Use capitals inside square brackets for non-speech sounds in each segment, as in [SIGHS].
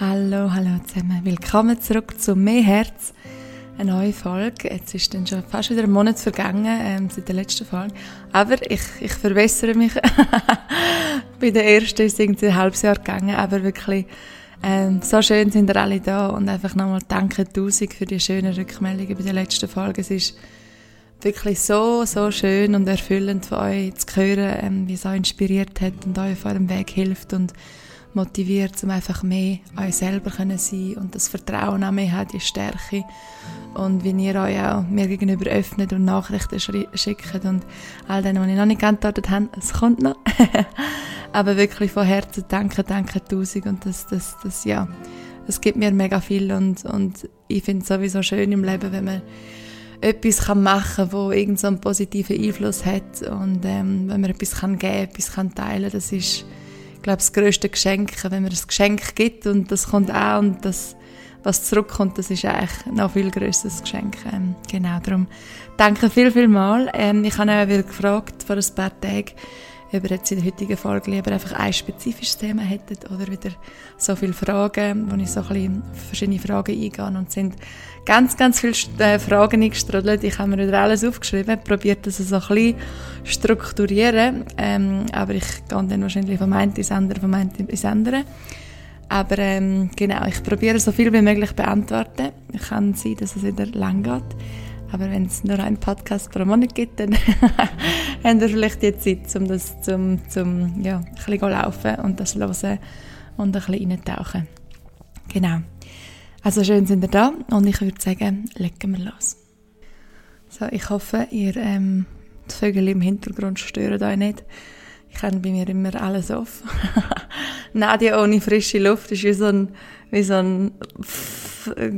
Hallo, hallo zusammen. Willkommen zurück zu Mehr Herz. Eine neue Folge. Jetzt ist dann schon fast wieder ein Monat vergangen ähm, seit der letzten Folge. Aber ich, ich verbessere mich. [LAUGHS] Bei der ersten ist es irgendwie ein halbes Jahr gegangen. Aber wirklich ähm, so schön sind ihr alle da. Und einfach nochmal danke tausend für die schönen Rückmeldungen bei der letzten Folge. Es ist wirklich so, so schön und erfüllend von euch zu hören, ähm, wie es euch inspiriert hat und euch auf eurem Weg hilft. Und motiviert, um einfach mehr euch selber können sein und das Vertrauen an mich hat, die Stärke und wie ihr euch auch mir gegenüber öffnet und Nachrichten schickt und all denen, die ich noch nicht geantwortet habe, es kommt noch. [LAUGHS] Aber wirklich von Herzen danke, danke tausend und das, das, das, ja, das gibt mir mega viel und, und ich finde es sowieso schön im Leben, wenn man etwas kann machen kann, wo irgend so positiven Einfluss hat und ähm, wenn man etwas kann geben, etwas kann teilen, das ist glaube, das grösste Geschenk, wenn man ein Geschenk gibt und das kommt auch und das, was zurückkommt, das ist eigentlich noch viel grösseres Geschenk. Ähm, genau, darum danke viel, viel mal. Ähm, ich habe auch wieder gefragt vor ein paar Tagen, ob ihr jetzt in der heutigen Folge lieber einfach ein spezifisches Thema hättet oder wieder so viele Fragen, wo ich so ein bisschen verschiedene Fragen eingehe und sind ganz, ganz viele äh, Fragen eingestrudelt. Ich habe mir wieder alles aufgeschrieben, probiert das so ein bisschen strukturieren, ähm, aber ich gehe dann wahrscheinlich vom einen ins andere, vom einen ins andere. Aber ähm, genau, ich probiere so viel wie möglich beantworten. Es kann sein, dass es wieder lang geht. Aber wenn es nur einen Podcast pro Monat gibt, dann [LAUGHS] haben wir vielleicht die Zeit, um das zum, zum ja, ein bisschen laufen und das hören und ein bisschen reintauchen. Genau. Also schön sind ihr da und ich würde sagen, legen wir los. So, ich hoffe, ihr ähm, die Vögel im Hintergrund stören euch nicht. Ich habe bei mir immer alles auf. [LAUGHS] Nadia ohne frische Luft ist wie so ein, wie so ein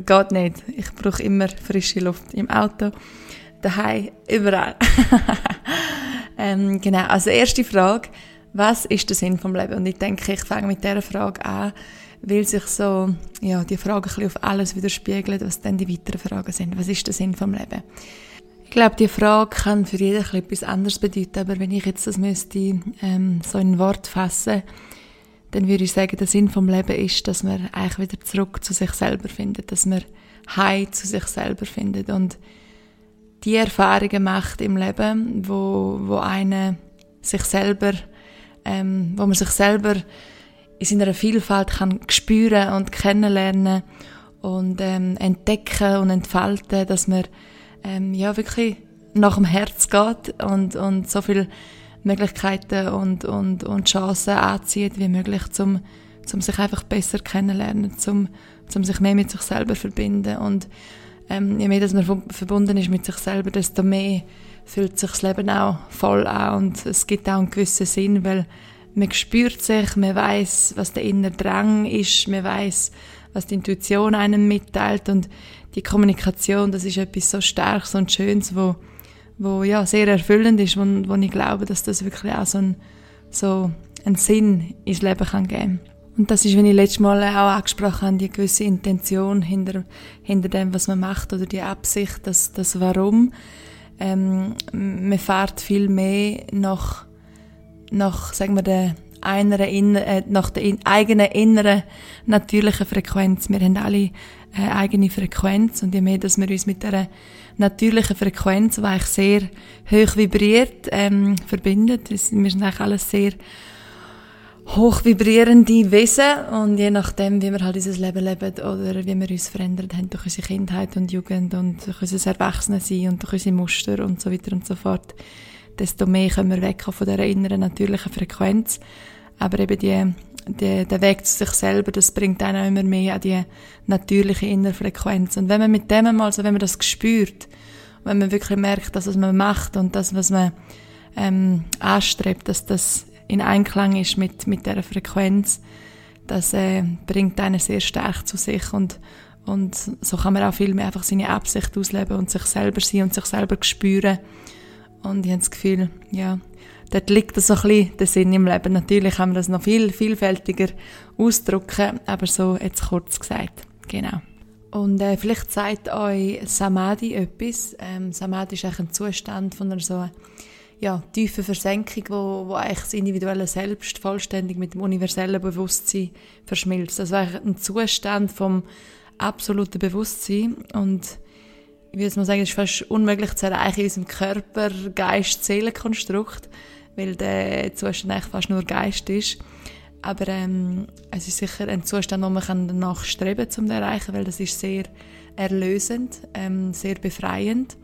geht nicht. Ich brauche immer frische Luft im Auto, daheim, überall. [LAUGHS] ähm, genau, also erste Frage, was ist der Sinn vom Leben? Und ich denke, ich fange mit dieser Frage an, weil sich so, ja, die Frage ein auf alles widerspiegelt, was dann die weiteren Fragen sind. Was ist der Sinn vom Leben? Ich glaube, die Frage kann für jeden etwas anderes bedeuten, aber wenn ich jetzt das müsste ähm, so in Wort fassen, dann würde ich sagen, der Sinn vom Leben ist, dass man eigentlich wieder zurück zu sich selber findet, dass man Heim zu sich selber findet und die Erfahrungen macht im Leben, wo, wo eine sich selber, ähm, wo man sich selber in seiner Vielfalt kann spüren und kennenlernen und ähm, entdecken und entfalten, dass man ähm, ja wirklich nach dem Herz geht und, und so viel Möglichkeiten und, und, und Chancen anzieht wie möglich, um zum sich einfach besser kennenlernen, zum, zum sich mehr mit sich selber verbinden. Und ähm, je mehr dass man verbunden ist mit sich selber, desto mehr fühlt sich das Leben auch voll an. Und es gibt auch einen gewissen Sinn, weil man spürt sich, man weiß, was der innere Drang ist, man weiß, was die Intuition einem mitteilt und die Kommunikation, das ist etwas so Starkes und Schönes, wo wo ja sehr erfüllend ist, wo, wo ich glaube, dass das wirklich auch so, ein, so einen Sinn ins Leben kann geben Und das ist, wie ich letztes Mal auch angesprochen habe, die gewisse Intention hinter, hinter dem, was man macht oder die Absicht, das, das Warum. Ähm, man fährt viel mehr nach, nach sagen wir, der einer inner, äh, nach der in, eigenen inneren natürlichen Frequenz. Wir haben alle eine eigene Frequenz und je mehr, dass wir uns mit der natürlichen Frequenz, die eigentlich sehr hoch vibriert, ähm, verbindet, wir sind eigentlich alles sehr hoch vibrierende Wesen und je nachdem, wie wir halt dieses Leben leben oder wie wir uns verändert haben durch unsere Kindheit und Jugend und durch unser Erwachsenensein und durch unsere Muster und so weiter und so fort, desto mehr können wir wegkommen von dieser inneren natürlichen Frequenz. Aber eben die der, der Weg zu sich selber, das bringt einen auch immer mehr an die natürliche Innerfrequenz. Und wenn man mit dem mal, also wenn man das spürt, wenn man wirklich merkt, dass was man macht und das, was man ähm, anstrebt, dass das in Einklang ist mit, mit dieser Frequenz, das äh, bringt einen sehr stark zu sich und, und so kann man auch viel mehr einfach seine Absicht ausleben und sich selber sein und sich selber spüren. Und ich habe das Gefühl, ja, dort liegt so ein bisschen der Sinn im Leben. Natürlich kann man das noch viel vielfältiger ausdrücken, aber so jetzt kurz gesagt. Genau. Und äh, vielleicht sagt euch Samadhi etwas. Ähm, Samadhi ist ein Zustand von einer so ja, tiefe Versenkung, wo, wo eigentlich das individuelle Selbst vollständig mit dem universellen Bewusstsein verschmilzt. Also eigentlich ein Zustand vom absoluten Bewusstsein und ich würde mal sagen, es ist fast unmöglich zu erreichen in unserem Körper, Geist, Seelenkonstrukt, weil der Zustand eigentlich fast nur Geist ist. Aber ähm, es ist sicher ein Zustand, wo man danach streben kann, um zu erreichen, weil das ist sehr erlösend, ähm, sehr befreiend.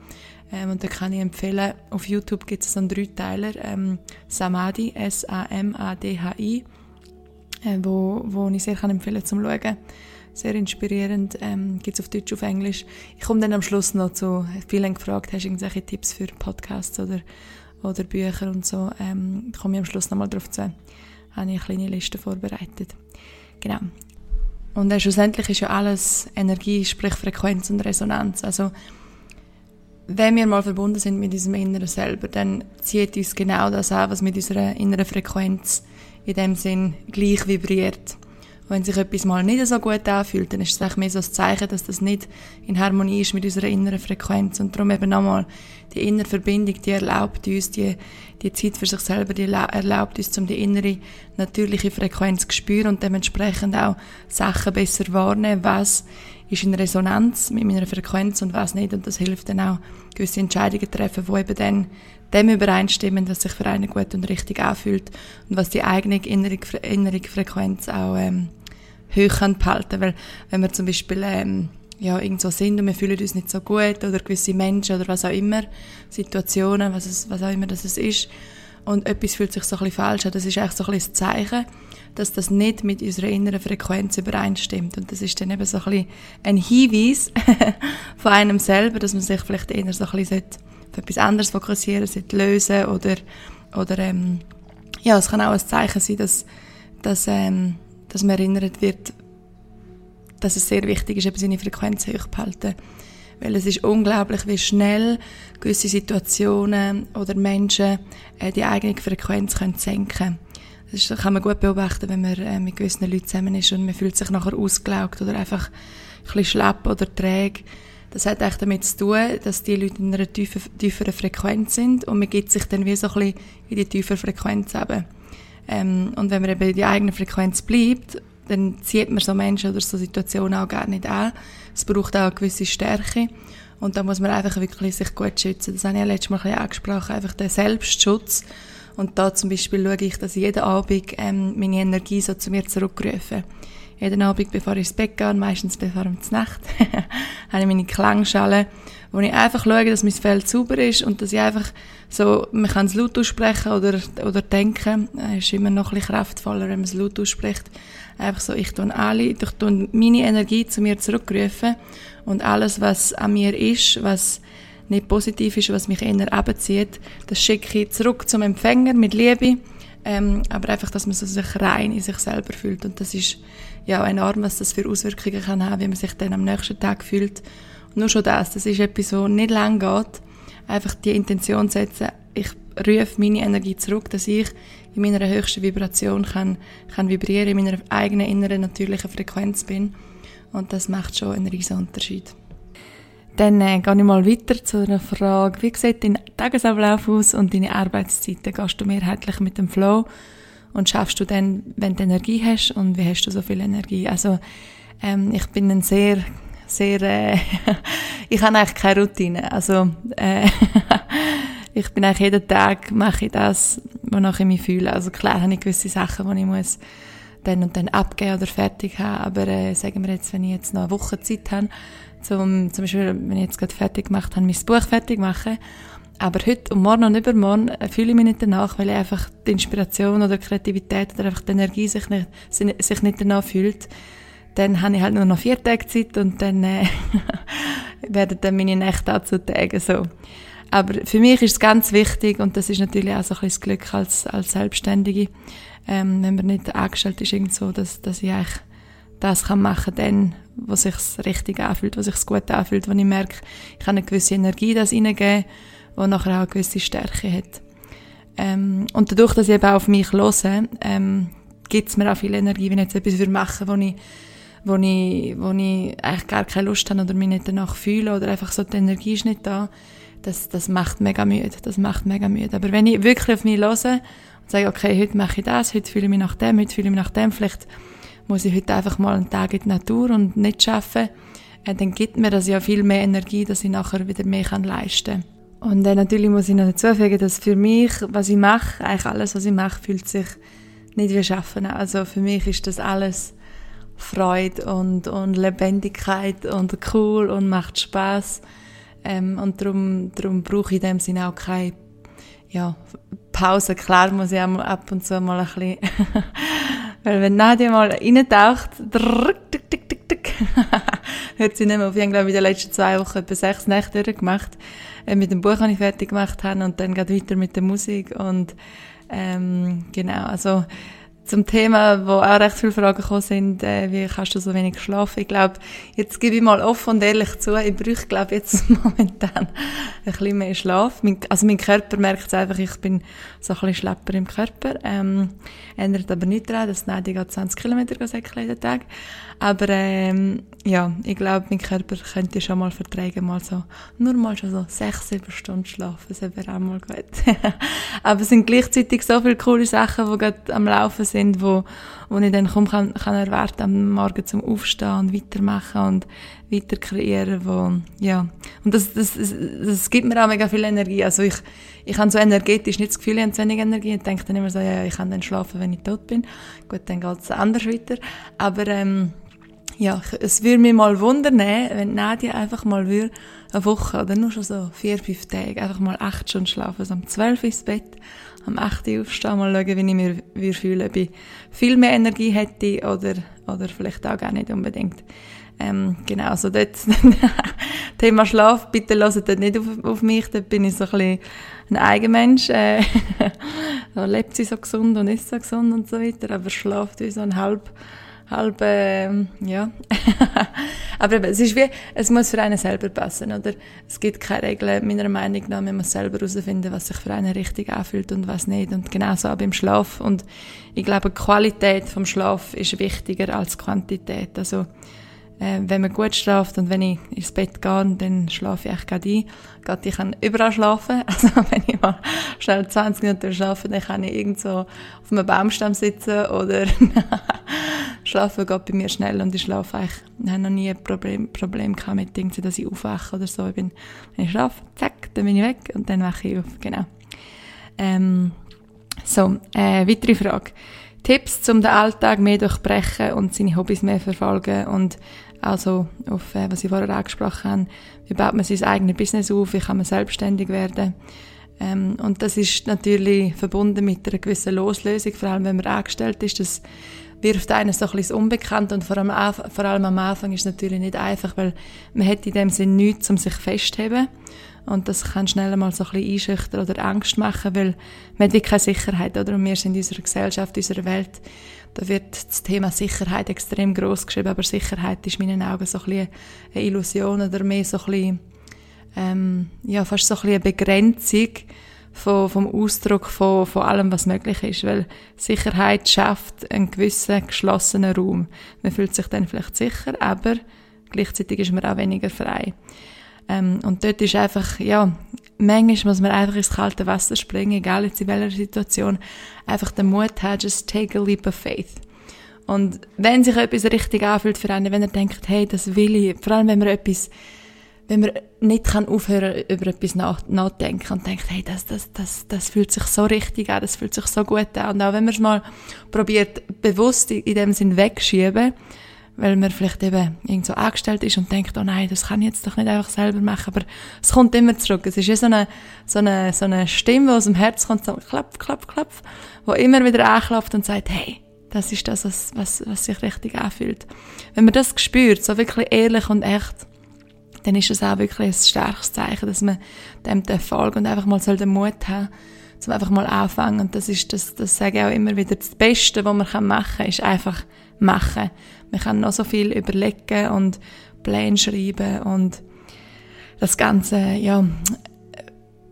Ähm, und da kann ich empfehlen, auf YouTube gibt es einen Dreiteiler, ähm, Samadhi, S-A-M-A-D-H-I, äh, wo, wo ich sehr kann empfehlen zum Schauen. Sehr inspirierend, ähm, gibt es auf Deutsch, auf Englisch. Ich komme dann am Schluss noch zu, viele haben gefragt, hast du irgendwelche Tipps für Podcasts oder, oder Bücher und so, ähm, komme ich am Schluss nochmal drauf zu. Habe ich eine kleine Liste vorbereitet. Genau. Und äh, schlussendlich ist ja alles Energie, sprich Frequenz und Resonanz. Also wenn wir mal verbunden sind mit unserem Inneren selber, dann zieht uns genau das an, was mit unserer inneren Frequenz in dem Sinn gleich vibriert. Wenn sich etwas mal nicht so gut anfühlt, dann ist es eigentlich mehr so ein Zeichen, dass das nicht in Harmonie ist mit unserer inneren Frequenz. Und darum eben nochmal, die innere Verbindung, die erlaubt uns, die, die Zeit für sich selber, die erlaubt uns, um die innere, natürliche Frequenz zu spüren und dementsprechend auch Sachen besser wahrnehmen, was ist in Resonanz mit meiner Frequenz und was nicht. Und das hilft dann auch, gewisse Entscheidungen zu treffen, die eben dann dem übereinstimmen, was sich für einen gut und richtig anfühlt und was die eigene innere, innere Frequenz auch ähm, hoch kann behalten. Weil wenn wir zum Beispiel ähm, ja, irgendwo sind und wir fühlen uns nicht so gut oder gewisse Menschen oder was auch immer, Situationen, was, es, was auch immer das ist und etwas fühlt sich so ein bisschen falsch an, das ist eigentlich so ein bisschen das Zeichen, dass das nicht mit unserer inneren Frequenz übereinstimmt. Und das ist dann eben so ein bisschen ein Hinweis [LAUGHS] von einem selber, dass man sich vielleicht eher so ein bisschen auf etwas anderes fokussieren sollte, lösen oder, oder ähm, ja, es kann auch ein Zeichen sein, dass, dass, ähm, dass man erinnert wird, dass es sehr wichtig ist, eben seine Frequenz hoch zu halten. Weil es ist unglaublich, wie schnell gewisse Situationen oder Menschen äh, die eigene Frequenz können senken können. Das kann man gut beobachten, wenn man äh, mit gewissen Leuten zusammen ist und man fühlt sich nachher ausgelaugt oder einfach ein bisschen schlapp oder träge. Das hat echt damit zu tun, dass die Leute in einer tiefer, tieferen Frequenz sind und man gibt sich dann wie so ein bisschen in die tiefere Frequenz eben. Ähm, und wenn man eben in die eigene Frequenz bleibt, dann zieht man so Menschen oder so Situationen auch gar nicht an. Es braucht auch eine gewisse Stärke. Und da muss man einfach wirklich sich gut schützen. Das habe ich ja letztes Mal ein bisschen angesprochen, einfach der Selbstschutz und da zum Beispiel schaue ich, dass ich jeden Abend ähm, meine Energie so zu mir zurückrufe. Jeden Abend, bevor ich ins Bett gehe, meistens bevor ich Nacht, [LAUGHS] habe ich meine Klangschale, wo ich einfach schaue, dass mein Feld sauber ist und dass ich einfach so, man kann es laut aussprechen oder, oder denken, es ist immer noch ein bisschen kraftvoller, wenn man es laut ausspricht. Einfach so, ich tue alle, ich tue meine Energie zu mir zurückrufen und alles, was an mir ist, was nicht positiv ist, was mich eher abzieht, das schicke ich zurück zum Empfänger mit Liebe, ähm, aber einfach, dass man so sich rein in sich selber fühlt und das ist ja enorm, was das für Auswirkungen kann haben, wie man sich dann am nächsten Tag fühlt. Und nur schon das, das ist etwas, was nicht lang geht, einfach die Intention setzen, ich rufe meine Energie zurück, dass ich in meiner höchsten Vibration kann, kann vibrieren, in meiner eigenen inneren natürlichen Frequenz bin. Und das macht schon einen riesen Unterschied. Dann äh, gehe ich mal weiter zu einer Frage. Wie sieht dein Tagesablauf aus und deine Arbeitszeiten? Gehst du mehrheitlich mit dem Flow und schaffst du dann, wenn du Energie hast und wie hast du so viel Energie? Also ähm, ich bin ein sehr, sehr, äh, [LAUGHS] ich habe eigentlich keine Routine. Also äh, [LAUGHS] ich bin eigentlich jeden Tag mache ich das, wonach ich mich fühle. Also klar habe ich gewisse Sachen, die ich muss dann und dann abgeben oder fertig haben. Aber äh, sagen wir jetzt, wenn ich jetzt noch eine Woche Zeit habe, zum, zum Beispiel, wenn ich jetzt gerade fertig gemacht habe, mein Buch fertig machen. Aber heute und morgen und übermorgen äh, fühle ich mich nicht danach, weil ich einfach die Inspiration oder die Kreativität oder einfach die Energie sich nicht, sich nicht danach fühlt. Dann habe ich halt nur noch vier Tage Zeit und dann äh, [LAUGHS] werden dann meine Nächte auch zu Tagen so. Aber für mich ist es ganz wichtig und das ist natürlich auch so ein bisschen das Glück als, als Selbstständige, ähm, wenn man nicht angestellt ist, irgend so, dass, dass ich eigentlich das kann machen dann, wo sich richtig anfühlt, wo sich gut anfühlt, wo ich merke, ich kann eine gewisse Energie das reingeben, wo nachher auch eine gewisse Stärke hat. Ähm, und dadurch, dass ich eben auch auf mich höre, ähm, gibt es mir auch viel Energie, wenn ich jetzt etwas machen wo ich, wo ich, wo ich eigentlich gar keine Lust habe oder mich nicht danach fühle oder einfach so die Energie ist nicht da, das, das macht mega müde, das macht mega müde. Aber wenn ich wirklich auf mich höre und sage, okay, heute mache ich das, heute fühle ich mich nach dem, heute fühle ich mich nach dem, vielleicht muss ich heute einfach mal einen Tag in die Natur und nicht arbeiten, äh, dann gibt mir das ja viel mehr Energie, dass ich nachher wieder mehr kann leisten kann. Und äh, natürlich muss ich noch dazu fügen, dass für mich, was ich mache, eigentlich alles, was ich mache, fühlt sich nicht wie Schaffen. Also für mich ist das alles Freude und, und Lebendigkeit und cool und macht Spaß. Ähm, und darum, darum brauche ich in dem Sinne auch keine ja, Pause. Klar muss ich auch ab und zu mal ein bisschen [LAUGHS] Weil wenn Nadia mal reintaucht, [LAUGHS] hört sie nicht mehr auf. Ich glaube in den letzten zwei Wochen etwa sechs Nächte durchgemacht. Äh, mit dem Buch, das ich fertig gemacht habe und dann geht weiter mit der Musik und ähm, genau, also zum Thema, wo auch recht viele Fragen gekommen sind, äh, wie kannst du so wenig schlafen? Ich glaube, jetzt gebe ich mal offen und ehrlich zu, ich brauche, glaube jetzt [LAUGHS] momentan ein bisschen mehr Schlaf. Mein, also mein Körper merkt es einfach, ich bin so ein bisschen schlepper im Körper. Ähm, ändert aber nicht daran, dass Nadia 20 Kilometer säckeln jeden Tag. Aber ähm, ja, ich glaube, mein Körper könnte schon mal vertragen, mal so, nur mal schon so sechs, sieben Stunden schlafen, das wäre auch mal gut. [LAUGHS] aber es sind gleichzeitig so viele coole Sachen, die gerade am Laufen sind, wo, wo ich dann kaum kann, kann erwarten, am Morgen zum Aufstehen und weitermachen und weiter kreieren, wo, ja. Und das, das, das, das gibt mir auch mega viel Energie. Also ich, ich habe so energetisch nicht das Gefühl, ich habe zu wenig Energie und denke dann immer so, ja, ich kann dann schlafen, wenn ich tot bin. Gut, dann geht es anders weiter. Aber, ähm, ja, es würde mich mal wundern, wenn Nadia einfach mal würde, eine Woche oder nur schon so vier, fünf Tage einfach mal acht Stunden schlafen, also um zwölf ins Bett, am acht aufstehen, mal schauen, wie ich mich würde fühlen, ob ich viel mehr Energie hätte oder, oder vielleicht auch gar nicht unbedingt. Ähm, genau, also dort, [LAUGHS] Thema Schlaf, bitte hört dort nicht auf, auf mich, dort bin ich so ein bisschen ein Eigenmensch, äh, [LAUGHS] lebt sie so gesund und ist so gesund und so weiter, aber schlaft wie so ein halb, halb, äh, ja. [LAUGHS] Aber es ist wie, es muss für einen selber passen, oder? Es gibt keine Regeln, meiner Meinung nach, man muss selber herausfinden, was sich für einen richtig anfühlt und was nicht. Und genauso auch beim Schlaf. Und ich glaube, die Qualität vom Schlaf ist wichtiger als Quantität. Also, äh, wenn man gut schlaft und wenn ich ins Bett gehe, dann schlafe ich gerade ein. Gerade ich kann überall schlafen. [LAUGHS] Also wenn ich mal schnell 20 Minuten schlafe, dann kann ich irgendwo auf einem Baumstamm sitzen oder [LAUGHS] schlafen geht bei mir schnell und ich schlafe eigentlich. Ich habe noch nie ein Problem, Problem gehabt mit irgendwie, dass ich aufwache oder so. Ich bin, wenn ich schlafe, zack, dann bin ich weg und dann wache ich auf. Genau. Ähm, so, äh, weitere Frage. Tipps, um den Alltag mehr durchbrechen und seine Hobbys mehr verfolgen und also auf, äh, was ich vorher angesprochen habe, wie baut man sein eigenes Business auf, wie kann man selbstständig werden. Ähm, und das ist natürlich verbunden mit einer gewissen Loslösung, vor allem wenn man angestellt ist. Das wirft einen so ein bisschen Unbekannt und vor allem, vor allem am Anfang ist es natürlich nicht einfach, weil man hat in dem Sinn nichts, um sich festzuheben. Und das kann schnell mal so ein bisschen einschüchtern oder Angst machen, weil man hat wirklich keine Sicherheit, oder? Und wir sind in unserer Gesellschaft, in unserer Welt da wird das Thema Sicherheit extrem groß geschrieben, aber Sicherheit ist in meinen Augen so ein bisschen eine Illusion oder mehr so ein bisschen, ähm, ja, fast so ein bisschen eine Begrenzung von, vom Ausdruck von, von allem, was möglich ist, weil Sicherheit schafft einen gewissen geschlossenen Raum. Man fühlt sich dann vielleicht sicher, aber gleichzeitig ist man auch weniger frei. Ähm, und dort ist einfach, ja, manchmal muss man einfach ins kalte Wasser springen, egal in welcher Situation, einfach den Mut haben, just take a leap of faith. Und wenn sich etwas richtig anfühlt für einen, wenn er denkt, hey, das will ich, vor allem wenn man etwas, wenn man nicht kann aufhören über etwas nach, nachdenken und denkt, hey, das, das, das, das fühlt sich so richtig an, das fühlt sich so gut an. Und auch wenn man es mal probiert, bewusst in dem Sinn wegschieben, weil man vielleicht eben irgend so angestellt ist und denkt, oh nein, das kann ich jetzt doch nicht einfach selber machen, aber es kommt immer zurück. Es ist wie so eine, so eine, so eine Stimme, die aus dem Herz kommt, so klapp, klapp, klapp, wo immer wieder anklopft und sagt, hey, das ist das, was, was, was sich richtig anfühlt. Wenn man das spürt, so wirklich ehrlich und echt, dann ist es auch wirklich ein starkes Zeichen, dass man dem folgen und einfach mal den Mut haben, zum einfach mal anfangen. Und das ist, das, das sage ich auch immer wieder, das Beste, was man machen kann, ist einfach machen. Man kann noch so viel überlegen und Pläne schreiben und das Ganze, ja,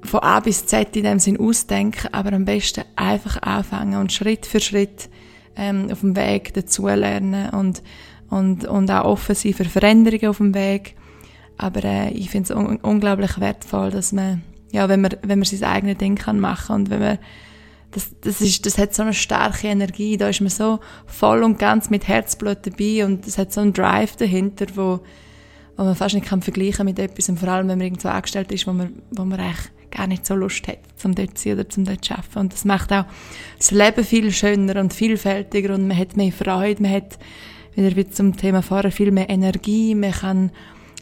von A bis Z in dem Sinn ausdenken, aber am besten einfach anfangen und Schritt für Schritt ähm, auf dem Weg dazulernen und, und, und auch offen sein für Veränderungen auf dem Weg. Aber äh, ich finde es un unglaublich wertvoll, dass man, ja, wenn man, wenn man sein eigenes Ding kann machen und wenn man, das, das ist, das hat so eine starke Energie, da ist man so voll und ganz mit Herzblut dabei und es hat so einen Drive dahinter, wo, wo man fast nicht kann vergleichen mit etwas, und vor allem, wenn man irgendwo angestellt ist, wo man, wo man eigentlich gar nicht so Lust hat, zum dort zu sein oder zum dort zu arbeiten. Und das macht auch das Leben viel schöner und vielfältiger und man hat mehr Freude, man hat, wieder wie zum Thema Fahren, viel mehr Energie, man kann,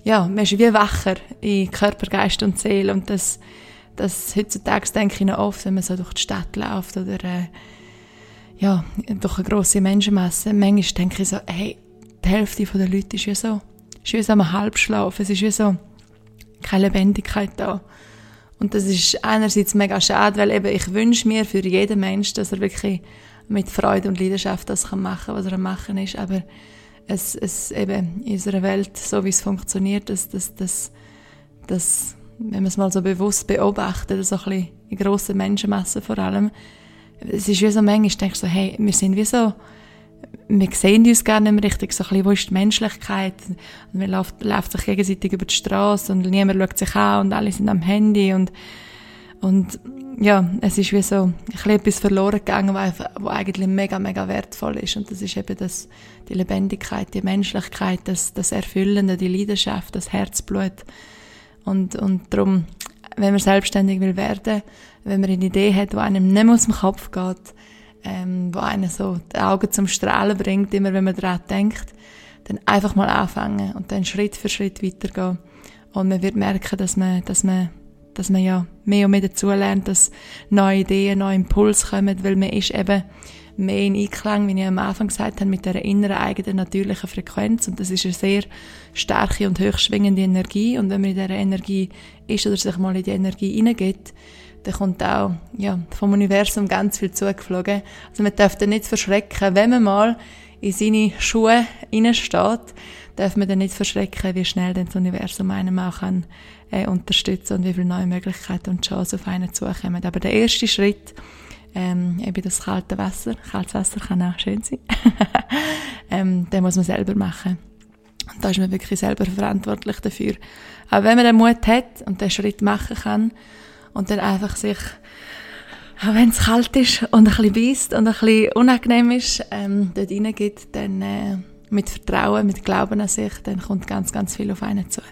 ja, man ist wie wacher in Körper, Geist und Seele und das, das heutzutage denke ich noch oft, wenn man so durch die Stadt läuft oder äh, ja, durch eine grosse Menschenmasse, manchmal denke ich so, hey, die Hälfte der Leute ist wie so, ist wie so am Halbschlaf, es ist wie so keine Lebendigkeit da. Und das ist einerseits mega schade, weil eben ich wünsche mir für jeden Mensch, dass er wirklich mit Freude und Leidenschaft das kann machen, was er am machen ist. Aber es, es eben in unserer Welt, so wie es funktioniert, dass, dass, dass, dass wenn man es mal so bewusst beobachtet, so ein bisschen in grossen Menschenmassen vor allem, es ist wie so manchmal, ich denke so, hey, wir sind wie so wir sehen uns gar nicht mehr richtig, so ein bisschen, wo ist die Menschlichkeit? Und man läuft, läuft sich gegenseitig über die Straße und niemand schaut sich an und alle sind am Handy und, und ja, es ist wie so ein bisschen etwas verloren gegangen, was eigentlich mega, mega wertvoll ist. Und das ist eben das, die Lebendigkeit, die Menschlichkeit, das, das Erfüllende, die Leidenschaft, das Herzblut. Und, und darum, wenn man selbstständig will werden, wenn man eine Idee hat, die einem nicht mehr aus dem Kopf geht, ähm, wo einen so die Augen zum Strahlen bringt, immer wenn man daran denkt, dann einfach mal anfangen und dann Schritt für Schritt weitergehen. Und man wird merken, dass man, dass man, dass man ja mehr und mehr dazulernt, dass neue Ideen, neue Impulse kommen, weil man ist eben mehr in Einklang, wie ich am Anfang gesagt habe, mit der inneren eigenen natürlichen Frequenz. Und das ist eine sehr starke und hochschwingende Energie. Und wenn man in dieser Energie ist oder sich mal in die Energie hineingeht, dann kommt auch ja, vom Universum ganz viel zugeflogen. Also man darf dann nicht verschrecken, wenn man mal in seine Schuhe hineinsteht, darf man dann nicht verschrecken, wie schnell das Universum einem auch kann, äh, unterstützen und wie viele neue Möglichkeiten und Chancen auf einen zukommen. Aber der erste Schritt, ähm, eben das kalte Wasser, kaltes Wasser kann auch schön sein, [LAUGHS] ähm, den muss man selber machen. Und da ist man wirklich selber verantwortlich dafür. Aber wenn man den Mut hat und den Schritt machen kann, und dann einfach sich, auch wenn es kalt ist und ein bisschen beißt und ein bisschen unangenehm ist, ähm, dort reingeht, dann äh, mit Vertrauen, mit Glauben an sich, dann kommt ganz, ganz viel auf einen zu.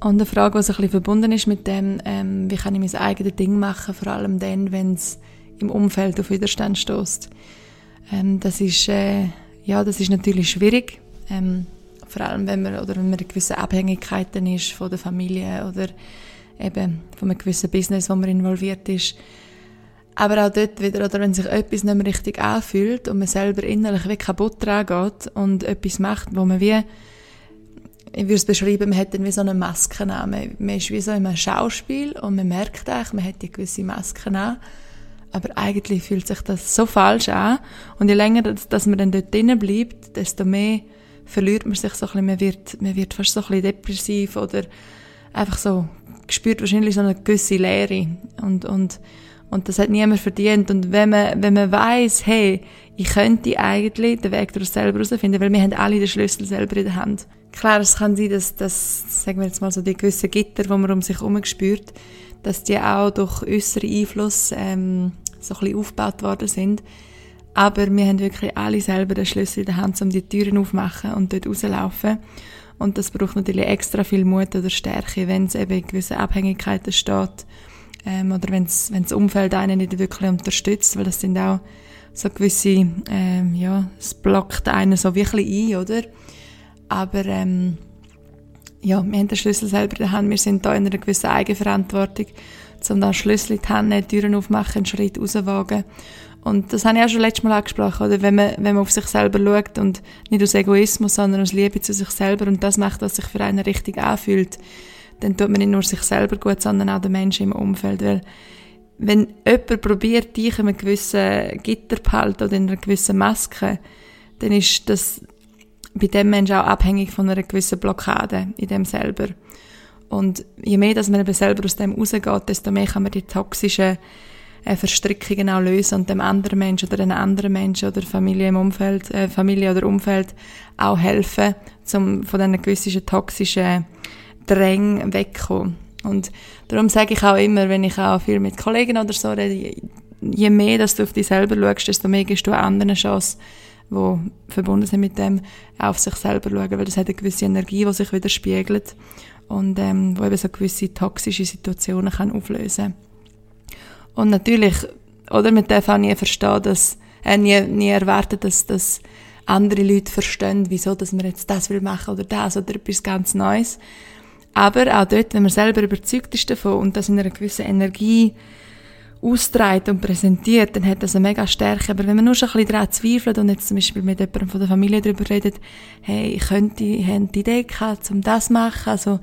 Und eine Frage, die ein bisschen verbunden ist mit dem, ähm, wie kann ich mein eigenes Ding machen, vor allem dann, wenn es im Umfeld auf Widerstand stößt. Ähm, das ist, äh, ja, das ist natürlich schwierig. Ähm, vor allem, wenn man, oder wenn man in gewissen Abhängigkeiten ist von der Familie oder eben von einem gewissen Business, wo man involviert ist. Aber auch dort wieder, oder wenn sich etwas nicht mehr richtig anfühlt und man selber innerlich wie kaputt dran geht und etwas macht, wo man wie, ich würde es beschreiben, man hat dann wie so eine Maske an. Man, man ist wie so in einem Schauspiel und man merkt eigentlich, man hat die gewisse Maske an. Aber eigentlich fühlt sich das so falsch an. Und je länger, dass, dass man dann dort drinnen bleibt, desto mehr verliert man sich so ein bisschen, man wird, man wird fast so ein bisschen depressiv oder einfach so spürt wahrscheinlich so eine gewisse Leere und, und, und das hat niemand verdient. Und wenn man, wenn man weiss, hey, ich könnte eigentlich den Weg daraus selber herausfinden, weil wir haben alle den Schlüssel selber in der Hand. Klar, es kann sein, dass, dass, sagen wir jetzt mal so die gewissen Gitter, die man um sich herum spürt, dass die auch durch äußere Einfluss ähm, so ein bisschen aufgebaut worden sind. Aber wir haben wirklich alle selber den Schlüssel in der Hand, um die Türen aufzumachen und dort rauszulaufen. Und das braucht natürlich extra viel Mut oder Stärke, wenn es eben in gewissen Abhängigkeiten steht ähm, oder wenn das Umfeld einen nicht wirklich unterstützt, weil das sind auch so gewisse, ähm, ja, es blockt einen so wirklich ein, oder? Aber ähm, ja, wir haben den Schlüssel selber in der Hand, wir sind da in einer gewissen Eigenverantwortung, um da Schlüssel in die Hand nehmen, Türen aufmachen, einen Schritt rauswagen und das habe ich auch schon letztes Mal angesprochen, oder? Wenn man, wenn man auf sich selber schaut und nicht aus Egoismus, sondern aus Liebe zu sich selber und das macht, was sich für einen richtig anfühlt, dann tut man nicht nur sich selber gut, sondern auch den Menschen im Umfeld, weil wenn jemand probiert, dich in einem gewissen Gitter zu halten oder in einer gewissen Maske, dann ist das bei dem Menschen auch abhängig von einer gewissen Blockade in dem selber. Und je mehr, dass man eben selber aus dem rausgeht, desto mehr kann man die toxischen äh, Verstrickungen auch lösen und dem anderen Menschen oder den anderen Menschen oder Familie im Umfeld, äh, Familie oder Umfeld auch helfen, zum von diesen gewissen toxischen Drängen wegkommen. Und darum sage ich auch immer, wenn ich auch viel mit Kollegen oder so rede, je mehr dass du auf dich selber schaust, desto mehr gibst du anderen Chance, die verbunden sind mit dem, auf sich selber schauen, weil das hat eine gewisse Energie, die sich widerspiegelt und ähm, wo eben so gewisse toxische Situationen kann auflösen Und natürlich, oder man darf auch nie verstehen, dass, äh, nie, nie erwarten, dass, dass andere Leute verstehen, wieso dass man jetzt das will machen oder das oder etwas ganz Neues. Aber auch dort, wenn man selber überzeugt ist davon und das in einer gewissen Energie austreibt und präsentiert, dann hat das eine mega Stärke. Aber wenn man nur schon ein bisschen daran zweifelt und jetzt zum Beispiel mit jemandem von der Familie darüber redet, hey, ich könnte, ich habe die Idee gehabt, um das zu machen, also,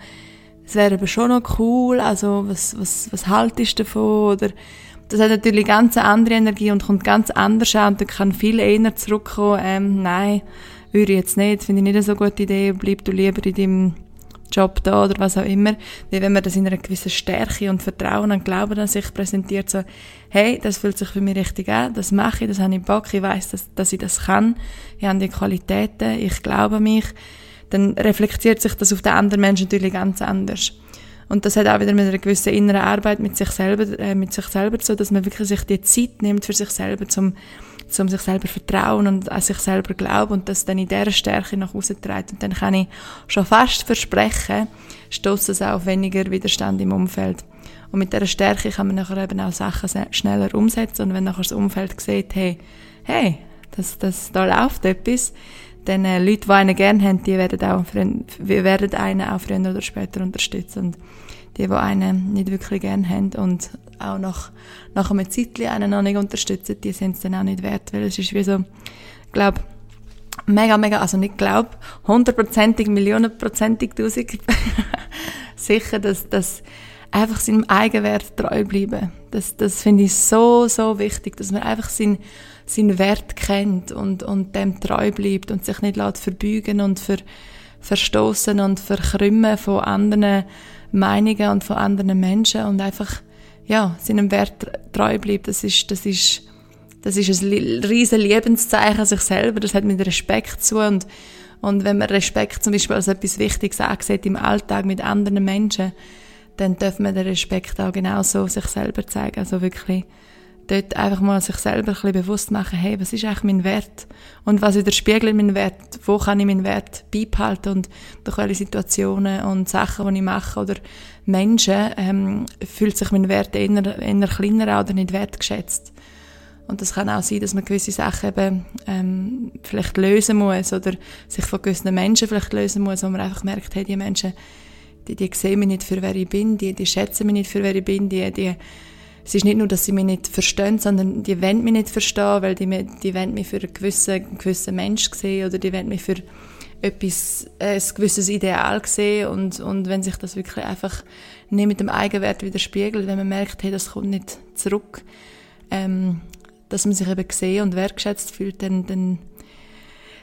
es wäre aber schon noch cool, also, was, was, was haltest du davon, oder, das hat natürlich ganz andere Energie und kommt ganz anders an und dann kann viel eher zurückkommen, ähm, nein, würde ich jetzt nicht, finde ich nicht eine so gute Idee, bleib du lieber in deinem Job da oder was auch immer, wie wenn man das in einer gewissen Stärke und Vertrauen und Glauben an sich präsentiert, so, hey, das fühlt sich für mich richtig an, das mache ich, das habe ich Bock, ich weiß, dass, dass ich das kann, ich habe die Qualitäten, ich glaube an mich, dann reflektiert sich das auf den anderen Menschen natürlich ganz anders. Und das hat auch wieder mit einer gewissen inneren Arbeit mit sich selber, äh, mit sich selber so, dass man wirklich sich die Zeit nimmt für sich selber, zum um sich selber vertrauen und an sich selber glauben und das dann in dieser Stärke nach außen trägt. Und dann kann ich schon fast versprechen, stößt es auch auf weniger Widerstand im Umfeld. Und mit dieser Stärke kann man nachher eben auch Sachen schneller umsetzen und wenn nachher das Umfeld sieht, hey, hey, das, das, da läuft etwas, dann äh, Leute, die einen gerne haben, die werden, auch, werden einen auch früher oder später unterstützen. Und die, die einen nicht wirklich gerne haben und auch nach, nach einem Zeitchen einen noch nicht unterstützen, die sind es dann auch nicht wert, weil es ist wie so, ich glaube, mega, mega, also nicht glaub, hundertprozentig, millionenprozentig, tausend [LAUGHS] sicher, dass, dass einfach seinem Eigenwert treu bleiben. Das, das finde ich so, so wichtig, dass man einfach seinen, seinen Wert kennt und, und dem treu bleibt und sich nicht lässt verbeugen und ver, verstoßen und verkrümmen von anderen Meinungen und von anderen Menschen und einfach ja, seinem Wert treu bleibt, das ist, das ist, das ist ein riesen Lebenszeichen an sich selber, das hat mit Respekt zu und, und wenn man Respekt zum Beispiel als etwas Wichtiges ansieht im Alltag mit anderen Menschen, dann darf man den Respekt auch genauso sich selber zeigen, also wirklich dort einfach mal sich selber ein bisschen bewusst machen, hey, was ist eigentlich mein Wert? Und was widerspiegelt mein Wert? Wo kann ich meinen Wert beibehalten? Und durch welche Situationen und Sachen, die ich mache oder Menschen, ähm, fühlt sich mein Wert eher, eher kleiner oder nicht wertgeschätzt. Und das kann auch sein, dass man gewisse Sachen eben ähm, vielleicht lösen muss oder sich von gewissen Menschen vielleicht lösen muss, wo man einfach merkt, hey, die Menschen, die, die sehen mich nicht für wer ich bin, die, die schätzen mich nicht für wer ich bin, die, die es ist nicht nur, dass sie mich nicht verstehen, sondern die wollen mich nicht verstehen, weil die, die wollen mich für einen gewissen, einen gewissen Mensch sehen oder die wollen mich für etwas, äh, ein gewisses Ideal sehen. Und, und wenn sich das wirklich einfach nicht mit dem Eigenwert widerspiegelt, wenn man merkt, hey, das kommt nicht zurück, ähm, dass man sich eben gesehen und wertgeschätzt fühlt, dann, dann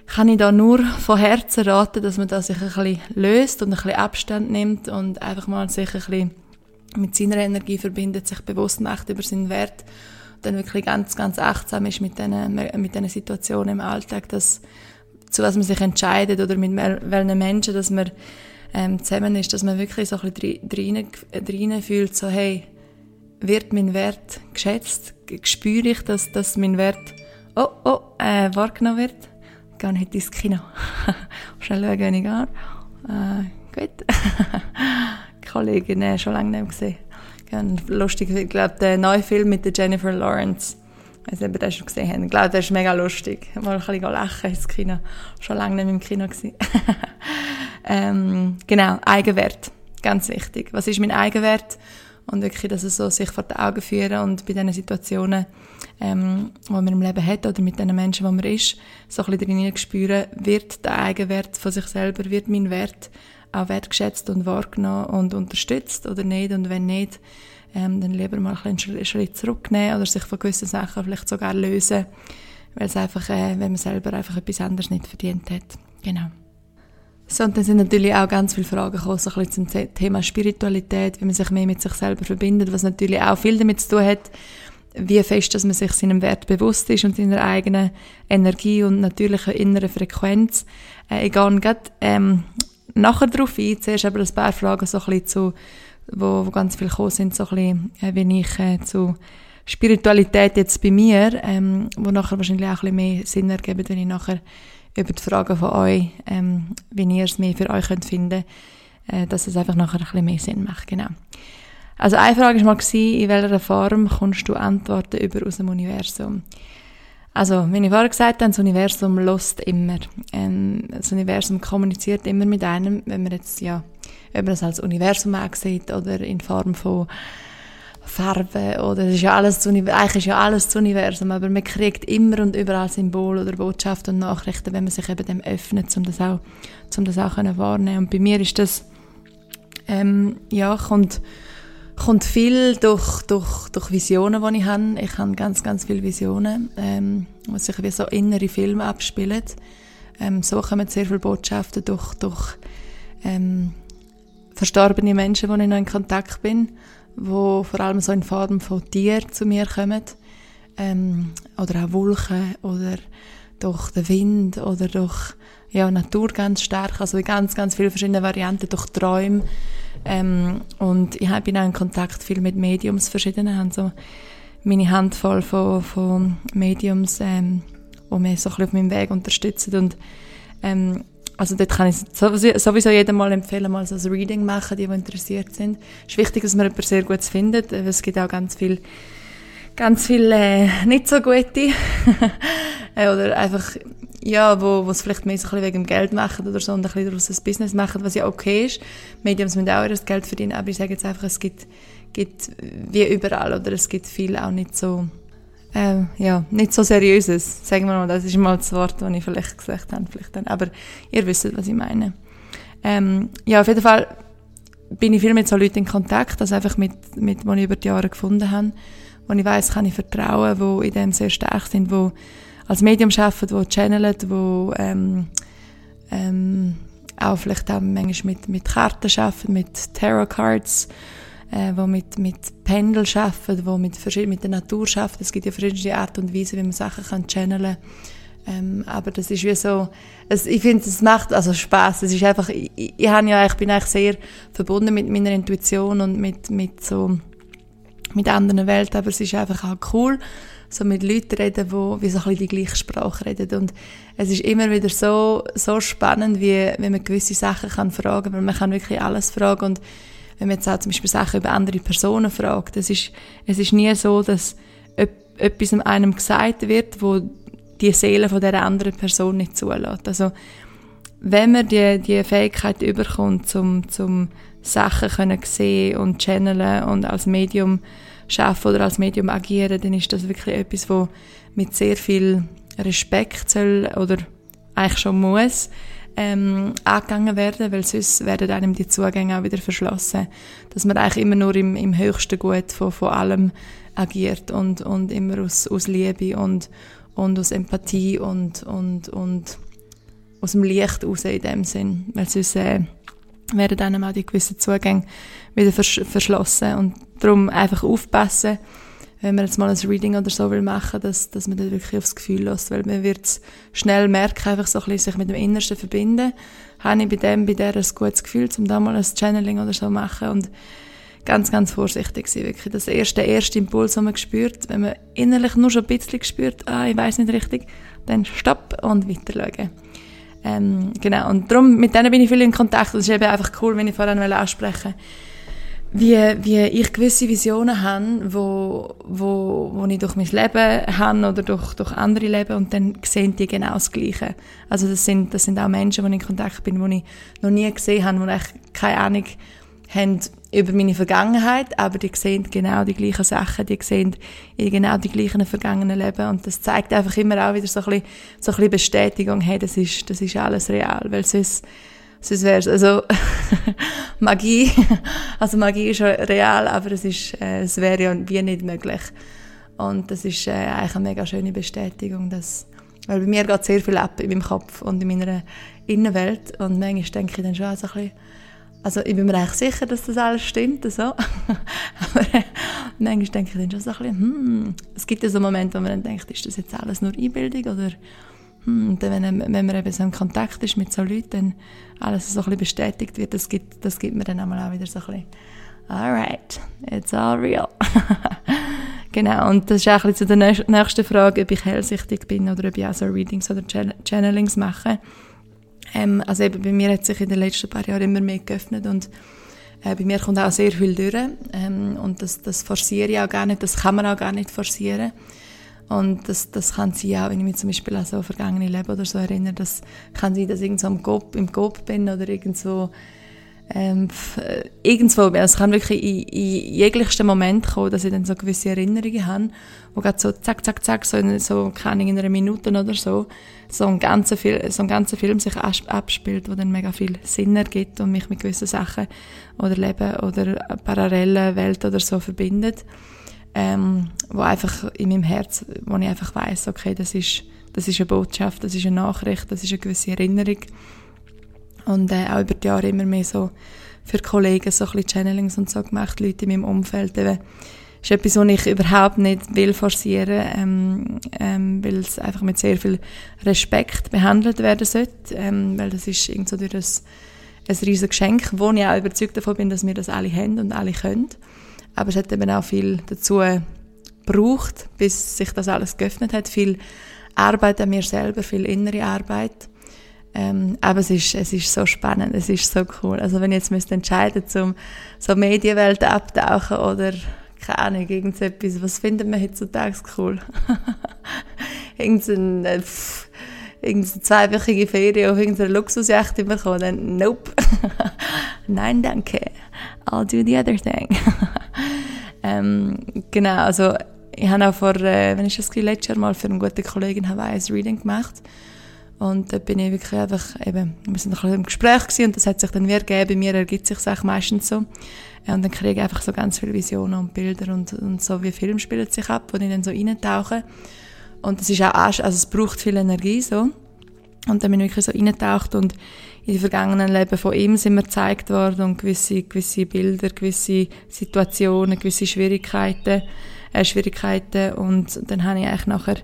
kann ich da nur von Herzen raten, dass man da sich ein bisschen löst und ein bisschen Abstand nimmt und einfach mal sich ein bisschen mit seiner Energie verbindet, sich bewusst macht über seinen Wert, dann wirklich ganz, ganz achtsam ist mit diesen, mit diesen Situationen im Alltag, dass, zu was man sich entscheidet oder mit welchen Menschen, dass man ähm, zusammen ist, dass man wirklich so ein bisschen drin fühlt, so hey, wird mein Wert geschätzt? Spüre ich, dass, dass mein Wert oh, oh, äh, wahrgenommen wird? Gehe heute ins Kino. [LAUGHS] Schnell schauen, wenn ich gehe. Äh, gut. [LAUGHS] Kollegin äh, schon lange nicht gesehen. Lustig, ich glaube, der neue Film mit der Jennifer Lawrence. Nicht, ob ihr den schon gesehen habt. Ich glaube, der ist mega lustig. Mal ein bisschen lachen ins Kino. Schon lange nicht im Kino gewesen. [LAUGHS] ähm, genau, Eigenwert. Ganz wichtig. Was ist mein Eigenwert? Und wirklich, dass es so sich vor die Augen führen und bei diesen Situationen, ähm, die man im Leben hat oder mit den Menschen, wo man ist, so ein bisschen drin spüren, wird der Eigenwert von sich selber, wird mein Wert auch wertgeschätzt und wahrgenommen und unterstützt oder nicht. Und wenn nicht, ähm, dann lieber mal einen Schritt zurücknehmen oder sich von gewissen Sachen vielleicht sogar lösen, weil es einfach, äh, wenn man selber einfach etwas anderes nicht verdient hat. Genau. So, und dann sind natürlich auch ganz viele Fragen gekommen, so ein bisschen zum Thema Spiritualität, wie man sich mehr mit sich selber verbindet, was natürlich auch viel damit zu tun hat, wie fest, dass man sich seinem Wert bewusst ist und seiner eigenen Energie und natürlichen inneren Frequenz. Äh, ich gehe gerade, ähm, nachher darauf ein. Zuerst aber ein paar Fragen so ein zu, wo, wo ganz viel gekommen sind, so ein bisschen, äh, wie ich äh, zu Spiritualität jetzt bei mir, ähm, wo nachher wahrscheinlich auch ein mehr Sinn ergeben, wenn ich nachher über die Fragen von euch, ähm, wie ihr es mehr für euch könnt finden, äh, dass es einfach nachher ein bisschen mehr Sinn macht, genau. Also eine Frage war mal, in welcher Form kommst du Antworten über aus dem Universum? Also, wie ich vorher gesagt habe, das Universum lost immer. Ähm, das Universum kommuniziert immer mit einem, wenn man jetzt, ja, ob man es als Universum ansieht oder in Form von Farben oder es ist ja alles, eigentlich ist ja alles das Universum, aber man kriegt immer und überall Symbole oder Botschaften und Nachrichten, wenn man sich eben dem öffnet, um das auch, um das auch können. Und bei mir ist das, ähm, ja, kommt, kommt viel durch, durch, durch Visionen, die ich habe. Ich habe ganz, ganz viele Visionen, ähm, wo sich wie so innere Filme abspielen. Ähm, so kommen sehr viele Botschaften durch, durch ähm, verstorbene Menschen, mit denen ich noch in Kontakt bin, wo vor allem so in Form von Tieren zu mir kommen. Ähm, oder auch Wolken oder durch den Wind oder durch ja, Natur ganz stark, also in ganz, ganz viele verschiedene Varianten, durch Träume. Ähm, und ich bin auch in Kontakt viel mit Mediums verschiedene, haben so meine Handvoll von, von Mediums, ähm, die mich so ein bisschen auf meinem Weg unterstützen und ähm, also dort kann ich sowieso jedem mal empfehlen, mal so ein Reading machen, die, die interessiert sind. Es ist wichtig, dass man jemanden sehr gut findet, weil es gibt auch ganz viel, ganz viel äh, nicht so gute [LAUGHS] äh, oder einfach ja, wo, wo es vielleicht mehr so ein bisschen wegen dem Geld machen oder so und ein bisschen daraus ein Business machen, was ja okay ist. Mediums müssen auch ihr Geld verdienen, aber ich sage jetzt einfach, es gibt, gibt wie überall oder es gibt viel auch nicht so äh, ja, nicht so seriöses, sagen wir mal, das ist mal das Wort, das ich vielleicht gesagt habe, vielleicht dann, aber ihr wisst, was ich meine. Ähm, ja, auf jeden Fall bin ich viel mit so Leuten in Kontakt, also einfach mit, mit, die ich über die Jahre gefunden habe, wo ich weiß, kann ich vertrauen, wo in dem sehr stark sind, wo als Medium arbeiten, wo channeln, wo ähm, ähm, auch vielleicht auch manchmal mit, mit Karten arbeiten, mit Tarot Cards, äh, wo mit, mit Pendel arbeiten, wo mit, mit der Natur arbeiten. Es gibt ja verschiedene Arten und Weisen, wie man Sachen kann channeln ähm, aber das ist wie so, es, ich finde, es macht also Spaß. Es ist einfach, ich, ich, ja, ich bin eigentlich sehr verbunden mit meiner Intuition und mit, mit so, mit anderen Welten, aber es ist einfach auch cool, so mit Leuten reden, die wie so ein bisschen die gleiche Sprache reden. Und es ist immer wieder so, so spannend, wie, wie man gewisse Sachen kann fragen, weil man kann wirklich alles fragen und wenn man jetzt auch zum Beispiel Sachen über andere Personen fragt, es ist, es ist nie so, dass etwas einem gesagt wird, wo die Seele von der anderen Person nicht zulässt. Also wenn man die, die Fähigkeit überkommt, zum, zum Sachen können sehen und channeln und als Medium schaffen oder als Medium agieren, dann ist das wirklich etwas, wo mit sehr viel Respekt soll oder eigentlich schon muss ähm, angegangen werden, weil sonst werden einem die Zugänge auch wieder verschlossen. Dass man eigentlich immer nur im, im höchsten Gut von, von allem agiert und, und immer aus, aus Liebe und, und aus Empathie und, und, und aus dem Licht raus in dem Sinn. Weil sonst äh, werden einem auch die gewissen Zugänge wieder vers verschlossen. Und darum einfach aufpassen, wenn man jetzt mal ein Reading oder so will machen, dass, dass man dann wirklich aufs Gefühl lässt, weil man wird schnell merken, einfach so ein bisschen sich mit dem Innersten verbinden. Habe ich bei dem, bei der ein gutes Gefühl, um da mal ein Channeling oder so machen und ganz, ganz vorsichtig sein, wirklich. Das erste, erste Impuls, den man spürt, wenn man innerlich nur schon ein bisschen spürt, ah, ich weiß nicht richtig, dann stopp und weiter schauen. Ähm, genau, und darum, mit denen bin ich viel in Kontakt. Das ist eben einfach cool, wenn ich vorhin ansprechen wie, wie ich gewisse Visionen habe, wo, wo, wo ich durch mein Leben habe oder durch, durch andere Leben und dann sehen die genau das Gleiche. Also das sind, das sind auch Menschen, die ich in Kontakt bin, die ich noch nie gesehen habe, die eigentlich keine Ahnung haben über meine Vergangenheit, aber die sehen genau die gleichen Sachen, die sehen genau die gleichen vergangenen Leben und das zeigt einfach immer auch wieder so ein bisschen, so ein bisschen Bestätigung, hey, das ist, das ist alles real, weil sonst sonst wäre es, also [LAUGHS] Magie, also Magie ist real, aber es, ist, äh, es wäre ja wie nicht möglich. Und das ist äh, eigentlich eine mega schöne Bestätigung, dass, weil bei mir geht sehr viel ab in meinem Kopf und in meiner Innenwelt und manchmal denke ich dann schon so ein bisschen, also ich bin mir eigentlich sicher, dass das alles stimmt, so. [LAUGHS] aber äh, manchmal denke ich dann schon so ein bisschen, hm, es gibt ja so Momente, wo man dann denkt, ist das jetzt alles nur Einbildung oder und dann, wenn, wenn man eben so in Kontakt ist mit so Leuten, dann alles so ein bisschen bestätigt wird, das gibt, das gibt mir dann auch wieder so ein bisschen, alright, it's all real. [LAUGHS] genau, und das ist auch ein bisschen zu der nächsten Frage, ob ich hellsichtig bin oder ob ich auch so Readings oder Channelings mache. Ähm, also eben bei mir hat sich in den letzten paar Jahren immer mehr geöffnet und äh, bei mir kommt auch sehr viel durch ähm, und das, das forciere ich auch gar nicht, das kann man auch gar nicht forcieren. Und das, das kann sein, auch wenn ich mich zum Beispiel an so vergangene Leben oder so erinnere, das kann sein, dass ich irgendwo im Kopf, im Kopf bin oder irgendwo ähm, äh, irgendwo, also es kann wirklich in, in jeglichsten Moment kommen, dass ich dann so gewisse Erinnerungen habe, wo gerade so zack, zack, zack, so in, so, keine in einer Minute oder so, so ein ganzer, Film, so ein ganzer Film sich abspielt, wo dann mega viel Sinn ergibt und mich mit gewissen Sachen oder Leben oder parallelen Welt oder so verbindet, ähm, wo einfach in meinem Herz, wo ich einfach weiß, okay, das ist, das ist eine Botschaft, das ist eine Nachricht, das ist eine gewisse Erinnerung, und äh, auch über die Jahre immer mehr so für Kollegen so ein bisschen Channelings und so gemacht, Leute in meinem Umfeld. Eben, ist etwas, was ich überhaupt nicht will forcieren, ähm, ähm, weil es einfach mit sehr viel Respekt behandelt werden sollte, ähm, weil das ist irgendwie so durch ein, ein riesiges Geschenk, wo ich auch überzeugt davon bin, dass wir das alle haben und alle können. Aber es hat eben auch viel dazu gebraucht, bis sich das alles geöffnet hat, viel Arbeit an mir selber, viel innere Arbeit ähm, aber es ist, es ist so spannend, es ist so cool. Also wenn ich jetzt müsste entscheiden zum so Medienwelt abtauchen oder keine Ahnung, irgendetwas, was findet man heutzutage cool? [LAUGHS] irgendeine, äh, irgendeine zweiwöchige Ferien auf irgendeiner Luxusjacht bekommen, nope. [LAUGHS] Nein, danke. I'll do the other thing. [LAUGHS] ähm, genau, also ich habe auch vor, äh, wenn ich das letztes Jahr mal für eine gute Kollegin Hawaii ein Reading gemacht und da bin ich wirklich einfach, eben, wir sind bisschen im Gespräch gewesen und das hat sich dann wieder gegeben. Bei mir ergibt sich auch meistens so. Und dann kriege ich einfach so ganz viele Visionen und Bilder und, und so wie Film spielt sich ab, wo ich dann so reintauche. Und das ist auch, also es braucht viel Energie so. Und dann bin ich wirklich so reingetaucht und in den vergangenen Leben von ihm sind mir gezeigt worden und gewisse, gewisse Bilder, gewisse Situationen, gewisse Schwierigkeiten, äh, Schwierigkeiten. Und dann habe ich eigentlich nachher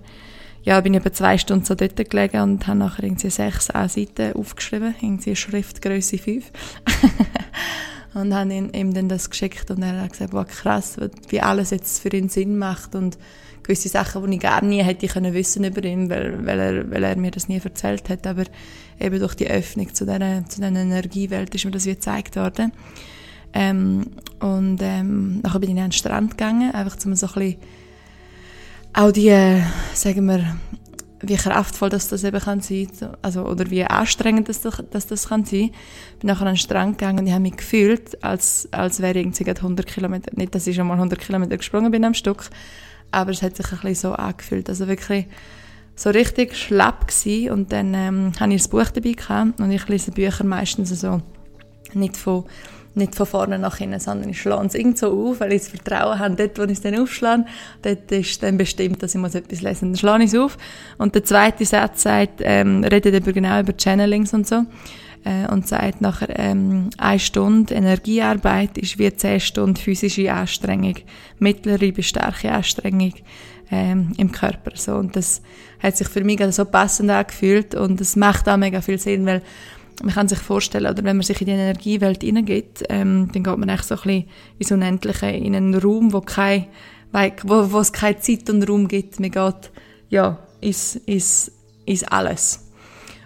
ja, bin ich etwa zwei Stunden so dort gelegen und habe nachher irgendwie sechs A-Seiten aufgeschrieben, irgendwie Schriftgröße 5. [LAUGHS] und habe ihm, dann das geschickt und er hat gesagt, wow, krass, wie alles jetzt für ihn Sinn macht. Und gewisse Sachen, die ich gar nie hätte wissen über ihn, weil, weil, er, weil er mir das nie erzählt hat, aber eben durch die Öffnung zu dieser, zu dieser Energiewelt ist mir das wie gezeigt worden. Ähm, und ähm, nachher bin ich an den Strand gegangen, einfach um so ein bisschen auch die, sagen wir, wie kraftvoll das, das eben kann sein, also, oder wie anstrengend das, das, das kann sein. Ich bin nachher an den Strand gegangen und ich habe mich gefühlt, als, als wäre ich 100 Kilometer, nicht, dass ich schon mal 100 Kilometer gesprungen bin am Stück, aber es hat sich ein bisschen so angefühlt, also wirklich so richtig schlapp gewesen und dann ähm, habe ich ein Buch dabei gehabt und ich lese Bücher meistens so nicht von nicht von vorne nach hinten, sondern ich schlage es irgend so auf, weil ich das Vertrauen habe, dort, wo ich es dann aufschlage, dort ist dann bestimmt, dass ich etwas lesen muss. Dann schlage ich es auf. Und der zweite Satz sagt, ähm, redet eben genau über Channelings und so, äh, und sagt nachher, ähm, eine Stunde Energiearbeit ist wie zehn Stunden physische Anstrengung, mittlere bis starke Anstrengung, ähm, im Körper, so. Und das hat sich für mich so passend angefühlt und es macht auch mega viel Sinn, weil man kann sich vorstellen, oder wenn man sich in die Energiewelt hineingeht, ähm, dann geht man echt so ein bisschen in so unendlichen, in einen Raum, wo, kein, wo, wo es keine Zeit und Raum gibt. Man geht, ja, ins, ins, ins Alles.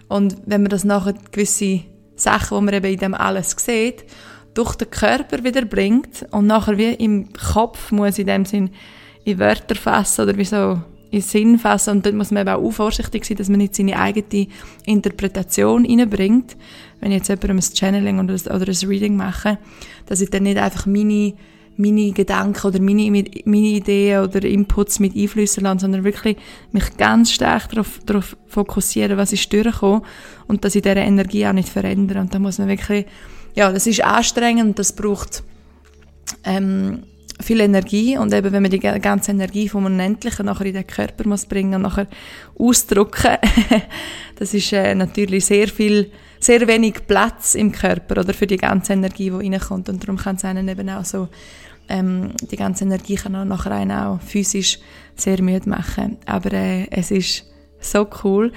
Und wenn man das nachher gewisse Sachen, die man eben in dem Alles sieht, durch den Körper wieder bringt und nachher wie im Kopf muss in dem Sinn in Wörter fassen oder wie so in Sinn fassen und dort muss man eben auch vorsichtig sein, dass man nicht seine eigene Interpretation reinbringt. Wenn ich jetzt jemandem ein Channeling oder ein, oder ein Reading mache, dass ich dann nicht einfach meine, meine Gedanken oder meine, meine Ideen oder Inputs mit einflüssen lasse, sondern wirklich mich ganz stark darauf, darauf fokussieren, was ist durchgekommen und dass ich diese Energie auch nicht verändere. Und da muss man wirklich, ja, das ist anstrengend, das braucht ähm, viel Energie und eben wenn man die ganze Energie vom Unendlichen nachher in den Körper muss bringen und nachher ausdrücken, [LAUGHS] das ist äh, natürlich sehr viel, sehr wenig Platz im Körper oder für die ganze Energie, die reinkommt. Und darum kann es einen eben auch so, ähm, die ganze Energie kann auch nachher einen auch physisch sehr müde machen, aber äh, es ist so cool,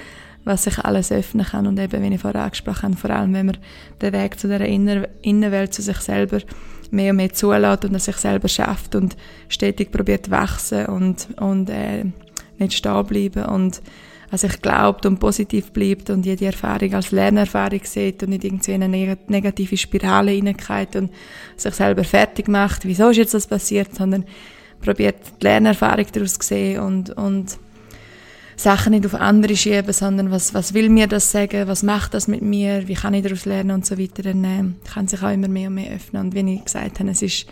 was sich alles öffnen kann. Und eben, wie ich vorher angesprochen habe, vor allem, wenn man den Weg zu der Inner Innenwelt, zu sich selber mehr und mehr zulässt und an sich selber schafft und stetig probiert wachsen und, und äh, nicht stehen bleiben und an sich glaubt und positiv bleibt und jede Erfahrung als Lernerfahrung sieht und nicht irgendwie in eine negative Spirale hineingeht und sich selber fertig macht, wieso ist jetzt das passiert, sondern probiert die Lernerfahrung daraus zu sehen und, und Sachen nicht auf andere schieben, sondern was, was will mir das sagen, was macht das mit mir, wie kann ich daraus lernen und so weiter, dann äh, kann sich auch immer mehr und mehr öffnen. Und wie ich gesagt habe, es ist,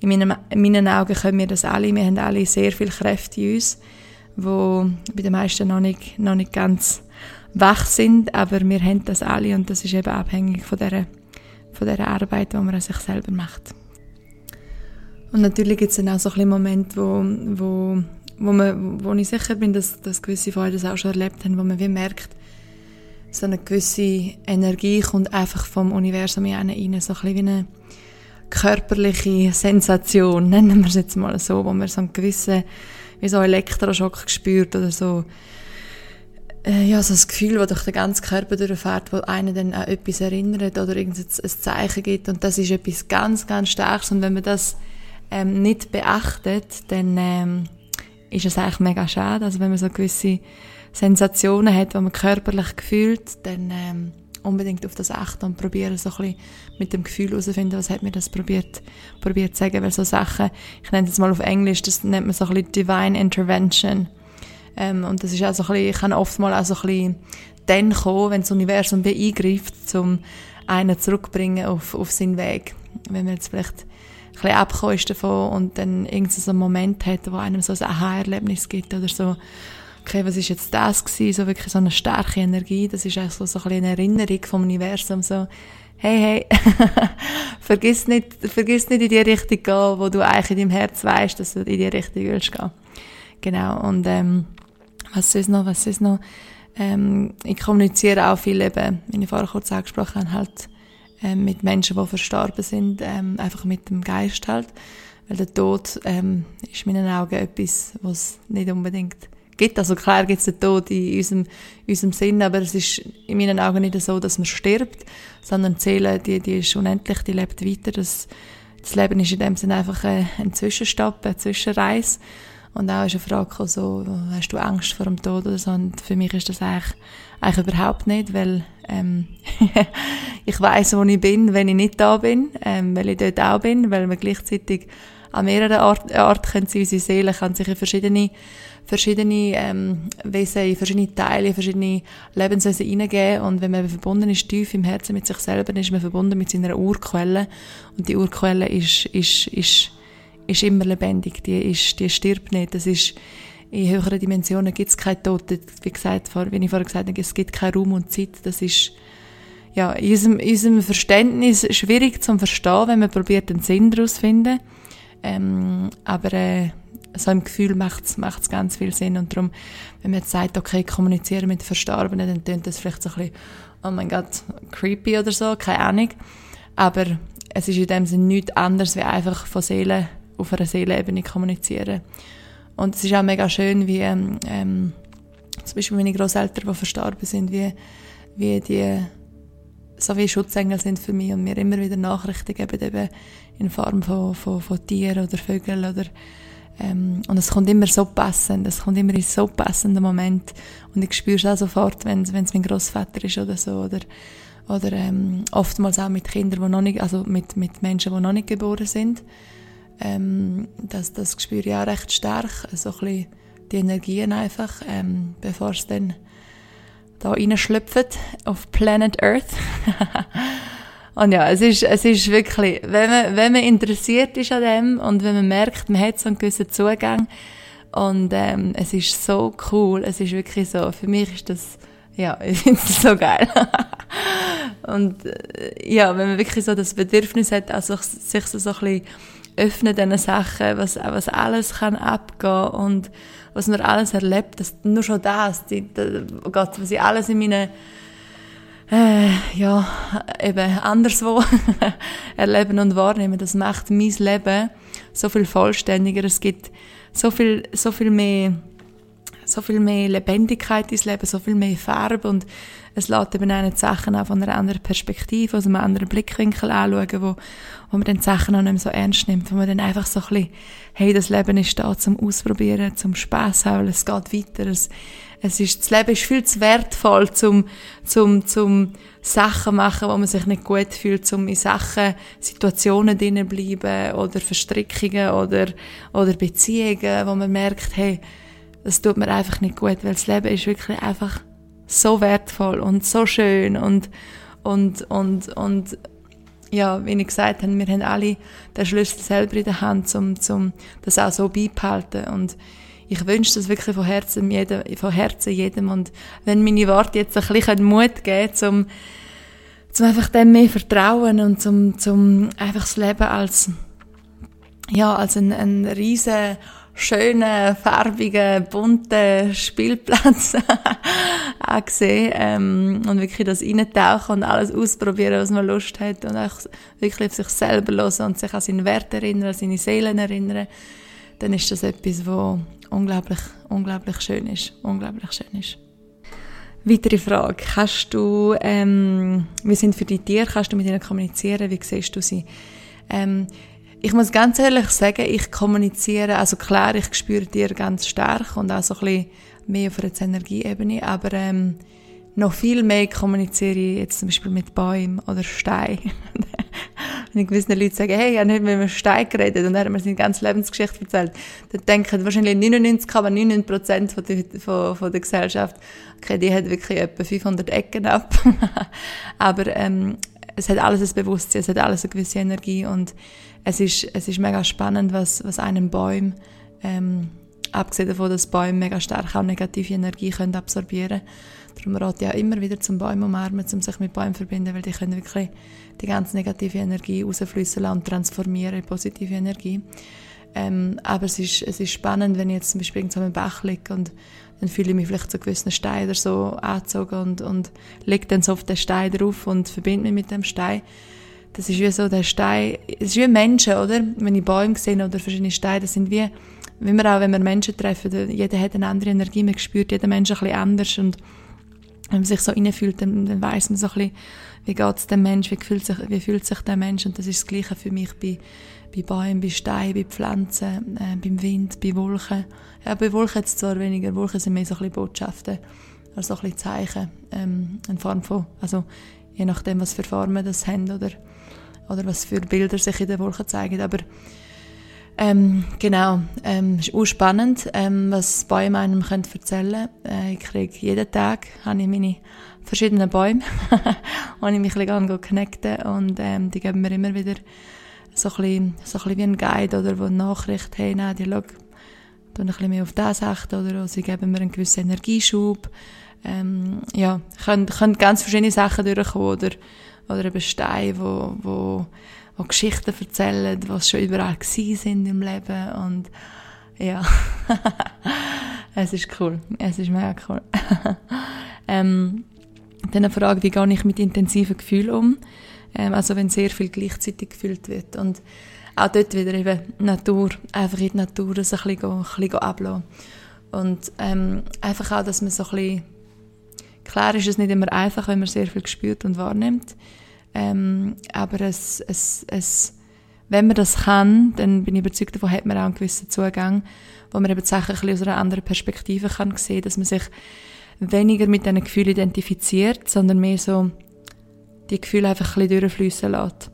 in meinen, in meinen Augen können wir das alle, wir haben alle sehr viel Kräfte in uns, wo bei den meisten noch nicht, noch nicht ganz wach sind, aber wir haben das alle und das ist eben abhängig von der, von der Arbeit, die man an sich selber macht. Und natürlich gibt es dann auch so ein Momente, wo, wo wo, man, wo ich sicher bin, dass, dass gewisse von euch das auch schon erlebt haben, wo man wie merkt, so eine gewisse Energie kommt einfach vom Universum rein, so ein bisschen wie eine körperliche Sensation, [LAUGHS] nennen wir es jetzt mal so, wo man so einen gewissen, wie so einen Elektroschock spürt oder so, äh, ja, so ein Gefühl, das durch den ganzen Körper durchfährt, wo einen dann an etwas erinnert oder irgendein Zeichen gibt. Und das ist etwas ganz, ganz Starkes. Und wenn man das ähm, nicht beachtet, dann ähm, ist es eigentlich mega schade. Also wenn man so gewisse Sensationen hat, die man körperlich fühlt, dann ähm, unbedingt auf das achten und probieren so ein bisschen mit dem Gefühl herauszufinden, was hat mir das probiert, probiert zu sagen, weil so Sachen, ich nenne das mal auf Englisch, das nennt man so ein bisschen Divine Intervention. Ähm, und das ist auch so ein bisschen, ich kann oft mal auch so ein bisschen dann kommen, wenn das Universum eingreift, um einen zurückzubringen auf, auf seinen Weg. Wenn man jetzt vielleicht bisschen abgekommen ist davon und dann irgendwie so einen Moment hat, wo einem so ein Aha-Erlebnis gibt oder so, okay, was ist jetzt das gewesen? So wirklich so eine starke Energie, das ist eigentlich so, so ein eine Erinnerung vom Universum, so, hey, hey, [LAUGHS] vergiss nicht, vergiss nicht in die Richtung gehen, wo du eigentlich in deinem Herz weißt, dass du in die Richtung willst gehen. Genau, und, ähm, was ist noch, was ist noch, ähm, ich kommuniziere auch viel eben, wie ich vorher kurz angesprochen habe, halt, ähm, mit Menschen, die verstorben sind, ähm, einfach mit dem Geist halt. Weil der Tod ähm, ist in meinen Augen etwas, was nicht unbedingt gibt. Also klar gibt es den Tod in unserem, unserem Sinn, aber es ist in meinen Augen nicht so, dass man stirbt, sondern die Seele, die, die ist unendlich, die lebt weiter. Das, das Leben ist in dem Sinne einfach ein, ein Zwischenstopp, eine Zwischenreise. Und auch ist eine Frage so, hast du Angst vor dem Tod oder so? Und für mich ist das eigentlich, eigentlich überhaupt nicht, weil ähm, [LAUGHS] ich weiß, wo ich bin, wenn ich nicht da bin, ähm, weil ich dort auch bin, weil wir gleichzeitig an mehreren Orten Ort können sie, unsere Seele kann sich in verschiedene, verschiedene ähm, Wesen, in verschiedene Teile, in verschiedene Lebenswesen hineingeben. Und wenn man verbunden ist, tief im Herzen mit sich selber, dann ist man verbunden mit seiner Urquelle. Und die Urquelle ist, ist, ist ist immer lebendig, die, ist, die stirbt nicht. Das ist, in höheren Dimensionen gibt es keinen Tod. Wie gesagt, wie ich vorher gesagt habe, es gibt keinen Raum und Zeit. Das ist ja, in unserem, in unserem Verständnis schwierig zu verstehen, wenn man probiert, einen Sinn daraus zu finden. Ähm, aber äh, so im Gefühl macht es ganz viel Sinn. Und darum, wenn man jetzt sagt, okay, kommunizieren mit Verstorbenen, dann klingt das vielleicht so ein bisschen, oh mein Gott, creepy oder so, keine Ahnung. Aber es ist in dem Sinne nichts anderes, wie einfach von Seelen auf einer Seelenebene kommunizieren. Und es ist auch mega schön, wie ähm, ähm, zum Beispiel meine Großeltern, die verstorben sind, wie, wie die so wie Schutzengel sind für mich und mir immer wieder Nachrichten geben, eben in Form von, von, von Tieren oder Vögeln oder ähm, und es kommt immer so passend, es kommt immer in so passenden Moment und ich spüre es auch sofort, wenn es mein Großvater ist oder so oder oder ähm, oftmals auch mit Kindern, die noch nicht, also mit, mit Menschen, die noch nicht geboren sind ähm, das, das spüre ich auch recht stark, so ein bisschen die Energien einfach, ähm, bevor es dann da reinschlüpft auf Planet Earth. [LAUGHS] und ja, es ist, es ist wirklich, wenn man, wenn man interessiert ist an dem und wenn man merkt, man hat so einen gewissen Zugang und ähm, es ist so cool, es ist wirklich so, für mich ist das, ja, [LAUGHS] ich finde es so geil. [LAUGHS] und äh, ja, wenn man wirklich so das Bedürfnis hat, also sich so, so ein bisschen öffnen diesen Sachen, was, was alles kann abgehen und was man alles erlebt, das, nur schon das, die, oh Gott, was ich alles in meinen äh, ja, eben anderswo [LAUGHS] erleben und wahrnehmen, das macht mein Leben so viel vollständiger. Es gibt so viel, so viel mehr so viel mehr Lebendigkeit ins Leben, so viel mehr Farbe und es lässt eben auch die Sachen auch von einer anderen Perspektive, aus einem anderen Blickwinkel anschauen, wo, wo man dann die Sachen auch nicht mehr so ernst nimmt, wo man dann einfach so ein bisschen, hey, das Leben ist da zum Ausprobieren, zum Spaß haben, es geht weiter, es, es ist, das Leben ist viel zu wertvoll, zum, zum, zum Sachen machen, wo man sich nicht gut fühlt, zum in Sachen, Situationen drinnen bleiben oder Verstrickungen oder, oder Beziehungen, wo man merkt, hey, das tut mir einfach nicht gut, weil das Leben ist wirklich einfach so wertvoll und so schön und, und, und, und, ja, wie ich gesagt habe, wir haben alle den Schlüssel selber in der Hand, um, um das auch so beibehalten. Und ich wünsche das wirklich von Herzen jedem, von Herzen jedem. Und wenn meine Worte jetzt ein bisschen Mut geben zum, zum einfach dem mehr vertrauen und zum, zum einfach das Leben als, ja, als ein, ein riesen schönen, farbigen, bunten Spielplatz [LAUGHS] angesehen ähm, und wirklich das reintauchen und alles ausprobieren, was man Lust hat und auch wirklich auf sich selber hören und sich an seinen Wert erinnern, an seine Seelen erinnern, dann ist das etwas, was unglaublich, unglaublich schön ist, unglaublich schön ist. Weitere Frage. Kannst du, ähm, wie sind für die Tiere, kannst du mit ihnen kommunizieren? Wie siehst du sie? Ähm, ich muss ganz ehrlich sagen, ich kommuniziere, also klar, ich spüre Tiere ganz stark und auch so ein bisschen mehr auf einer Energieebene, aber ähm, noch viel mehr kommuniziere ich jetzt zum Beispiel mit Bäumen oder Steinen. [LAUGHS] Wenn ich gewissen Leuten sage, hey, ich habe nicht mit einem Stein geredet und er hat mir seine ganze Lebensgeschichte erzählt, dann denken wahrscheinlich 99,99 Prozent von, der, von, von der Gesellschaft, okay, die hat wirklich etwa 500 Ecken ab. [LAUGHS] Aber ähm, es hat alles ein Bewusstsein, es hat alles eine gewisse Energie und es ist, es ist mega spannend, was, was einem Baum, ähm, abgesehen davon, dass Bäume mega stark auch negative Energie können absorbieren können. Darum rate ich auch immer wieder zum Bäumen umarmen, um sich mit Bäumen zu verbinden, weil die können wirklich die ganze negative Energie rausfließen lassen und transformieren in positive Energie. Ähm, aber es ist, es ist spannend, wenn ich jetzt zum Beispiel irgendwo am Bach liege und dann fühle ich mich vielleicht zu gewissen Stein oder so angezogen und, und lege dann so auf den Stein drauf und verbinde mich mit dem Stein. Das ist wie so der Stein, es ist wie Menschen, oder? Wenn ich Bäume sehe oder verschiedene Steine, das sind wie, wie wir auch, wenn wir Menschen treffen, jeder hat eine andere Energie, man spürt jeden Menschen ein bisschen anders und wenn man sich so reinfühlt, dann, dann weiss man so ein bisschen, wie geht es dem Mensch, wie fühlt, sich, wie fühlt sich der Mensch und das ist das Gleiche für mich bei, bei Bäumen, bei Steinen, bei Pflanzen, äh, beim Wind, bei Wolken. Ja, bei Wolken jetzt zwar weniger, Wolken sind mehr so ein bisschen Botschaften, also ein bisschen Zeichen, ähm, in Form von, also je nachdem, was für Formen das haben oder, oder was für Bilder sich in den Wolken zeigen, aber ähm, genau, ähm, ist auch spannend, ähm, was Bäume einem können erzählen können. Äh, ich kriege jeden Tag habe ich meine verschiedenen Bäume, [LAUGHS] wo ich mich ein bisschen connecten und ähm, die geben mir immer wieder so ein, bisschen, so ein bisschen wie ein Guide oder wo eine Nachricht, hey, nein, die schau, tu ein bisschen mehr auf das achten oder sie geben mir einen gewissen Energieschub. Ähm, ja, können, können ganz verschiedene Sachen durchkommen oder, oder eben Steine, wo, wo die Geschichten erzählen, was schon überall sind im Leben und ja, [LAUGHS] es ist cool, es ist mega cool. [LAUGHS] ähm, dann Frage, wie gehe ich mit intensiven Gefühlen um? Ähm, also wenn sehr viel gleichzeitig gefühlt wird und auch dort wieder eben Natur, einfach in die Natur das ein bisschen, ein bisschen ablassen. Und ähm, einfach auch, dass man so ein bisschen, klar ist es nicht immer einfach, wenn man sehr viel spürt und wahrnimmt, ähm, aber es, es, es, wenn man das kann, dann bin ich überzeugt, davon hat man auch einen gewissen Zugang, wo man eben die Sachen ein bisschen aus einer anderen Perspektive kann sehen, dass man sich weniger mit diesen Gefühlen identifiziert, sondern mehr so die Gefühle einfach ein bisschen durchfließen lässt.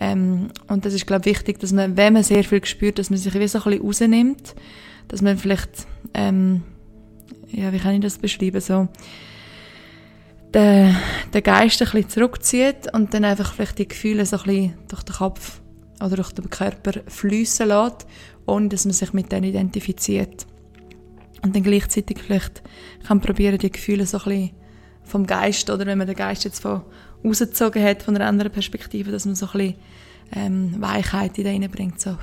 Ähm, und das ist, glaube ich, wichtig, dass man, wenn man sehr viel spürt, dass man sich wie so ein bisschen rausnimmt, dass man vielleicht, ähm, ja, wie kann ich das beschreiben, so, den, den Geist ein bisschen zurückzieht und dann einfach vielleicht die Gefühle so ein bisschen durch den Kopf oder durch den Körper fließen lässt, ohne dass man sich mit denen identifiziert. Und dann gleichzeitig vielleicht kann probieren, die Gefühle so ein bisschen vom Geist, oder wenn man den Geist jetzt von rausgezogen hat, von einer anderen Perspektive, dass man so ein bisschen ähm, Weichheit in den bringt, so,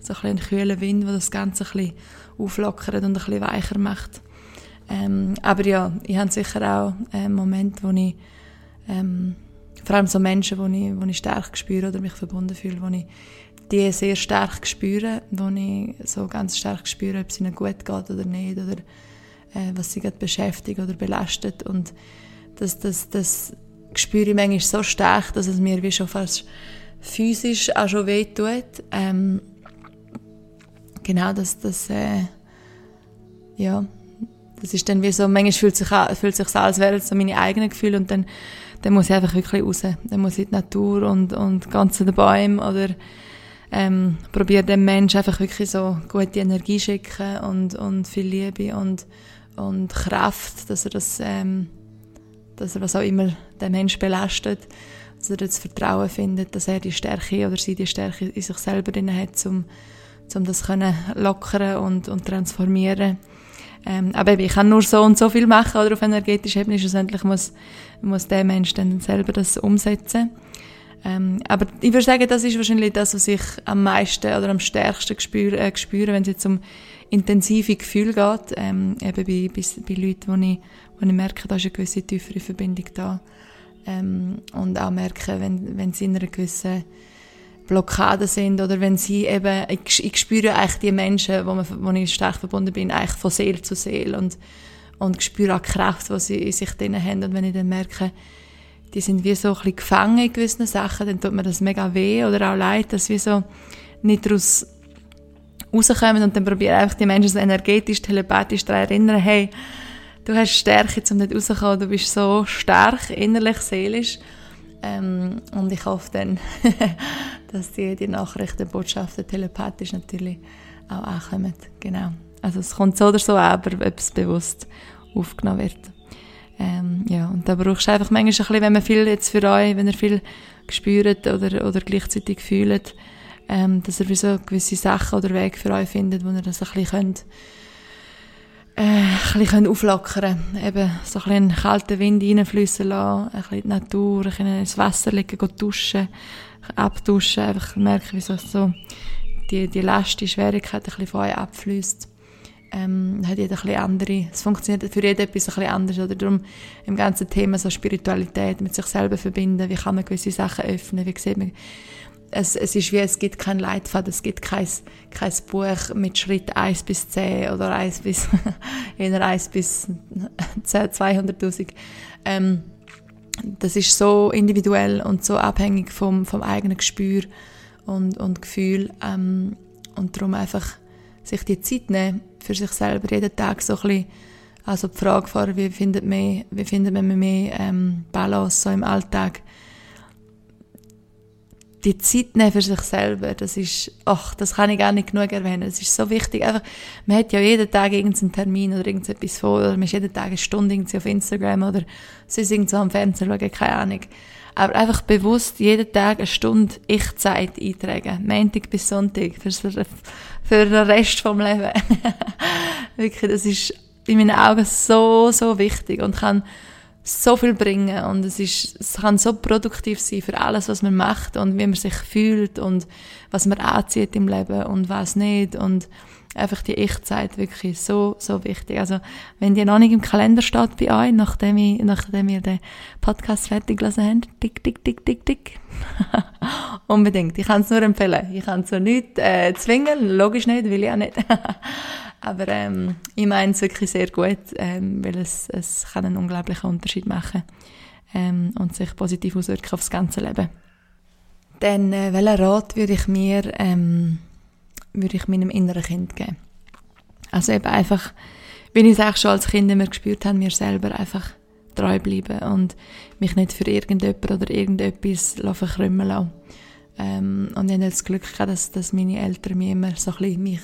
so ein bisschen einen kühlen Wind, der das Ganze ein bisschen auflockert und ein bisschen weicher macht. Ähm, aber ja, ich habe sicher auch äh, Momente, wo ich, ähm, vor allem so Menschen, wo ich, wo ich stark spüre oder mich verbunden fühle, wo ich die sehr stark spüre, wo ich so ganz stark spüre, ob es ihnen gut geht oder nicht oder äh, was sie gerade beschäftigt oder belastet und das, das, das spüre ich manchmal so stark, dass es mir wie schon fast physisch auch schon wehtut. Ähm, genau, das, das, äh, ja, das ist dann wie so, manchmal fühlt sich, fühlt sich so, als wären so meine eigenen Gefühle und dann, dann muss ich einfach wirklich raus. Dann muss ich die Natur und, und ganze den Bäume oder ähm, probiere dem Menschen einfach wirklich so gute Energie schicken und, und viel Liebe und, und Kraft, dass er das, ähm, dass er was auch immer den Mensch belastet, dass er das Vertrauen findet, dass er die Stärke oder sie die Stärke in sich selber drin hat, um, um das können lockern und, und transformieren ähm, aber ich kann nur so und so viel machen oder auf energetischer Ebene. Schlussendlich muss, muss der Mensch dann selber das umsetzen. Ähm, aber ich würde sagen, das ist wahrscheinlich das, was ich am meisten oder am stärksten spüre, äh, spüre wenn es jetzt um intensive Gefühle geht. Ähm, eben bei, bei, bei Leuten, wo ich, wo ich merke, da ist eine gewisse tiefere Verbindung da. Ähm, und auch merke, wenn, wenn sie in einer gewissen Blockaden sind oder wenn sie eben, ich, ich spüre eigentlich die Menschen, wo, man, wo ich stark verbunden bin, eigentlich von Seele zu Seele und, und spüre auch die Kraft, die sie in sich drin haben und wenn ich dann merke, die sind wie so ein bisschen gefangen in gewissen Sachen, dann tut mir das mega weh oder auch leid, dass wir so nicht daraus rauskommen und dann probiere einfach die Menschen so energetisch, telepathisch daran erinnern, hey, du hast Stärke, um nicht rauszukommen, du bist so stark, innerlich, seelisch ähm, und ich hoffe dann, [LAUGHS] dass die, die Nachrichten, Botschaften telepathisch natürlich auch ankommen. Genau. Also es kommt so oder so an, aber ob es bewusst aufgenommen wird. Ähm, ja, und da brauchst du einfach manchmal ein bisschen, wenn man viel jetzt für euch, wenn ihr viel spürt oder, oder gleichzeitig fühlt, ähm, dass ihr wie so gewisse Sachen oder Wege für euch findet, wo ihr das ein bisschen könnt, äh, ein bisschen auflockern Eben so ein bisschen einen kalten Wind reinfließen lassen, ein bisschen die Natur, ein bisschen ins Wasser legen, gehen duschen, abduschen, einfach merken, wie so, so die, die Last, die Schwierigkeit ein bisschen von euch abfließt. Ähm, hat jeder ein andere, es funktioniert für jeden etwas ein anders, oder darum im ganzen Thema so Spiritualität, mit sich selber verbinden, wie kann man gewisse Sachen öffnen, wie sieht man es, es ist wie, es gibt keinen Leitfaden, es gibt kein, kein Buch mit Schritt 1 bis 10 oder 1 bis, [LAUGHS] eher 1 bis [LAUGHS] 10, 200'000. Ähm, das ist so individuell und so abhängig vom, vom eigenen Gespür und, und Gefühl. Ähm, und darum einfach sich die Zeit nehmen, für sich selber jeden Tag so ein bisschen, also die Frage vor, wie findet man, wie findet man mehr ähm, Balance so im Alltag, die Zeit nehmen für sich selber, das ist, ach, das kann ich gar nicht genug erwähnen. Das ist so wichtig. Einfach, man hat ja jeden Tag irgendeinen Termin oder irgendetwas vor, oder man ist jeden Tag eine Stunde auf Instagram oder sonst irgendwo am Fernsehen schauen, keine Ahnung. Aber einfach bewusst jeden Tag eine Stunde Ich-Zeit eintragen. Montag bis Sonntag. Für, für den Rest vom Leben. [LAUGHS] Wirklich, das ist in meinen Augen so, so wichtig und kann so viel bringen und es ist, es kann so produktiv sein für alles, was man macht und wie man sich fühlt und was man anzieht im Leben und was nicht und einfach die Echtzeit wirklich so, so wichtig. Also, wenn die noch nicht im Kalender steht bei euch, nachdem, ich, nachdem ihr den Podcast fertig gelesen habt, tick, tick, tick, tick, tick. [LAUGHS] Unbedingt. Ich kann es nur empfehlen. Ich kann es so nicht äh, zwingen, logisch nicht, will ich auch nicht. [LAUGHS] Aber ähm, ich meine es wirklich sehr gut, ähm, weil es, es kann einen unglaublichen Unterschied machen ähm, und sich positiv auswirken auf das ganze Leben. Dann, äh, welchen Rat würde ich mir, ähm, würde ich meinem inneren Kind geben? Also eben einfach, wie ich es auch schon als Kind immer gespürt habe, mir selber einfach treu bleiben und mich nicht für irgendjemand oder irgendetwas verkrümmen lassen. Ähm, und ich habe das Glück gehabt, dass, dass meine Eltern mir immer so ein bisschen mich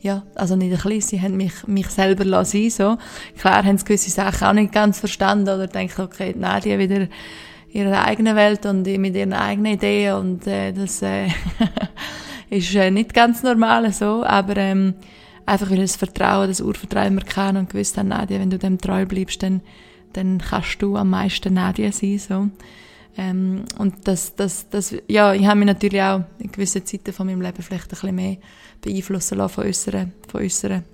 ja, also nicht ein bisschen, sie haben mich, mich selber lassen so. Klar haben sie gewisse Sachen auch nicht ganz verstanden oder denken, okay, die haben wieder ihre eigene Welt und mit ihren eigenen Ideen und äh, das äh, [LAUGHS] ist äh, nicht ganz normal so, aber ähm, einfach weil das Vertrauen, das Urvertrauen immer kann und gewusst haben, Nadia, wenn du dem treu bleibst, dann, dann kannst du am meisten Nadia sein, so. Ähm, und das, das, das, ja, ich habe mich natürlich auch in gewissen Zeiten von meinem Leben vielleicht ein bisschen mehr beeinflussen lassen von unseren, von unseren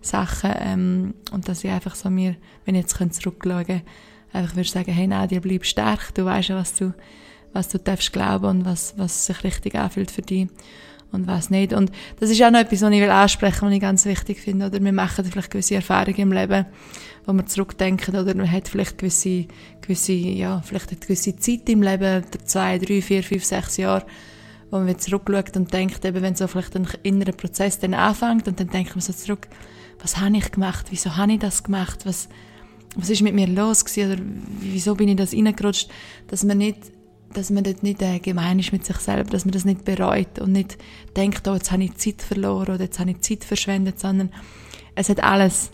Sachen. Ähm, und dass ich einfach so mir, wenn ich jetzt zurückschauen könnte, einfach würde sagen, hey Nadia, bleib stark, du weißt ja, was du, was du darfst glauben und was, was sich richtig anfühlt für dich. Und was nicht. Und das ist auch noch etwas, was ich will ansprechen, was ich ganz wichtig finde. Oder? Wir machen vielleicht gewisse Erfahrungen im Leben, wo wir zurückdenken, oder? Man hat vielleicht gewisse, gewisse, ja, vielleicht eine gewisse Zeit im Leben, zwei, drei, vier, fünf, sechs Jahre, wo man zurückschaut und denkt, eben, wenn so vielleicht ein innerer Prozess dann anfängt und dann denkt man so zurück, was habe ich gemacht, wieso habe ich das gemacht, was, was ist mit mir los gewesen, oder wieso bin ich das reingerutscht, dass man nicht dass man dort nicht äh, gemein ist mit sich selber, dass man das nicht bereut und nicht denkt, oh, jetzt habe ich Zeit verloren oder jetzt habe ich Zeit verschwendet, sondern es hat alles,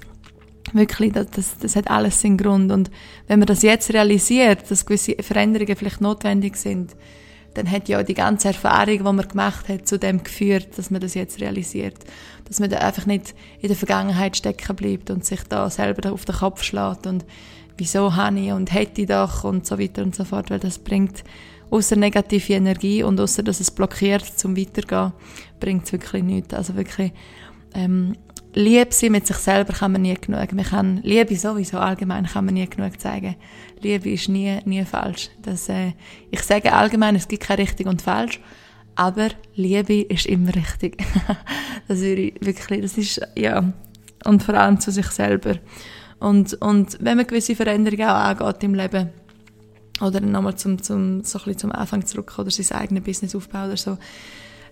wirklich, das, das, das hat alles seinen Grund. Und wenn man das jetzt realisiert, dass gewisse Veränderungen vielleicht notwendig sind, dann hat ja die ganze Erfahrung, die man gemacht hat, zu dem geführt, dass man das jetzt realisiert. Dass man da einfach nicht in der Vergangenheit stecken bleibt und sich da selber auf den Kopf schlägt und wieso habe ich und hätte ich doch und so weiter und so fort, weil das bringt außer negative Energie und außer dass es blockiert zum Weitergehen, bringt es wirklich nichts. Also wirklich ähm, Liebe sein mit sich selber kann man nie genug. Man kann Liebe sowieso allgemein kann man nie genug zeigen. Liebe ist nie nie falsch. Das, äh, ich sage allgemein, es gibt kein richtig und falsch, aber Liebe ist immer richtig. [LAUGHS] das würde ich wirklich, das ist ja und vor allem zu sich selber. Und, und wenn man gewisse Veränderungen auch angeht im Leben, oder nochmal zum, zum, so ein bisschen zum Anfang zurück oder sein eigenes Business aufbauen oder so,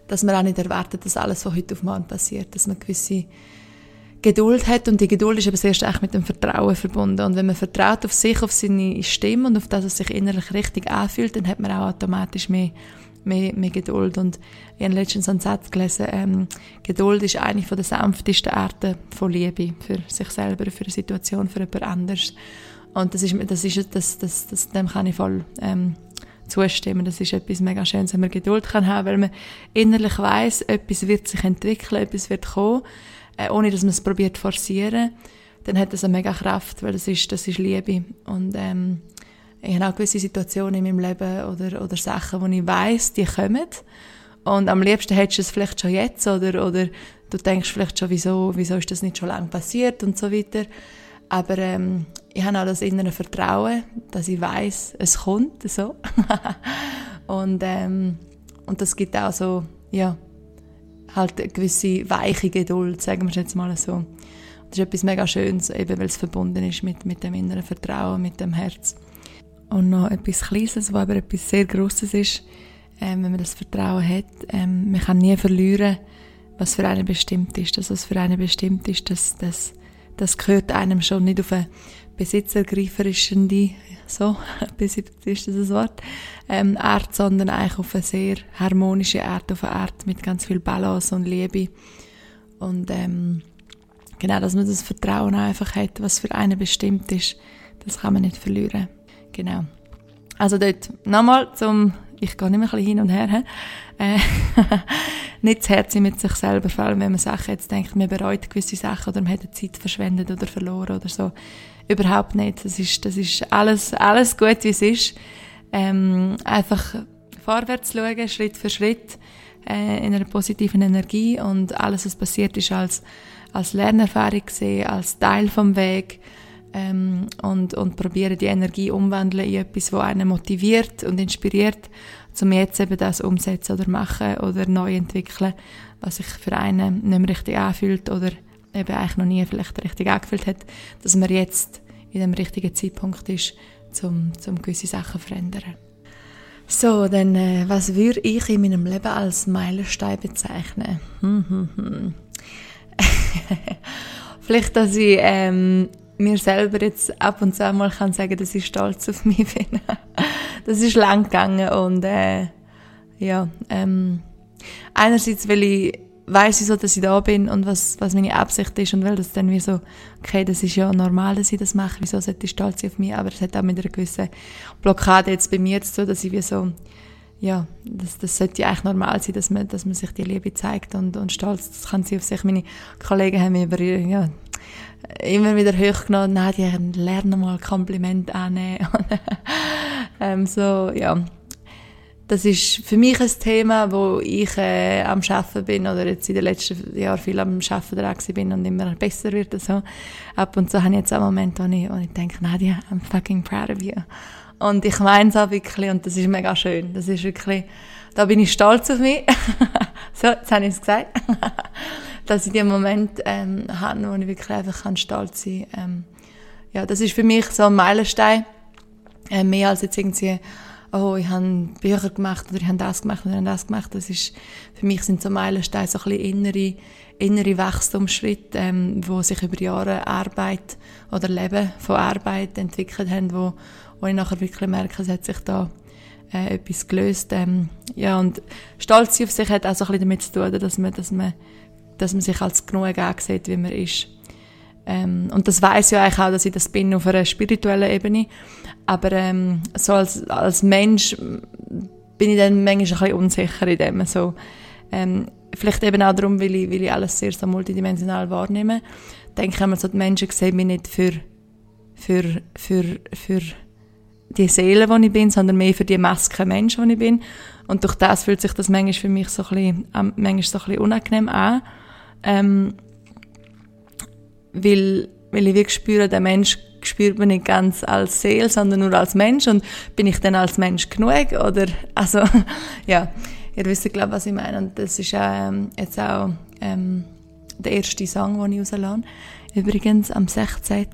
dass man auch nicht erwartet, dass alles von heute auf morgen passiert, dass man gewisse Geduld hat. Und die Geduld ist aber sehr echt mit dem Vertrauen verbunden. Und wenn man vertraut auf sich, auf seine Stimme und auf das, was sich innerlich richtig anfühlt, dann hat man auch automatisch mehr mehr, mehr Geduld. Und ich habe letztens einen Satz gelesen, ähm, Geduld ist eine von der sanftesten Arten von Liebe für sich selber, für eine Situation, für jemand anderes. Und das ist, das ist, das, das, das, dem kann ich voll, ähm, zustimmen. Das ist etwas mega Schönes, wenn man Geduld kann haben, weil man innerlich weiß, etwas wird sich entwickeln, etwas wird kommen, äh, ohne dass man es probiert forcieren. Dann hat das eine mega Kraft, weil das ist, das ist Liebe. Und, ähm, ich habe auch gewisse Situationen in meinem Leben oder, oder Sachen, wo ich weiß, die kommen. Und am liebsten hättest du es vielleicht schon jetzt oder, oder du denkst vielleicht schon, wieso, wieso ist das nicht schon lange passiert und so weiter. Aber ähm, ich habe auch das innere Vertrauen, dass ich weiß, es kommt so. [LAUGHS] und, ähm, und das gibt auch so, ja, halt eine gewisse weiche Geduld, sagen wir es jetzt mal so. Das ist etwas mega Schönes, eben weil es verbunden ist mit, mit dem inneren Vertrauen, mit dem Herz. Und noch etwas Kleines, was aber etwas sehr Grosses ist, ähm, wenn man das Vertrauen hat. Ähm, man kann nie verlieren, was für einen bestimmt ist. Das, was für einen bestimmt ist, das, das, das gehört einem schon nicht auf eine besitzergreiferische, so, [LAUGHS] ist das ein Wort, ähm, Art, sondern eigentlich auf eine sehr harmonische Art, auf eine Art mit ganz viel Balance und Liebe. Und ähm, genau, dass man das Vertrauen einfach hat, was für einen bestimmt ist, das kann man nicht verlieren. Genau. Also dort nochmal zum, ich gehe nicht mehr ein hin und her, äh, [LAUGHS] nicht zu Herz mit sich selber, vor allem wenn man Sachen jetzt denkt, man bereut gewisse Sachen oder man hat Zeit verschwendet oder verloren oder so. Überhaupt nicht. Das ist, das ist alles, alles gut, wie es ist. Ähm, einfach vorwärts schauen, Schritt für Schritt, äh, in einer positiven Energie und alles, was passiert ist, als, als Lernerfahrung sehen, als Teil vom Weg ähm, und, und probieren die Energie umwandeln in etwas, was einen motiviert und inspiriert, um jetzt eben das umsetzen oder machen oder neu entwickeln, was sich für einen nicht mehr richtig anfühlt oder eben eigentlich noch nie vielleicht richtig angefühlt hat, dass man jetzt in dem richtigen Zeitpunkt ist, um, um gewisse Sachen zu verändern. So, dann, äh, was würde ich in meinem Leben als Meilenstein bezeichnen? Hm, hm, hm. [LAUGHS] Vielleicht, dass ich ähm, mir selber jetzt ab und zu mal kann sagen, dass ich stolz auf mich [LAUGHS] bin. das ist lang gegangen und äh, ja, ähm, einerseits, weil ich weiß ich so, dass ich da bin und was, was meine Absicht ist und weil das dann wie so, okay, das ist ja normal, dass ich das mache, wieso sollte ich stolz sein auf mich, aber es hat auch mit einer gewissen Blockade jetzt bei mir zu tun, dass ich wie so, ja, das, das sollte ja eigentlich normal sein, dass man, dass man sich die Liebe zeigt und, und stolz das kann sie auf sich. Meine Kollegen haben mir über, ja, immer wieder hochgenommen, nein, die lernen mal Kompliment annehmen. [LAUGHS] ähm, so, ja. Das ist für mich ein Thema, wo ich äh, am Schaffen bin oder jetzt in den letzten Jahren viel am Schaffen dran bin und immer besser wird. Also ab und zu habe ich jetzt auch Momente, wo ich, wo ich denke, Nadia, I'm fucking proud of you. Und ich meine es auch wirklich und das ist mega schön. Das ist wirklich, da bin ich stolz auf mich. [LAUGHS] so, jetzt habe ich es gesagt. [LAUGHS] dass ich den Moment ähm, habe, wo ich wirklich einfach kann stolz sein kann. Ähm, ja, das ist für mich so ein Meilenstein. Äh, mehr als jetzt irgendwie, oh, ich habe Bücher gemacht oder ich habe das gemacht oder ich habe das gemacht. Das ist, für mich sind so Meilensteine so ein bisschen innere, innere Wachstumsschritte, ähm, wo sich über Jahre Arbeit oder Leben von Arbeit entwickelt haben, wo, wo ich nachher wirklich merke, es hat sich da äh, etwas gelöst. Ähm, ja, und Stolz auf sich hat auch so ein bisschen damit zu tun, dass man, dass man dass man sich als genug ansieht, wie man ist. Ähm, und das weiß ja eigentlich auch, dass ich das bin auf einer spirituellen Ebene. Aber ähm, so als, als Mensch bin ich dann manchmal ein bisschen unsicher in dem. So, ähm, vielleicht eben auch darum, weil ich, weil ich alles sehr so multidimensional wahrnehme. Denke ich so, die Menschen sehen mich nicht für, für, für, für die Seele, die ich bin, sondern mehr für die Maske Mensch, die ich bin. Und durch das fühlt sich das manchmal für mich so ein bisschen, manchmal so ein bisschen unangenehm an. Ähm, weil, weil ich wirklich spüre, der Mensch spürt man nicht ganz als Seele, sondern nur als Mensch. Und bin ich dann als Mensch genug? Oder, also, [LAUGHS] ja, ihr wisst, glaube was ich meine. Und das ist ähm, jetzt auch ähm, der erste Song, den ich rauslasse. Übrigens am 16.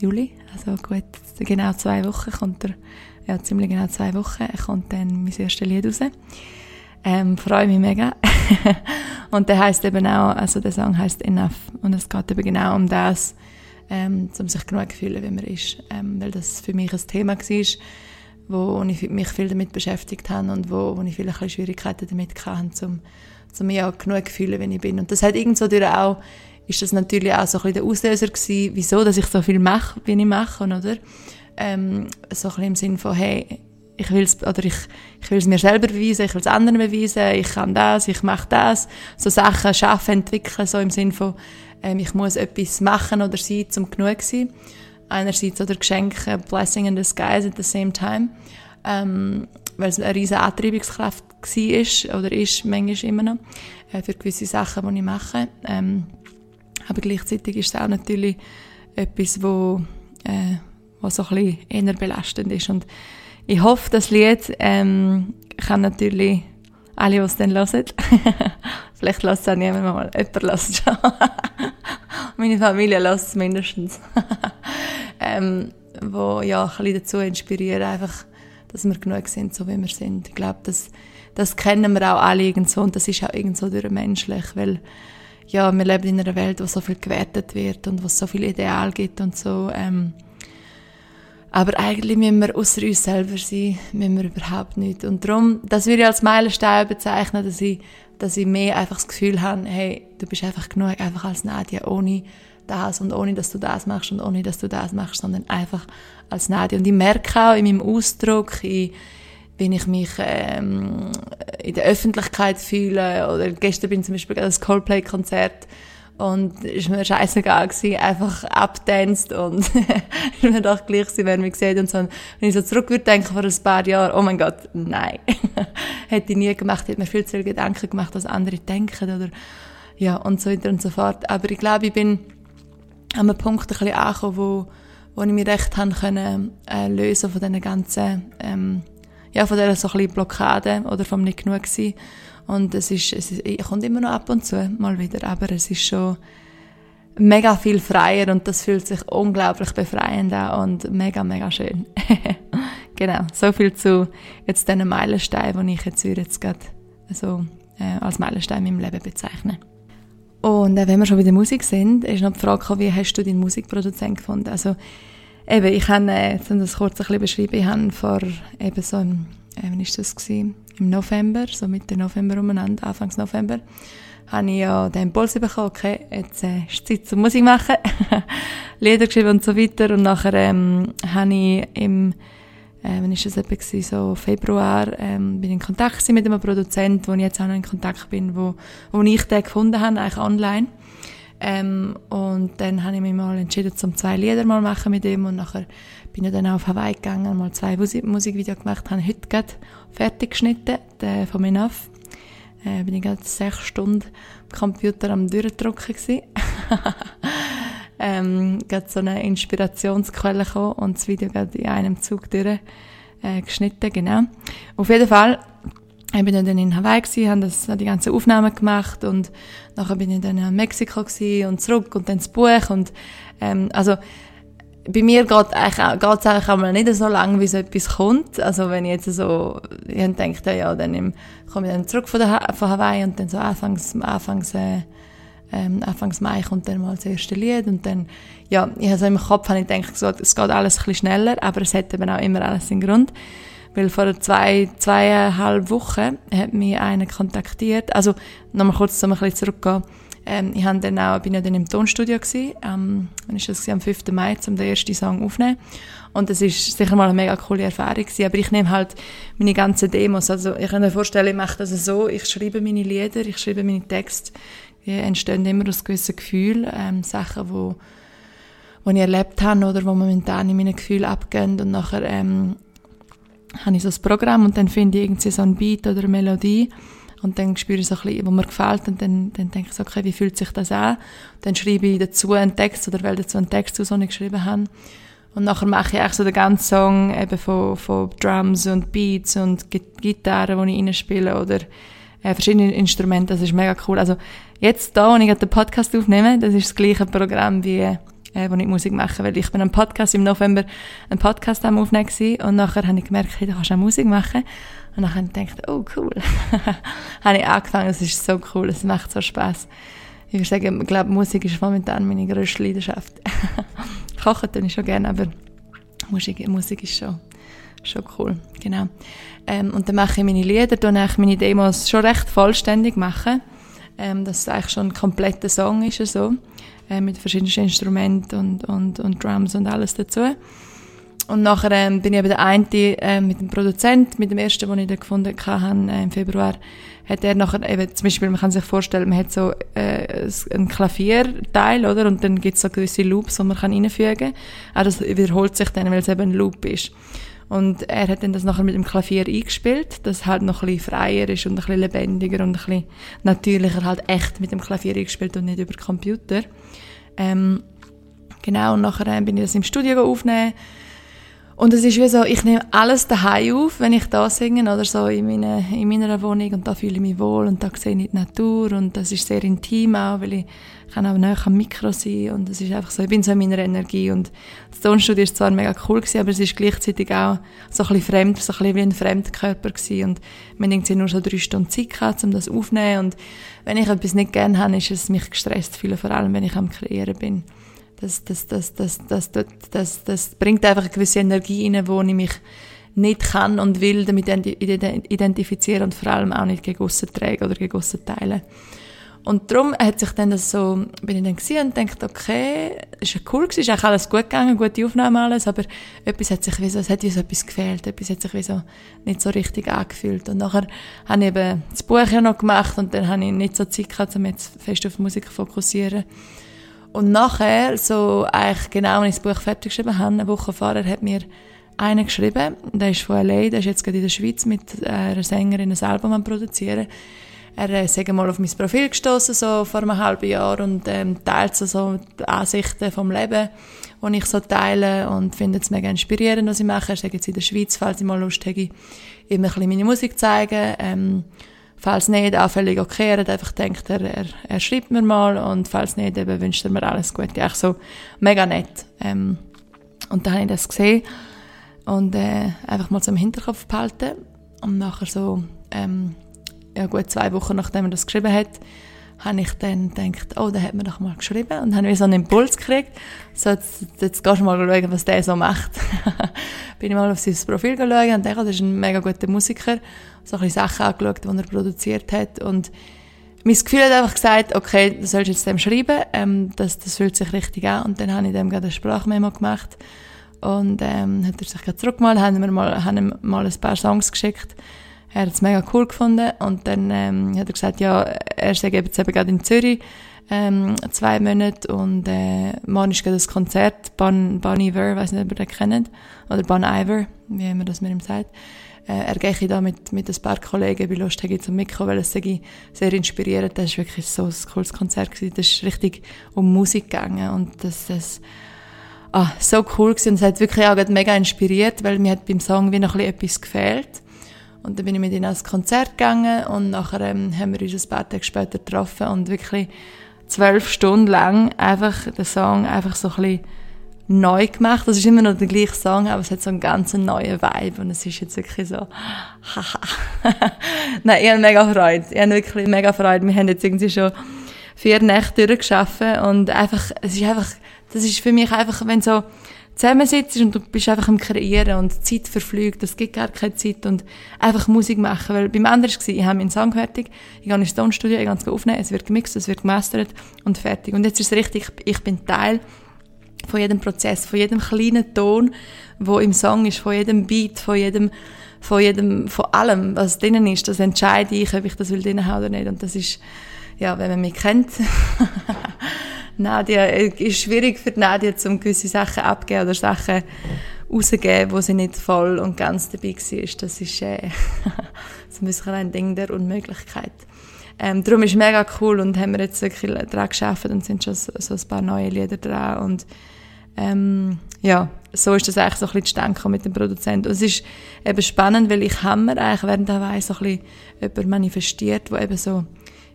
Juli, also gut, genau zwei Wochen kommt er, ja, ziemlich genau zwei Wochen, kommt dann mein erstes Lied raus. Ähm, freue mich mega. [LAUGHS] und der heißt eben auch, also der Song heißt Enough. Und es geht eben genau um das, ähm, um sich genug zu fühlen, wie man ist. Ähm, weil das für mich ein Thema war, wo ich mich viel damit beschäftigt habe und wo, wo ich viele Schwierigkeiten damit hatte, um, um mich auch genug zu fühlen, wie ich bin. Und das hat irgendwo auch, ist das natürlich auch so ein bisschen der Auslöser gewesen, wieso, dass ich so viel mache, wie ich mache, oder? Ähm, so ein bisschen im Sinn von, hey, ich will es ich, ich mir selber beweisen, ich will es anderen beweisen, ich kann das, ich mache das. So Sachen schaffen, entwickeln, so im Sinn von, ähm, ich muss etwas machen oder sein, um genug zu sein. Einerseits oder Geschenk, a blessing in disguise at the same time. Ähm, weil es eine riesige Antreibungskraft war oder ist, manchmal immer noch, äh, für gewisse Sachen, die ich mache. Ähm, aber gleichzeitig ist es auch natürlich etwas, wo, äh, was so ein bisschen eher belastend ist und ich hoffe, das Lied ähm, kann natürlich alle, die es dann hören. [LAUGHS] Vielleicht lässt es auch niemand mal. Jemand lässt es schon. Meine Familie lässt es mindestens. [LAUGHS] ähm, wo ja ein bisschen dazu inspirieren, einfach, dass wir genug sind, so wie wir sind. Ich glaube, das, das kennen wir auch alle irgendwo und das ist auch irgendwo durch menschlich, weil ja, wir leben in einer Welt, wo so viel gewertet wird und wo es so viel Ideal gibt und so. Ähm, aber eigentlich müssen wir außer uns selber sein, müssen wir überhaupt nicht. Und darum, das würde ich als Meilenstein bezeichnen, dass ich, dass ich mehr einfach das Gefühl habe, hey, du bist einfach genug, einfach als Nadia, ohne das und ohne, dass du das machst und ohne, dass du das machst, sondern einfach als Nadia. Und ich merke auch in meinem Ausdruck, in, wenn ich mich ähm, in der Öffentlichkeit fühle, oder gestern bin ich zum Beispiel das Coldplay-Konzert, und ist mir scheißegal gewesen, einfach abtanzt und [LAUGHS] ist mir doch gleich gewesen, wer mich sieht und so. Wenn ich so zurück würde denken vor ein paar Jahren, oh mein Gott, nein. [LAUGHS] hätte ich nie gemacht, hätte mir viel zu viele Gedanken gemacht, was andere denken oder, ja, und so weiter und so fort. Aber ich glaube, ich bin an einem Punkt ein bisschen angekommen, wo, wo ich mich recht haben können, äh, lösen von diesen ganzen, ähm, ja, von dieser so ein bisschen Blockade oder vom nicht genug gewesen. Und es ist, es ist, kommt immer noch ab und zu mal wieder, aber es ist schon mega viel freier und das fühlt sich unglaublich befreiend an und mega, mega schön. [LAUGHS] genau, so viel zu jetzt diesen Meilenstein, den ich jetzt, jetzt gerade so, äh, als Meilenstein in meinem Leben bezeichne. Und äh, wenn wir schon bei der Musik sind, ist noch die Frage, wie hast du deinen Musikproduzent gefunden? Also, eben, ich habe, äh, das kurz ein bisschen beschreiben, ich habe vor eben so, äh, wann war das gewesen? Im November, so Mitte November umeinander, Anfangs November, habe ich ja den Impuls bekommen, okay, jetzt äh, ist Zeit zum Musik machen, [LAUGHS] Lieder geschrieben und so weiter. Und nachher ähm, habe ich im, äh, wann ist das etwa gewesen, so Februar, ähm, bin in Kontakt mit einem Produzent, wo ich jetzt auch noch in Kontakt bin, wo, wo ich den gefunden habe, eigentlich online. Ähm, und dann habe ich mich mal entschieden, zum zwei Lieder mal machen mit ihm und nachher bin ich dann auf Hawaii gegangen, mal zwei Musik Musikvideos gemacht, habe heute gerade fertig geschnitten, den von Enough. Äh, bin ich gerade sechs Stunden am Computer am Durchdrucken gewesen. [LAUGHS] ähm, gerade so eine Inspirationsquelle gekommen und das Video gerade in einem Zug durch äh, geschnitten, genau. Auf jeden Fall ich bin dann in Hawaii gewesen, habe das, die ganze Aufnahmen gemacht und nachher bin ich dann in Mexiko gewesen und zurück und dann das Buch und ähm, also bei mir geht es eigentlich, auch mal nicht so lange, wie so etwas kommt. Also wenn ich jetzt so, ich denke, ja, ja, dann komme ich dann zurück von, der, von Hawaii und dann so anfangs, anfangs, äh, ähm, anfangs Mai kommt dann mal das erste Lied und dann, ja, ich habe so im Kopf habe ich gedacht, so, es geht alles ein bisschen schneller, aber es hat eben auch immer alles in Grund. Weil vor zwei, zweieinhalb Wochen hat mich einer kontaktiert, also nochmal kurz, um ein bisschen zurückzugehen, ähm, ich habe dann auch, bin ja dann im Tonstudio gewesen, ähm, wann ist das am 5. Mai, um den ersten Song aufzunehmen. Und das ist sicher mal eine mega coole Erfahrung gewesen. Aber ich nehme halt meine ganzen Demos, also ich kann mir vorstellen, ich mache das so, ich schreibe meine Lieder, ich schreibe meine Texte, die entstehen immer aus gewissen Gefühlen, ähm, Sachen, wo die ich erlebt habe oder wo momentan in meinen Gefühlen abgehen und nachher ähm, habe ich so ein Programm und dann finde ich irgendwie so ein Beat oder eine Melodie und dann spüre ich so ein bisschen, wo mir gefällt und dann, dann denke ich so, okay, wie fühlt sich das an? Dann schreibe ich dazu einen Text oder wähle dazu einen Text aus, den ich geschrieben habe. Und nachher mache ich eigentlich so den ganzen Song eben von, von Drums und Beats und Gitarren, die ich reinspiele oder äh, verschiedene Instrumente. Das ist mega cool. Also jetzt da, wo ich den Podcast aufnehme, das ist das gleiche Programm wie äh, wo ich Musik mache, weil ich bin am Podcast im November einen Podcast am aufnehmen und nachher habe ich gemerkt, hey, du kannst auch Musik machen und dann habe ich gedacht, oh cool. [LAUGHS] habe ich angefangen, es ist so cool, es macht so Spaß. Ich würde sagen, ich glaube, Musik ist momentan meine grösste Leidenschaft. [LAUGHS] Kochen tue ich schon gerne, aber Musik, Musik ist schon, schon cool, genau. Ähm, und dann mache ich meine Lieder, dann ich meine Demos schon recht vollständig machen, ähm, dass es eigentlich schon ein kompletter Song ist, so, äh, mit verschiedenen Instrumenten und, und, und Drums und alles dazu. Und nachher ähm, bin ich eben der eine äh, mit dem Produzent, mit dem ersten, den ich da gefunden habe, äh, im Februar, hat er nachher eben, zum Beispiel, man kann sich vorstellen, man hat so äh, ein Klavierteil, oder? Und dann gibt es so gewisse Loops, die man reinfügen kann. Auch das wiederholt sich dann, weil es eben ein Loop ist. Und er hat dann das nachher mit dem Klavier eingespielt, das halt noch ein bisschen freier ist und ein bisschen lebendiger und ein bisschen natürlicher, halt echt mit dem Klavier eingespielt und nicht über Computer. Ähm, genau, und nachher äh, bin ich das im Studio aufnehmen und es ist wie so, ich nehme alles daheim auf, wenn ich da singe oder so in, meine, in meiner Wohnung und da fühle ich mich wohl und da sehe ich die Natur und das ist sehr intim auch, weil ich kann auch näher am Mikro sein und es ist einfach so, ich bin so in meiner Energie und das Tonstudio ist zwar mega cool gewesen, aber es ist gleichzeitig auch so ein bisschen fremd, so ein bisschen wie ein Fremdkörper gewesen und man denkt nur so drei Stunden Zeit gehabt, um das aufzunehmen und wenn ich etwas nicht gerne habe, ist es mich gestresst, viele vor allem, wenn ich am Kreieren bin das, das, das, das, das, das, das, das bringt einfach eine gewisse Energie rein, wo ich mich nicht kann und will damit identifizieren und vor allem auch nicht gegen aussen tragen oder gegen aussen teilen. Und darum hat sich dann das so, bin ich dann gesehen und dachte, okay, ist ja cool gewesen, ist eigentlich alles gut gegangen, gute Aufnahme alles, aber etwas hat sich wie so, es hat wie so etwas gefehlt, etwas hat sich wie so nicht so richtig angefühlt. Und nachher habe ich eben das Buch ja noch gemacht und dann habe ich nicht so Zeit gehabt, um jetzt fest auf Musik zu fokussieren. Und nachher, so eigentlich genau, als ich das Buch fertig geschrieben habe, eine Woche vorher, hat mir einer geschrieben, der ist von LA, der ist jetzt gerade in der Schweiz mit einer Sängerin ein Album am produzieren. Er äh, ist mal auf mein Profil gestoßen so vor einem halben Jahr und ähm, teilt so, so die Ansichten vom Leben, die ich so teile und findet es mega inspirierend, was ich mache. Er ist jetzt in der Schweiz, falls ich mal Lust habe, ihm ein bisschen meine Musik zeigen. Ähm, Falls nicht, auch völlig okay. Er hat einfach denkt, er, er, er schreibt mir mal und falls nicht, eben wünscht er mir alles Gute. Echt so mega nett. Ähm, und dann habe ich das gesehen und äh, einfach mal zum Hinterkopf behalten. Und nachher so, ähm, ja gut zwei Wochen nachdem er das geschrieben hat, habe ich dann gedacht, oh, der hat mir doch mal geschrieben und habe so einen Impuls gekriegt. So, jetzt, jetzt gehst du mal schauen, was der so macht. [LAUGHS] Bin ich mal auf sein Profil geschaut und dachte, das ist ein mega guter Musiker. So ein bisschen Sachen angeschaut, die er produziert hat und mein Gefühl hat einfach gesagt, okay, du sollst jetzt dem schreiben, ähm, das, das fühlt sich richtig an. Und dann habe ich dem gerade eine Sprachmemo gemacht und ähm, hat er sich gerade zurückgemalt, haben wir mal, haben ihm mal ein paar Songs geschickt er hat es mega cool gefunden und dann ähm, hat er gesagt, ja, er sei jetzt eben gerade in Zürich ähm, zwei Monate und äh, morgen ist das Konzert, Bon, bon Iver, weiß nicht, ob ihr den kennt, oder Bon Iver, wie immer das mit ihm sagt. Äh, er gehe da mit, mit ein paar Kollegen bei Lust zum Mikro, weil es sei sehr inspirierend. Das war wirklich so ein cooles Konzert gewesen. Das ist richtig um Musik gegangen und das, das ah, so cool gewesen. Und es hat wirklich auch mega inspiriert, weil mir hat beim Song wie noch ein bisschen etwas gefehlt. Und dann bin ich mit ihnen ans Konzert gegangen und nachher ähm, haben wir uns ein paar Tage später getroffen und wirklich zwölf Stunden lang einfach den Song einfach so ein bisschen neu gemacht. Das ist immer noch der gleiche Song, aber es hat so einen ganz neuen Vibe und es ist jetzt wirklich so, [LAUGHS] haha. Nein, ich habe mega Freude. Ich habe wirklich mega Freude. Wir haben jetzt irgendwie schon vier Nächte durchgeschafft und einfach, es ist einfach, das ist für mich einfach, wenn so zusammensitzt und du bist einfach am Kreieren und Zeit verflügt, es gibt gar keine Zeit und einfach Musik machen, weil beim anderen war ich habe meinen Song fertig, ich gehe ins Tonstudio, ich gehe es aufnehmen, es wird gemixt, es wird gemastert und fertig. Und jetzt ist es richtig, ich bin Teil von jedem Prozess, von jedem kleinen Ton, wo im Song ist, von jedem Beat, von jedem, von jedem, von allem, was drinnen ist, das entscheide ich, ob ich das will drinnen haben oder nicht. Und das ist, ja, wenn man mich kennt, [LAUGHS] Nadia, äh, ist schwierig für Nadia, um gewisse Sachen abgeben oder Sachen rauszugeben, wo sie nicht voll und ganz dabei war. Das ist, äh, so ein bisschen ein Ding der Unmöglichkeit. Ähm, darum ist es mega cool und haben wir jetzt wirklich daran geschafft und sind schon so, so ein paar neue Lieder dran und ähm, ja, so ist das eigentlich so ein bisschen zustande mit dem Produzenten. Und es ist eben spannend, weil ich habe mir eigentlich während der Weise so ein bisschen jemand manifestiert, der eben so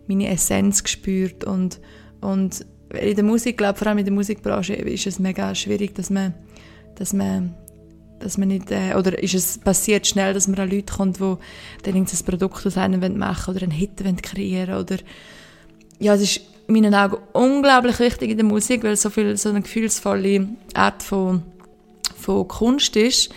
meine Essenz gespürt und, und in der Musik, glaube vor allem in der Musikbranche ist es mega schwierig, dass man, dass man dass man nicht, äh, oder ist es passiert schnell, dass man an Leute kommt, die dann ein Produkt aus einem machen oder einen Hit kreieren oder ja, es ist in meinen Augen unglaublich wichtig in der Musik, weil so viel so eine gefühlsvolle Art von, von Kunst ist,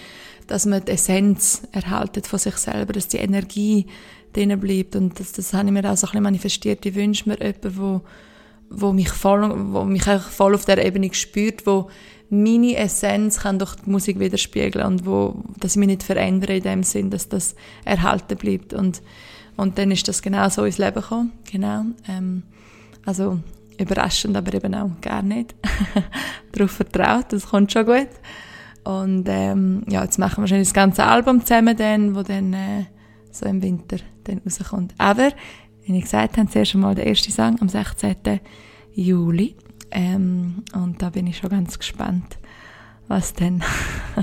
dass man die Essenz erhaltet von sich selber, dass die Energie drinnen bleibt und das, das habe ich mir auch so ein bisschen manifestiert. Ich wünsche mir jemanden, wo, wo mich voll, wo mich voll auf der Ebene spürt, wo meine Essenz kann durch die Musik widerspiegeln und wo, dass ich mich nicht verändere in dem Sinn, dass das erhalten bleibt und und dann ist das genau so ins Leben gekommen, genau. Ähm, also überraschend, aber eben auch gar nicht. [LAUGHS] Darauf vertraut, das kommt schon gut. Und ähm, ja, jetzt machen wir schon das ganze Album zusammen, dann, wo dann äh, so im Winter dann rauskommt. Aber, wie ich gesagt habe, zuerst einmal der erste Song am 16. Juli. Ähm, und da bin ich schon ganz gespannt, was denn,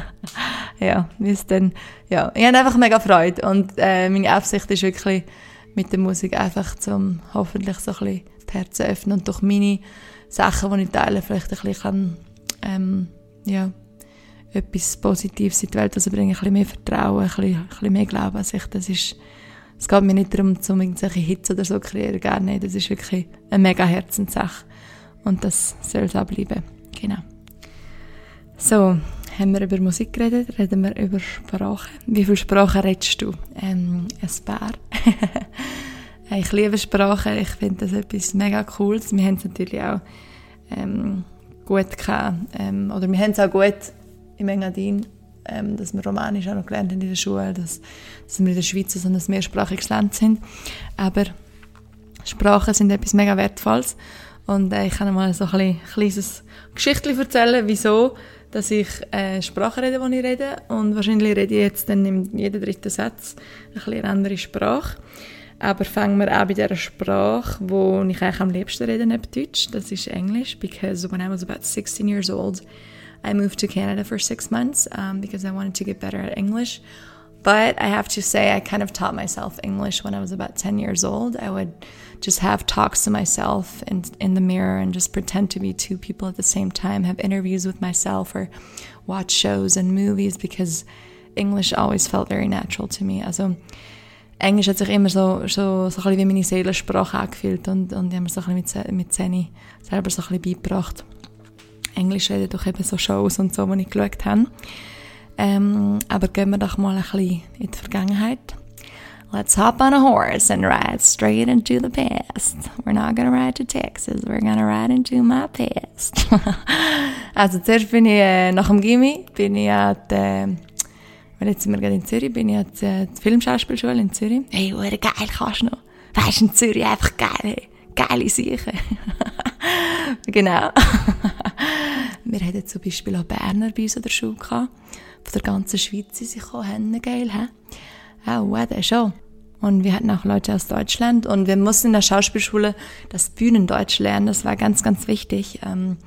[LAUGHS] ja, wie es denn, ja, ich habe einfach mega Freude und äh, meine Absicht ist wirklich mit der Musik einfach zum hoffentlich so ein bisschen die Herzen öffnen und durch meine Sachen, die ich teile, vielleicht ein bisschen kann, ähm, ja, etwas Positives in die Welt also bringen, ein bisschen mehr Vertrauen, ein bisschen, ein bisschen mehr Glauben an sich, das ist, es geht mir nicht darum, um irgendwelche Hits oder so zu kreieren, gar nicht, das ist wirklich eine mega Herzenssache. Und das soll es auch bleiben. Genau. So, haben wir über Musik geredet, reden wir über Sprache. Wie viele Sprachen redest du? Ähm, ein paar. [LAUGHS] ich liebe Sprachen, ich finde das etwas mega Cooles. Wir haben es natürlich auch ähm, gut gehabt, ähm, oder wir haben es auch gut im Engadin, ähm, dass wir Romanisch auch noch gelernt haben in der Schule, dass, dass wir in der Schweiz so ein mehrsprachiges Land sind. Aber Sprachen sind etwas mega Wertvolles und äh, ich kann mal so ein kleines Geschichtchen erzählen, wieso dass ich äh, Sprache rede, die ich rede. Und wahrscheinlich rede ich jetzt dann in jedem dritten Satz ein eine andere Sprache. Aber fangen wir an bei der Sprache, wo ich eigentlich am liebsten rede neben Deutsch. Das ist Englisch, because when I was about 16 years old, I moved to Canada for six months um, because I wanted to get better at English. But I have to say, I kind of taught myself English when I was about 10 years old. I would just have talks to myself in, in the mirror and just pretend to be two people at the same time, have interviews with myself or watch shows and movies because English always felt very natural to me. Also, Englisch hat sich immer so, so, so ein wie meine Seelensprache angefühlt und, und ich habe mir so ein mit, mit Zeni selber so ein beigebracht. Englisch reden durch eben so Shows und so, die ich geschaut habe. Ähm, aber gehen wir doch mal ein bisschen in die Vergangenheit. Let's hop on a horse and ride straight into the past. We're not gonna ride to Texas, we're gonna ride into my past. [LAUGHS] also zuerst bin ich äh, nach dem Gimmi, bin ich an der, weil jetzt sind wir gerade in Zürich, bin ich an der Filmschauspielschule in Zürich. Hey, wurde geil kannst du noch. Weißt du, in Zürich einfach geil, hey. geile Sachen. [LAUGHS] [LAUGHS] genau. [LAUGHS] wir hatten zum Beispiel auch Berner bei uns in der Schule gehabt. Von der ganzen Schweiz sind sie gekommen, geil, hä? Oh, ja, der schon. Und wir hatten auch Leute aus Deutschland und wir mussten in der Schauspielschule das Bühnendeutsch lernen. Das war ganz, ganz wichtig. Ähm,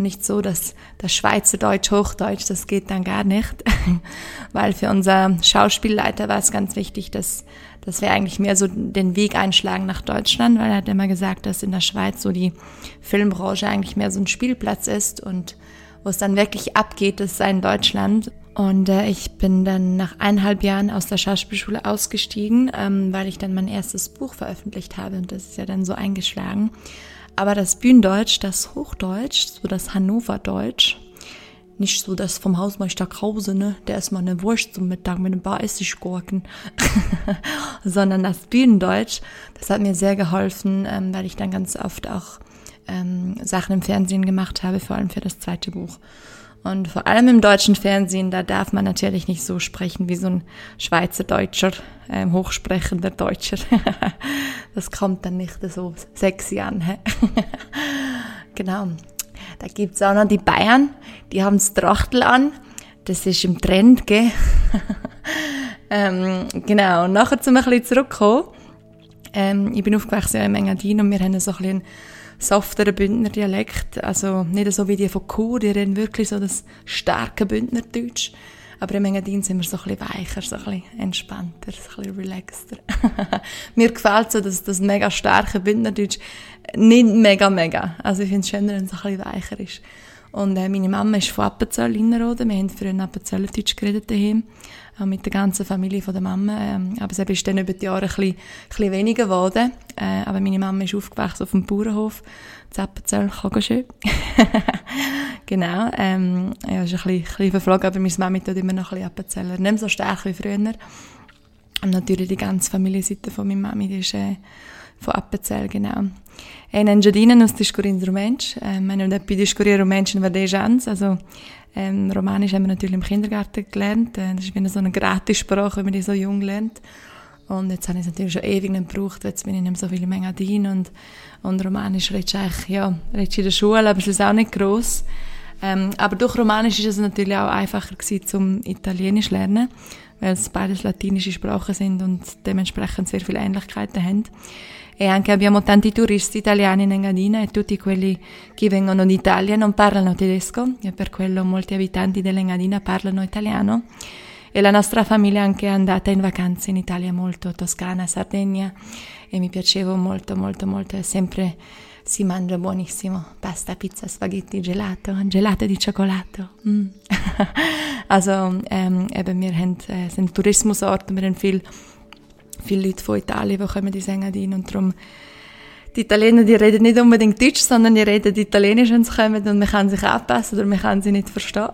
nicht so, dass das Schweizerdeutsch, Hochdeutsch, das geht dann gar nicht. [LAUGHS] Weil für unser Schauspielleiter war es ganz wichtig, dass, dass wir eigentlich mehr so den Weg einschlagen nach Deutschland, weil er hat immer gesagt, dass in der Schweiz so die Filmbranche eigentlich mehr so ein Spielplatz ist und wo es dann wirklich abgeht, sei in Deutschland. Und äh, ich bin dann nach eineinhalb Jahren aus der Schauspielschule ausgestiegen, ähm, weil ich dann mein erstes Buch veröffentlicht habe und das ist ja dann so eingeschlagen. Aber das Bühnendeutsch, das Hochdeutsch, so das Hannoverdeutsch, nicht so das vom Hausmeister Krause, ne, der ist mal eine Wurst zum Mittag mit ein paar Essiggurken, [LAUGHS] sondern das Bühnendeutsch, das hat mir sehr geholfen, ähm, weil ich dann ganz oft auch ähm, Sachen im Fernsehen gemacht habe, vor allem für das zweite Buch. Und vor allem im deutschen Fernsehen, da darf man natürlich nicht so sprechen wie so ein Schweizerdeutscher, ähm, hochsprechender Deutscher. [LAUGHS] das kommt dann nicht so sexy an. [LAUGHS] genau. Da gibt's auch noch die Bayern, die haben das Trachtel an. Das ist im Trend, gell? [LAUGHS] ähm, genau. Und nachher zum ein bisschen zurückkommen. Ähm, ich bin aufgewachsen in Engadin und wir haben so ein bisschen softeren Bündner Dialekt. Also nicht so wie die von Chur, die reden wirklich so das starke Bündnerdeutsch. Aber im Engadin sind wir so ein bisschen weicher, so ein bisschen entspannter, so ein bisschen relaxter. [LAUGHS] Mir gefällt so, dass das mega starke Bündnerdeutsch nicht mega, mega. Also ich finde es schöner, wenn es ein bisschen weicher ist. Und äh, meine Mama ist von Appenzell Innerrhoden. Wir haben früher in Appenzell Deutsch geredet daheim auch mit der ganzen Familie von der Mama. Ähm, aber es ist dann über die Jahre ein bisschen, ein bisschen weniger geworden. Äh, aber meine Mama ist aufgewachsen auf dem Bauernhof, Zappenzell, Kagoschö. [LAUGHS] genau, ähm, ja, ist ein bisschen, bisschen aber meine Mama tut immer noch ein bisschen Appenzeller. Nicht so stark wie früher. Und natürlich die ganze Familienseite von meiner Mami, die ist äh, von Appenzell, genau. In Engiadina nos discurin Rumänsch. Ähm, wir haben etwas diskurieren Rumänsch in Verdejans, also ähm, Romanisch haben wir natürlich im Kindergarten gelernt. Äh, das ist wie so eine Gratissprache, wenn man die so jung lernt. Und jetzt habe ich es natürlich schon ewig nicht gebraucht, jetzt bin ich nicht mehr so viel im Engadin und, und Romanisch redest du eigentlich, ja, redest in der Schule, aber es ist auch nicht gross. Ähm, aber durch Romanisch ist es natürlich auch einfacher gewesen, zum Italienisch lernen, weil es beides latinische Sprachen sind und dementsprechend sehr viele Ähnlichkeiten haben e anche abbiamo tanti turisti italiani in Engadina e tutti quelli che vengono d'Italia non parlano tedesco e per quello molti abitanti dell'Engadina parlano italiano e la nostra famiglia anche è andata in vacanze in Italia molto, Toscana, Sardegna e mi piaceva molto molto molto e sempre si mangia buonissimo pasta, pizza, spaghetti, gelato, gelato di cioccolato. Mm. [LAUGHS] also ähm, eben wir haben, äh, sind Tourismusort, wir haben viel viele Leute von Italien, die kommen in Engadin und darum die Italiener, die reden nicht unbedingt Deutsch, sondern die reden Italienisch, wenn sie kommen und man kann sich anpassen oder man kann sie nicht verstehen.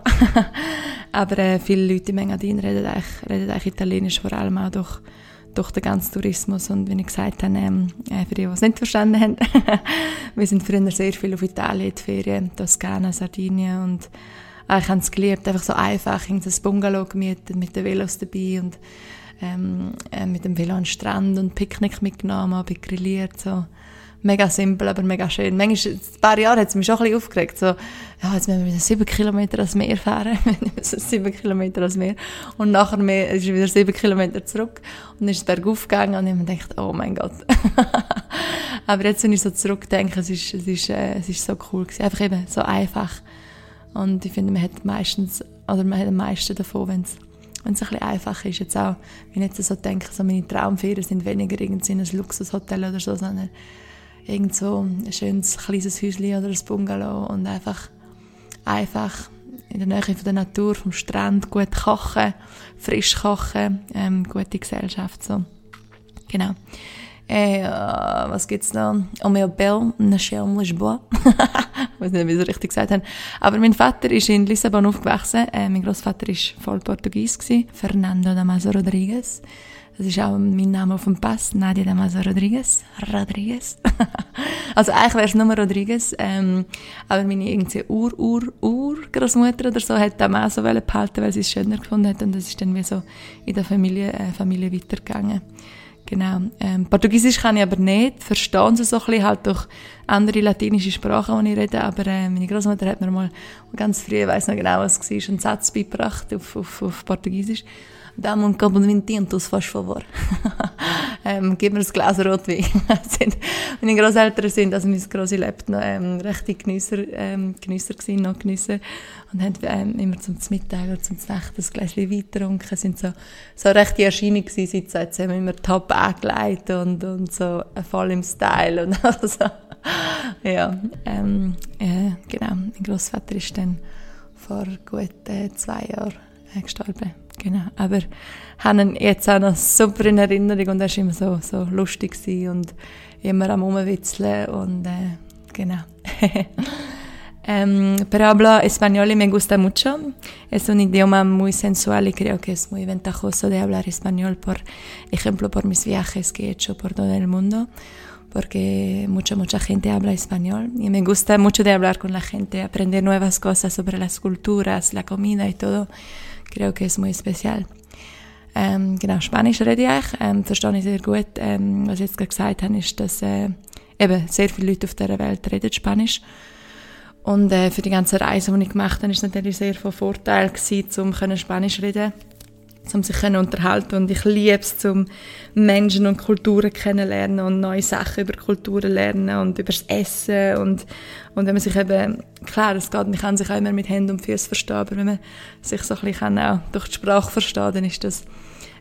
[LAUGHS] Aber äh, viele Leute im Engadin reden eigentlich, reden eigentlich Italienisch, vor allem auch durch, durch den ganzen Tourismus und wie ich gesagt habe, ähm, äh, für die, die es nicht verstanden haben, [LAUGHS] wir sind früher sehr viel auf Italien, die Ferien, Toskana, Sardinien und äh, ich habe es geliebt, einfach so einfach, in das Bungalow gemietet, mit den Velos dabei und ähm, äh, mit dem Velo an den Strand und Picknick mitgenommen, habe grilliert, so. Mega simpel, aber mega schön. Manchmal, ein paar Jahre hat es mich schon ein bisschen aufgeregt, so, ja, jetzt müssen wir wieder sieben Kilometer ans Meer fahren, [LAUGHS] sieben Kilometer ans Meer. Und nachher mehr, ist wieder sieben Kilometer zurück und dann ist es bergauf gegangen und ich habe gedacht, oh mein Gott. [LAUGHS] aber jetzt, wenn ich so zurückdenke, es ist, es ist, äh, es ist so cool gewesen. Einfach eben so einfach. Und ich finde, man hat meistens, oder man hat am meisten davon, wenn es wenn es ein bisschen einfach ist. Jetzt auch, wenn ich jetzt so denke, so meine Traumferien sind weniger irgendwie in ein Luxushotel oder so, sondern irgend so ein schönes kleines Häuschen oder ein Bungalow und einfach, einfach in der Nähe von der Natur, vom Strand, gut kochen, frisch kochen, ähm, gute Gesellschaft, so. Genau. Äh, was gibt's noch? On me appelle Nachel Lisboa. [LAUGHS] ich weiß nicht, wie sie richtig gesagt haben. Aber mein Vater ist in Lissabon aufgewachsen. Äh, mein Großvater ist voll Portugies. Fernando Damaso Rodriguez. Das ist auch mein Name auf dem Pass. Nadia Damaso Rodriguez. Rodriguez. [LAUGHS] also eigentlich wäre es nur Rodriguez. Ähm, aber meine irgendwie Ur, Ur, Ur Großmutter oder so hat Damaso behalten, weil sie es schöner gefunden hat. Und das ist dann wie so in der Familie, äh, Familie weitergegangen. Genau. Ähm, Portugiesisch kann ich aber nicht. Verstehen sie so ein bisschen halt durch andere latinische Sprachen, die ich rede. Aber äh, meine Großmutter hat mir mal ganz früh, ich weiß noch genau, was es war, einen Satz beigebracht auf, auf, auf Portugiesisch. Dame un copo de tintos, faz favor. ähm, gib mir ein Glas Rotwein. meine Großeltern sind, also meine Große lebt noch, ähm, rechte Genüsser, ähm, Genüsser gewesen, noch Genüsser und haben ähm, immer zum Mittag oder zum Nacht ein Gläschen Wein getrunken, sind so, so rechte Erscheinung gewesen, seit sie haben immer top angelegt und, und so voll im Style und [LAUGHS] also, ja, ähm, äh, genau, mein Großvater ist dann vor gut äh, zwei Jahren äh, gestorben. Genau. Aber haben jetzt auch noch super in Erinnerung und er war immer so, so lustig und immer am und äh, genau. [LAUGHS] Um, pero hablo español y me gusta mucho. Es un idioma muy sensual y creo que es muy ventajoso de hablar español, por ejemplo, por mis viajes que he hecho por todo el mundo, porque mucha, mucha gente habla español y me gusta mucho de hablar con la gente, aprender nuevas cosas sobre las culturas, la comida y todo. Creo que es muy especial. Ähm, genau, Spanisch rede ich. Ähm, verstehe ich sehr gut. Ähm, was ich jetzt gerade gesagt habe, ist, dass äh, eben sehr viele Leute auf dieser Welt reden Spanisch. Und äh, für die ganze Reise, die ich gemacht habe, war es natürlich sehr von Vorteil gewesen, um Spanisch reden um sich können unterhalten und ich liebe es, um Menschen und Kulturen kennenlernen und neue Sachen über Kulturen lernen und über das Essen und, und wenn man sich eben, klar, es geht, man kann sich auch immer mit Händen und Füßen verstehen, aber wenn man sich so ein bisschen auch durch die Sprache versteht, dann ist das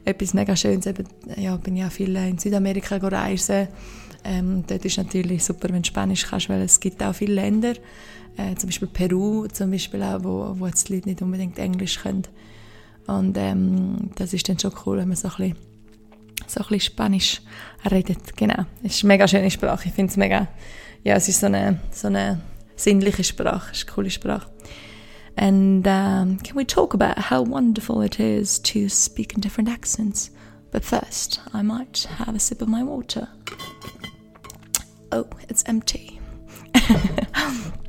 etwas mega Schönes. Eben, ja, bin ja viel in Südamerika reisen. Ähm, dort ist natürlich super, wenn du Spanisch kannst, weil es gibt auch viele Länder, äh, zum Beispiel Peru, zum Beispiel auch, wo, wo die Leute nicht unbedingt Englisch können. Und ähm, das ist dann schon cool, wenn man so ein bisschen, so ein bisschen Spanisch redet. Genau. Es ist eine mega schöne Sprache. Ich finde es mega, ja, es ist so eine, so eine sinnliche Sprache. Es ist eine coole Sprache. And um, can we talk about how wonderful it is to speak in different accents? But first, I might have a sip of my water. Oh, it's empty. [LAUGHS]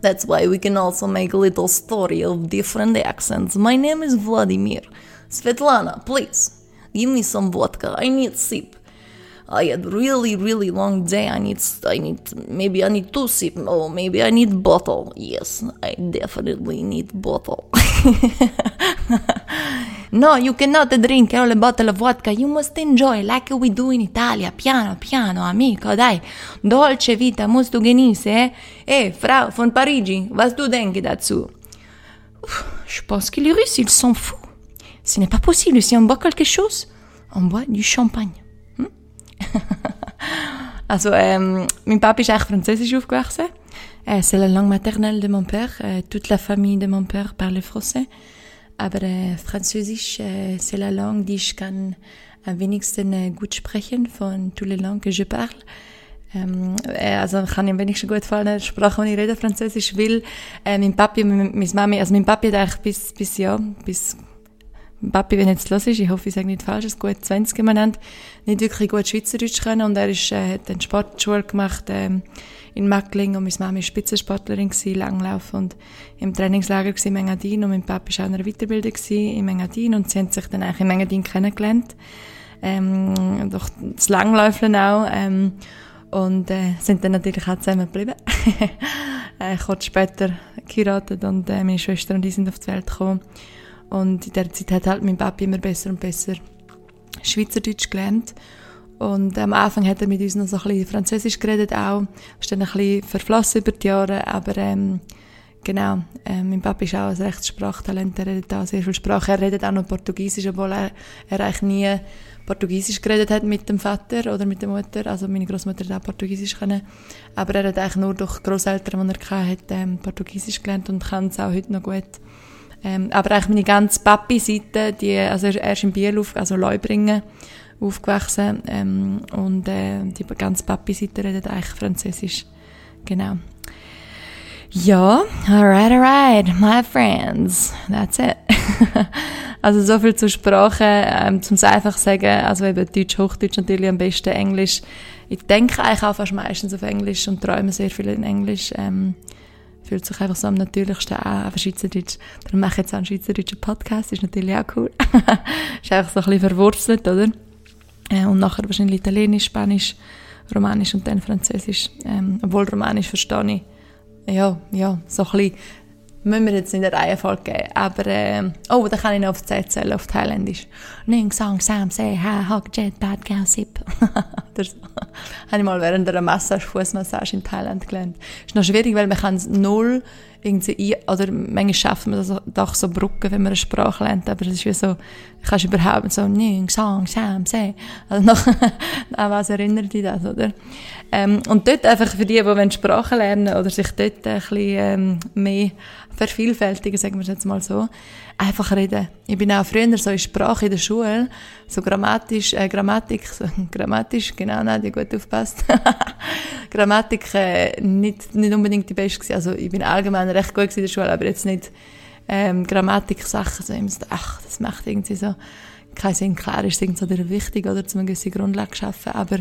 That's why we can also make a little story of different accents. My name is Vladimir. Svetlana, please, give me some vodka. I need sip. I had really, really long day. I need, I need, maybe I need two sip. or maybe I need bottle. Yes, I definitely need bottle. [LAUGHS] [LAUGHS] no, you cannot drink all a bottle of vodka. You must enjoy like we do in Italia. Piano, piano, amico, dai. Dolce vita, musst du genießen, eh? Eh, Frau von Parigi, was du denkst dazu? Je pense que les Russes, ils sont fous. Ce n'est pas possible. Si on boit quelque chose, on boit du champagne. [LAUGHS] also, ähm, mein Papa ist eigentlich französisch aufgewachsen. Euh, c'est la langue maternelle de mon père. Euh, toute la famille de mon père parle français. Aber äh, Französisch, äh, c'est la langue, die ich kann am wenigsten äh, gut sprechen von toutes les langues que je parle. Ähm, äh, also kann ich am wenigsten gut fallen, die Sprache, die ich rede, Französisch, weil äh, mein Papi meine Mami, also mein Papi hat eigentlich bis, bis, ja, bis Papi, wenn jetzt los ist, ich hoffe, ich sage nicht falsch, es gut 20 genannt, nicht wirklich gut Schweizerdeutsch können und er ist, äh, hat eine Sportschule gemacht ähm, in Mackling und meine Mama war Spitzensportlerin Langlauf und im Trainingslager in Engadin und mein Papa war auch in einer Weiterbildung in Engadin und sie haben sich dann eigentlich in Engadin kennengelernt, ähm, durch das Langläufeln auch ähm, und äh, sind dann natürlich auch zusammen geblieben. [LAUGHS] äh, kurz später geheiratet und äh, meine Schwester und ich sind auf die Welt gekommen und in der Zeit hat halt mein Papi immer besser und besser Schweizerdeutsch gelernt. Und am Anfang hat er mit uns noch so ein bisschen Französisch geredet auch. Ist dann ein bisschen verflossen über die Jahre, aber ähm, genau, äh, mein Papa ist auch ein rechtes Sprachtalent, er redet auch sehr viel Sprache. Er redet auch noch Portugiesisch, obwohl er, er eigentlich nie Portugiesisch geredet hat mit dem Vater oder mit der Mutter. Also meine Großmutter hat auch Portugiesisch können. Aber er hat eigentlich nur durch Großeltern, die er hatte, ähm, Portugiesisch gelernt und kann es auch heute noch gut. Ähm, aber eigentlich meine ganze Papi-Seite, die, also er ist in Biel, auf, also Leubringen, aufgewachsen ähm, und äh, die ganze Papi-Seite redet eigentlich Französisch. Genau. Ja, alright, alright, my friends, that's it. [LAUGHS] also so viel zur Sprache, ähm, zum einfach sagen, also eben Deutsch, Hochdeutsch natürlich am besten, Englisch. Ich denke eigentlich auch fast meistens auf Englisch und träume sehr viel in Englisch. Ähm, fühlt sich einfach so am natürlichsten an, aber Schweizerdeutsch. Darum mache ich jetzt auch einen schweizerdeutschen Podcast, ist natürlich auch cool. [LAUGHS] ist einfach so ein bisschen verwurzelt, oder? Äh, und nachher wahrscheinlich Italienisch, Spanisch, Romanisch und dann Französisch. Ähm, obwohl Romanisch verstehe ich. Ja, ja, so ein bisschen müssen wir jetzt in der Reihenfolge geben. Aber, ähm, oh, da kann ich noch auf die zählen, auf Thailändisch. Ning, Song, Sam, Say, Ha, Hog, Jet, Bad, Cow, Sip. [LAUGHS] So. habe ich mal während einer Massage, Fußmassage in Thailand gelernt. Ist noch schwierig, weil man kann es null irgendwie, ein, oder manchmal schafft man das doch so Brücken, wenn man eine Sprache lernt, aber das ist wie so, kannst überhaupt so, ning, sang, sam, se. Also noch, [LAUGHS] an was erinnert dich das, oder? Ähm, und dort einfach für die, die Sprachen lernen oder sich dort ein bisschen ähm, mehr vervielfältigen, sagen wir es jetzt mal so, einfach reden. Ich bin auch früher so in Sprache in der Schule, so grammatisch, äh, Grammatik, so, [LAUGHS] grammatisch, genau, nein, die gut aufpasst. [LAUGHS] Grammatik äh, nicht, nicht unbedingt die beste gewesen. Also ich bin allgemein recht gut in der Schule, aber jetzt nicht ähm, Grammatik-Sachen, so so, ach, das macht irgendwie so keinen Sinn. Klar ist es irgendwie so wichtig, oder, zu einer gewissen Grundlage schaffen, aber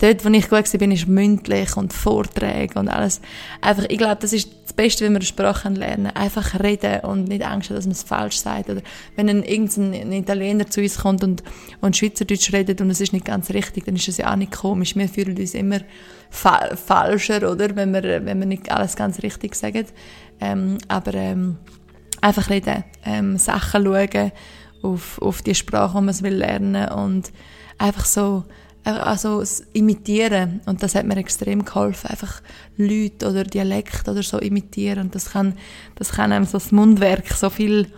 dort, wo ich gut war, ist mündlich und Vorträge und alles. Einfach, ich glaube, das ist das Beste, wenn wir eine Sprache lernen. Einfach reden und nicht Angst haben, dass man es falsch sagt. Oder wenn ein, irgendein Italiener zu uns kommt und, und Schweizerdeutsch redet und es ist nicht ganz richtig, dann ist das ja auch nicht komisch. Wir fühlen uns immer fa falscher, oder? Wenn wir, wenn wir nicht alles ganz richtig sagen. Ähm, aber, ähm, einfach reden, ähm, Sachen schauen auf, auf die Sprache, die man will lernen und einfach so also das Imitieren. Und das hat mir extrem geholfen, einfach Leute oder Dialekt oder so imitieren. Und das kann, das kann einem so das Mundwerk so viel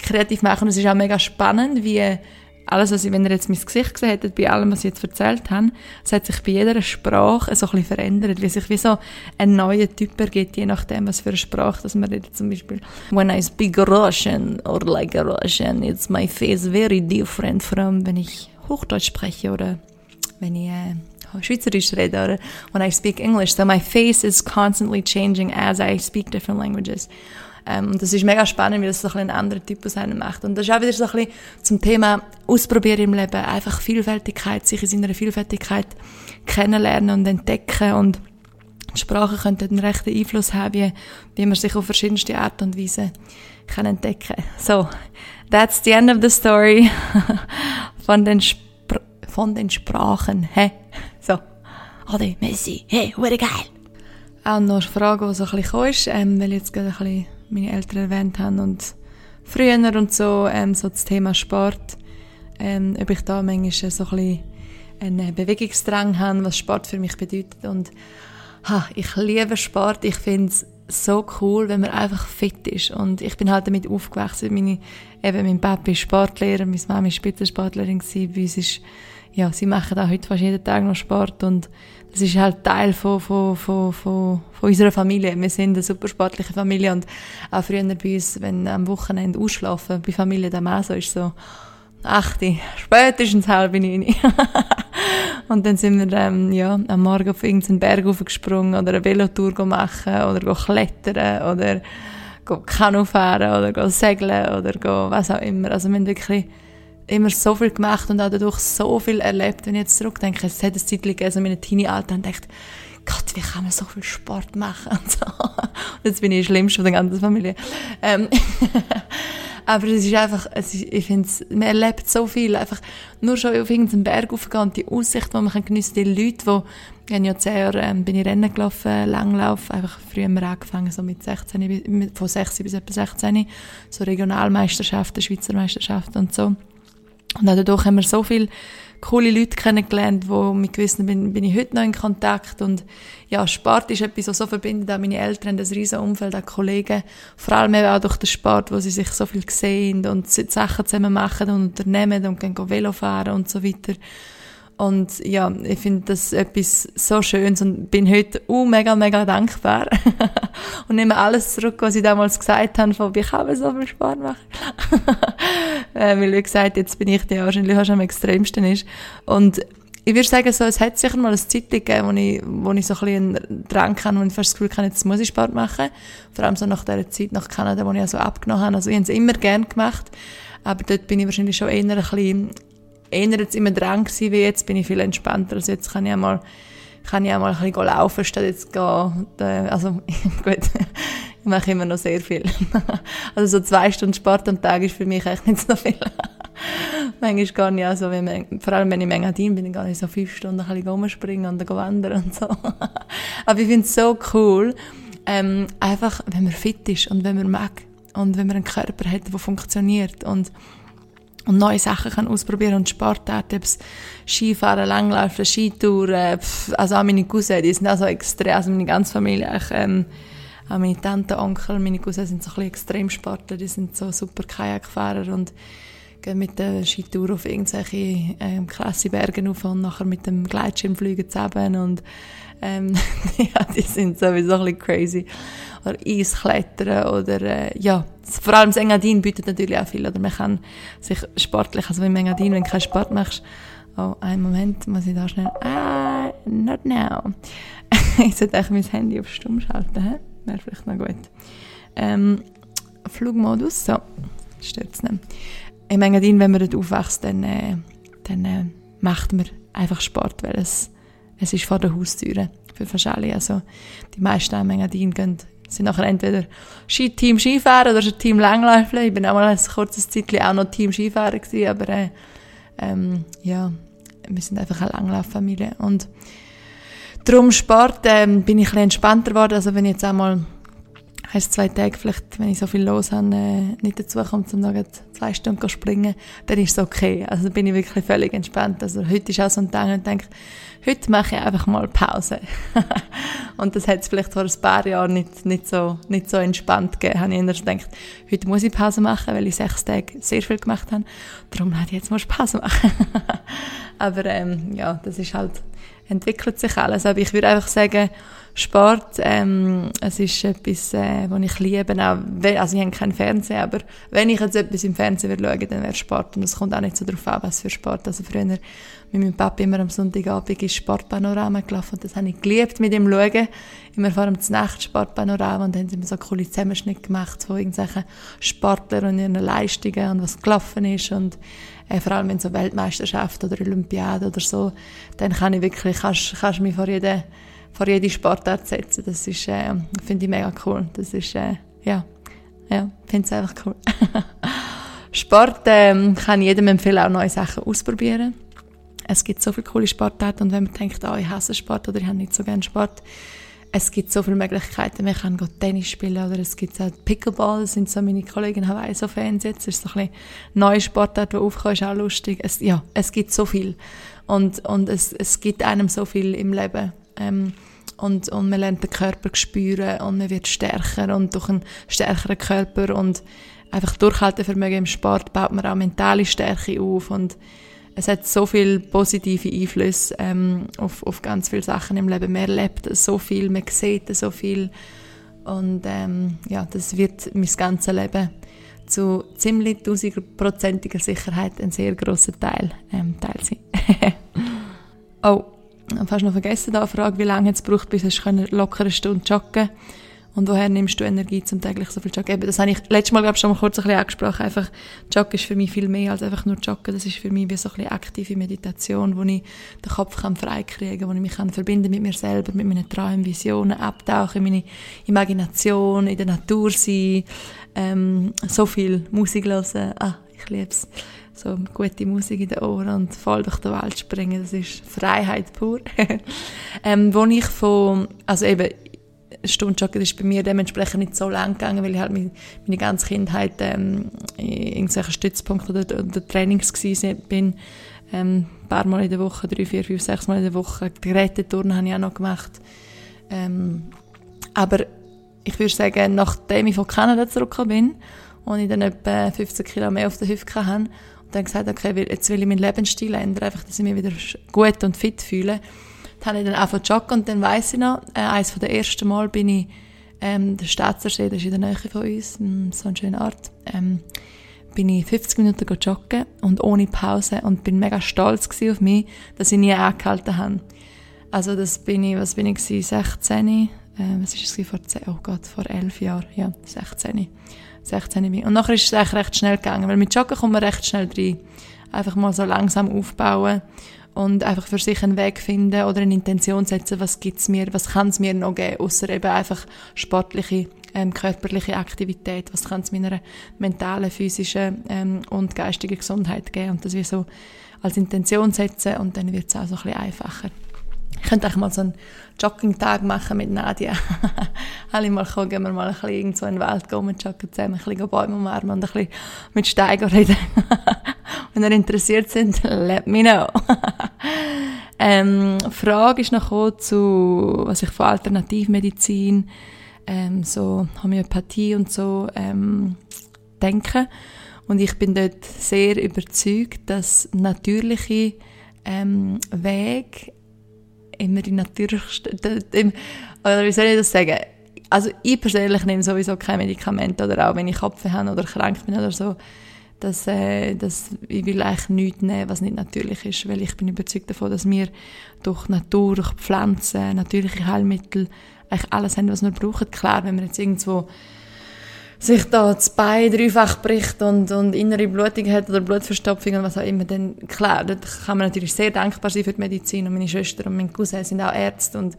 kreativ machen. Es ist auch mega spannend, wie alles, was ich, wenn ihr jetzt mein Gesicht gesehen hättet, bei allem, was ich jetzt erzählt habe, es hat sich bei jeder Sprache so ein verändert, wie sich wie so ein neuer Typ ergibt, je nachdem, was für eine Sprache das man redet. Zum Beispiel, when I speak Russian or like Russian, it's my face very different from, wenn ich Hochdeutsch spreche oder wenn ich äh, Schweizerisch rede oder when I speak English. So my face is constantly changing as I speak different languages. Ähm, und das ist mega spannend, wie das so ein, ein anderer Typus einen macht. Und das ist auch wieder so ein bisschen zum Thema Ausprobieren im Leben. Einfach Vielfältigkeit, sich in seiner Vielfältigkeit kennenlernen und entdecken und die Sprache könnte einen rechten Einfluss haben, wie, wie man sich auf verschiedenste Art und Weise kann entdecken. So, that's the end of the story [LAUGHS] von den Sprachen von den Sprachen. Hä? [LAUGHS] So. Ade, Messi. Hey, wurde geil. Auch noch eine Frage, die so ein bisschen ist, ähm, weil jetzt gerade ein bisschen meine Eltern erwähnt haben und früher und so, ähm, so das Thema Sport, ähm, ob ich da manchmal so ein bisschen einen Bewegungsdrang habe, was Sport für mich bedeutet und ha, ich liebe Sport, ich finde es so cool, wenn man einfach fit ist. Und ich bin halt damit aufgewachsen. Meine, eben mein Papa ist Sportlehrer, meine Mama ist Spitzensportlerin gewesen. Bei uns ist ja, sie machen auch heute fast jeden Tag noch Sport und das ist halt Teil von, von, von, von, von unserer Familie. Wir sind eine super sportliche Familie und auch früher bei uns, wenn am Wochenende ausschlafen, bei Familie der Mann so ist so, achte, spätestens halb neun. [LAUGHS] und dann sind wir ähm, ja, am Morgen auf irgendeinen Berg aufgesprungen oder eine Velotour machen oder klettern oder Kanu fahren oder segeln oder was auch immer. Also wir haben wirklich immer so viel gemacht und auch dadurch so viel erlebt. Wenn ich jetzt zurückdenke, es hat eine Zeit gegeben, also meine Teenie-Alter, und dachte, Gott, wie kann man so viel Sport machen und so. Und [LAUGHS] jetzt bin ich die Schlimmste von der ganzen Familie. Ähm [LAUGHS] aber es ist einfach, es ist, ich finde man erlebt so viel. Einfach nur schon auf irgendeinen Berg raufgehen und die Aussicht, die man kann geniessen kann. Die Leute, die, ich ja zehn Jahre, ähm, bin ich Rennen gelaufen, Langlauf, einfach früher immer angefangen, so mit 16, von 16 bis etwa 16, so Regionalmeisterschaften, Schweizer Meisterschaften und so. Und auch dadurch haben wir so viele coole Leute kennengelernt, wo mit gewissen bin, bin ich heute noch in Kontakt. Und ja, Sport ist etwas, was so verbindet, auch meine Eltern haben ein riesen Umfeld, auch Kollegen, vor allem eben auch durch den Sport, wo sie sich so viel sehen und Sachen zusammen machen und unternehmen und gehen Velo fahren und so weiter. Und ja, ich finde das etwas so Schönes und bin heute uh, mega, mega dankbar. [LAUGHS] und nehme alles zurück, was ich damals gesagt habe, von wie kann man so viel Sport machen. [LAUGHS] äh, weil, wie gesagt, jetzt bin ich der wahrscheinlich auch schon am extremsten ist. Und ich würde sagen, so, es hat sicher mal eine Zeit gegeben, wo ich, wo ich so ein bisschen einen Drang hatte, wo ich fast das Gefühl hatte, jetzt muss ich Sport machen. Vor allem so nach der Zeit nach Kanada, wo ich also abgenommen habe. Also ich habe es immer gern gemacht. Aber dort bin ich wahrscheinlich schon eher ein bisschen eher jetzt immer dran gewesen, wie jetzt bin ich viel entspannter. Also jetzt kann ich einmal kann ich auch ein bisschen laufen, statt jetzt gehen. Also, [LAUGHS] gut, ich mache immer noch sehr viel. [LAUGHS] Also, so zwei Stunden Sport am Tag ist für mich eigentlich nicht so viel. [LAUGHS] Manchmal gar nicht, also, wenn man, vor allem wenn ich Menge bin, gar nicht so fünf Stunden ein bisschen rumspringen und wandern und so. Aber ich finde es so cool, ähm, einfach, wenn man fit ist und wenn man mag und wenn man einen Körper hat, der funktioniert und und neue Sachen kann ausprobieren und Sportarten, Skifahren, Langlaufen, Skitouren, also auch meine Cousins, die sind auch so extrem, also meine ganze Familie, ich, ähm, auch meine Tante, Onkel, meine Cousins sind so ein bisschen Extremsportler, die sind so super Kajakfahrer und gehen mit der Skitour auf irgendwelche ähm, krasse Berge auf und nachher mit dem Gleitschirm fliegen zusammen und ähm, [LAUGHS] ja, die sind sowieso ein bisschen crazy. Oder Eisklettern oder, äh, ja, vor allem das Engadin bietet natürlich auch viel, oder man kann sich sportlich, also im Engadin, wenn du keinen Sport machst, oh, einen Moment, muss ich da schnell, ah, not now. [LAUGHS] ich sollte eigentlich mein Handy auf Stumm schalten, hä? wäre vielleicht noch gut. Ähm, Flugmodus, so, stört es nicht. Im Engadin, wenn man dort aufwächst, dann, äh, dann äh, macht man einfach Sport, weil es, es ist vor der Haustüre für fast alle. Also die meisten Engadin gehen, sind nachher entweder Team Skifahren oder Team Langläufeln. Ich bin auch mal ein kurzes Zeitchen auch noch Team Skifahren gewesen, aber äh, ähm, ja, wir sind einfach eine Langlauffamilie und Darum Sport ähm, bin ich ein bisschen entspannter geworden. Also wenn ich jetzt einmal ein, zwei Tage vielleicht, wenn ich so viel los habe, äh, nicht dazu komme, zum noch zwei Stunden zu springen, dann ist es okay. Also bin ich wirklich völlig entspannt. Also heute ist auch so ein Tag, und ich denke, heute mache ich einfach mal Pause. [LAUGHS] und das hat es vielleicht vor ein paar Jahren nicht, nicht, so, nicht so entspannt gegeben. Habe ich eher gedacht, heute muss ich Pause machen, weil ich sechs Tage sehr viel gemacht habe. Darum ich jetzt mal Pause machen. [LAUGHS] Aber ähm, ja, das ist halt entwickelt sich alles. Aber ich würde einfach sagen, Sport, ähm, es ist etwas, äh, was ich liebe. Auch, also ich habe keinen Fernseher, aber wenn ich jetzt etwas im Fernsehen würde dann wäre Sport. Und es kommt auch nicht so darauf an, was für Sport. Also früher mit meinem Papa immer am Sonntagabend ist Sportpanorama gelaufen und das habe ich geliebt mit ihm schauen. Immer vor dem Nacht Sportpanorama und dann haben sie immer so coole Zusammenschnitte gemacht von irgendwelchen Sportlern und ihren Leistungen und was gelaufen ist und äh, vor allem in so Weltmeisterschaft oder Olympiade oder so, dann kann ich wirklich, kannst, kannst mich vor jede, vor jede Sportart setzen. Das ist, äh, finde ich mega cool. Das ist, äh, ja, ja, finde es einfach cool. [LAUGHS] Sport ähm, kann jedem empfehlen, auch neue Sachen ausprobieren. Es gibt so viele coole Sportarten und wenn man denkt, oh, ich hasse Sport oder ich habe nicht so gerne Sport, es gibt so viele Möglichkeiten. Man kann Tennis spielen oder es gibt auch Pickleball. Das sind so meine Kollegen Hawaii so Fans jetzt. Das ist so ein neue Sportart, die aufkommt, ist auch lustig. Es, ja, es gibt so viel. Und, und es, es gibt einem so viel im Leben. Ähm, und, und man lernt den Körper spüren und man wird stärker und durch einen stärkeren Körper und einfach Durchhaltevermögen im Sport baut man auch mentale Stärke auf und es hat so viele positive Einflüsse ähm, auf, auf ganz viele Sachen im Leben. Man erlebt so viel, man sieht so viel und ähm, ja, das wird mein ganzes Leben zu ziemlich tausendprozentiger Sicherheit ein sehr grosser Teil, ähm, Teil sein. [LAUGHS] oh, fast noch vergessen da eine Frage, wie lange es braucht, bis du locker eine Stunde joggen. Und woher nimmst du Energie zum täglich so viel Joggen? Eben, das habe ich letztes Mal, glaube ich, schon mal kurz ein bisschen angesprochen. Einfach, Joggen ist für mich viel mehr als einfach nur Joggen. Das ist für mich wie so ein bisschen aktive Meditation, wo ich den Kopf kann frei kriegen wo ich mich kann verbinden mit mir selber, mit meinen Träumen, Visionen, abtauchen, meine Imagination, in der Natur sein, ähm, so viel Musik hören. Ah, ich liebe es. So gute Musik in den Ohren und voll durch die Welt springen, das ist Freiheit pur. [LAUGHS] ähm, wo ich von, also eben, Stunde joggen ist bei mir dementsprechend nicht so lang gegangen, weil ich halt meine, meine ganze Kindheit ähm, in irgendwelchen Stützpunkten oder, oder Trainings bin. Ähm, ein paar Mal in der Woche, drei, vier, fünf, sechs Mal in der Woche. Gerätetouren habe ich auch noch gemacht. Ähm, aber ich würde sagen, nachdem ich von Kanada zurückgekommen bin und ich dann etwa 15 Kilo mehr auf der Hüfte hatte dann gesagt okay, jetzt will ich meinen Lebensstil ändern, einfach, dass ich mich wieder gut und fit fühle, dann habe ich dann einfach joggen und dann weiss ich noch, äh, eines der ersten Mal bin ich, ähm, der Staatsersee, das ist in der Nähe von uns, so ein schöner Ort, ähm, bin ich 50 Minuten joggen und ohne Pause und bin mega stolz auf mich, dass ich nie angehalten habe. Also das bin ich, was bin ich gewesen, 16, äh, was ist es vor 10, oh Gott, vor 11 Jahren, ja, 16. 16 bin. Und nachher ist es eigentlich recht schnell gegangen, weil mit Joggen kommt man recht schnell rein. Einfach mal so langsam aufbauen und einfach für sich einen Weg finden oder eine Intention setzen, was gibt's mir, was kann es mir noch geben, außer eben einfach sportliche, ähm, körperliche Aktivität, was kann es meiner mentalen, physischen ähm, und geistigen Gesundheit geben und das wir so als Intention setzen und dann wird es auch so ein bisschen einfacher. Ich könnte auch mal so einen Jogging-Tag machen mit Nadia. [LAUGHS] Alle mal kommen, gehen wir mal ein bisschen irgendwo in den Wald gehen, joggen zusammen, ein bisschen Bäume umarmen und ein bisschen mit Steigen reden. [LAUGHS] Wenn ihr interessiert sind, let me know. [LAUGHS] ähm, Frage ist noch zu, was ich von Alternativmedizin, ähm, so Homöopathie und so ähm, denke. Und ich bin dort sehr überzeugt, dass natürliche ähm, Weg immer die natürlichste, oder wie soll ich das sagen? Also ich persönlich nehme sowieso kein Medikament oder auch wenn ich Kopf habe oder krank bin oder so, dass, äh, dass ich will eigentlich nichts nehmen, was nicht natürlich ist, weil ich bin überzeugt davon, dass wir durch Natur, durch Pflanzen, natürliche Heilmittel eigentlich alles haben, was wir brauchen. Klar, wenn wir jetzt irgendwo sich da das Bein dreifach bricht und, und innere Blutung hat oder Blutverstopfung und was auch immer, dann klar, da kann man natürlich sehr dankbar sein für die Medizin und meine Schwester und mein Cousin sind auch Ärzte und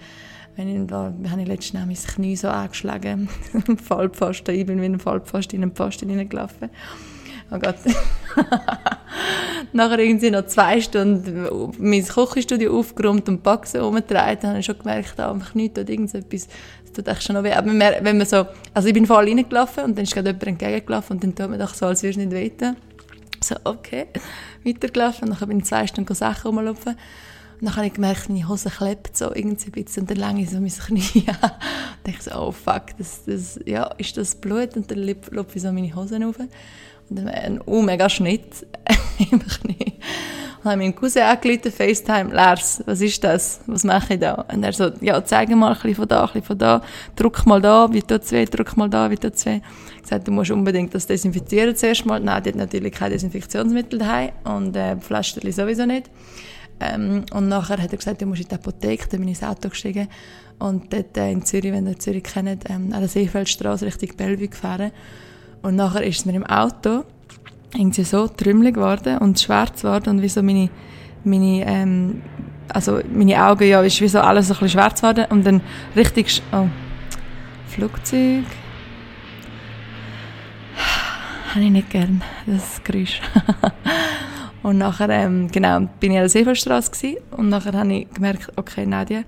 wenn ich da, habe ich letztens mein Knie so angeschlagen, [LAUGHS] Vollpfosten, ich bin wie ein Vollpfosten in einen Posten hineingelaufen oh Gott. [LAUGHS] Nachher irgendwie noch zwei Stunden mein Kochstudio aufgeräumt und Boxen dann habe ich schon gemerkt, da am Knie tut irgendetwas, tut echt schon noch weh. Aber wenn man so, also ich bin voll reingelaufen und dann ist gerade jemand entgegengelaufen und dann tut man doch so, als würde es nicht wehtun. So, okay, [LAUGHS] weitergelaufen und dann bin ich zwei Stunden Sachen rumlaufen. Und dann habe ich gemerkt, meine Hose klebt so irgendwie ein bisschen und dann länge ich so mein Knie [LAUGHS] an. Und ich so, oh fuck, das, das, ja, ist das Blut? Und dann laufe ich so meine Hosen rauf. Und dann ein oh, mega Schnitt [LAUGHS] im Knie. Habe meinen Cousin angerufen, FaceTime, Lars, was ist das? Was mache ich da? Und er so, ja, zeig mal ein bisschen von da, ein bisschen von da, drück mal da, wie tut weh, drück mal da, wie tut weh. Ich gesagt, du musst unbedingt das desinfizieren zuerst mal. Nein, die hat natürlich kein Desinfektionsmittel daheim und äh, Pflasterli sowieso nicht. Ähm, und nachher hat er gesagt, du musst in die Apotheke, dann bin ich ins Auto gestiegen und dort äh, in Zürich, wenn ihr Zürich kennt, ähm, an der Seefeldstraße Richtung Bellevue gefahren. Und nachher ist es mir im Auto irgendwie so trümmelig geworden und schwarz geworden und wie so meine, meine, ähm, also meine Augen, ja, ist wie so alles so ein schwarz geworden und dann richtig, oh, Flugzeug. [SIGHS] Habe ich nicht gern, das Geräusch. [LAUGHS] und nachher, ähm, genau, bin ich an der Seefeldstraße und nachher habe ich gemerkt, okay, Nadia,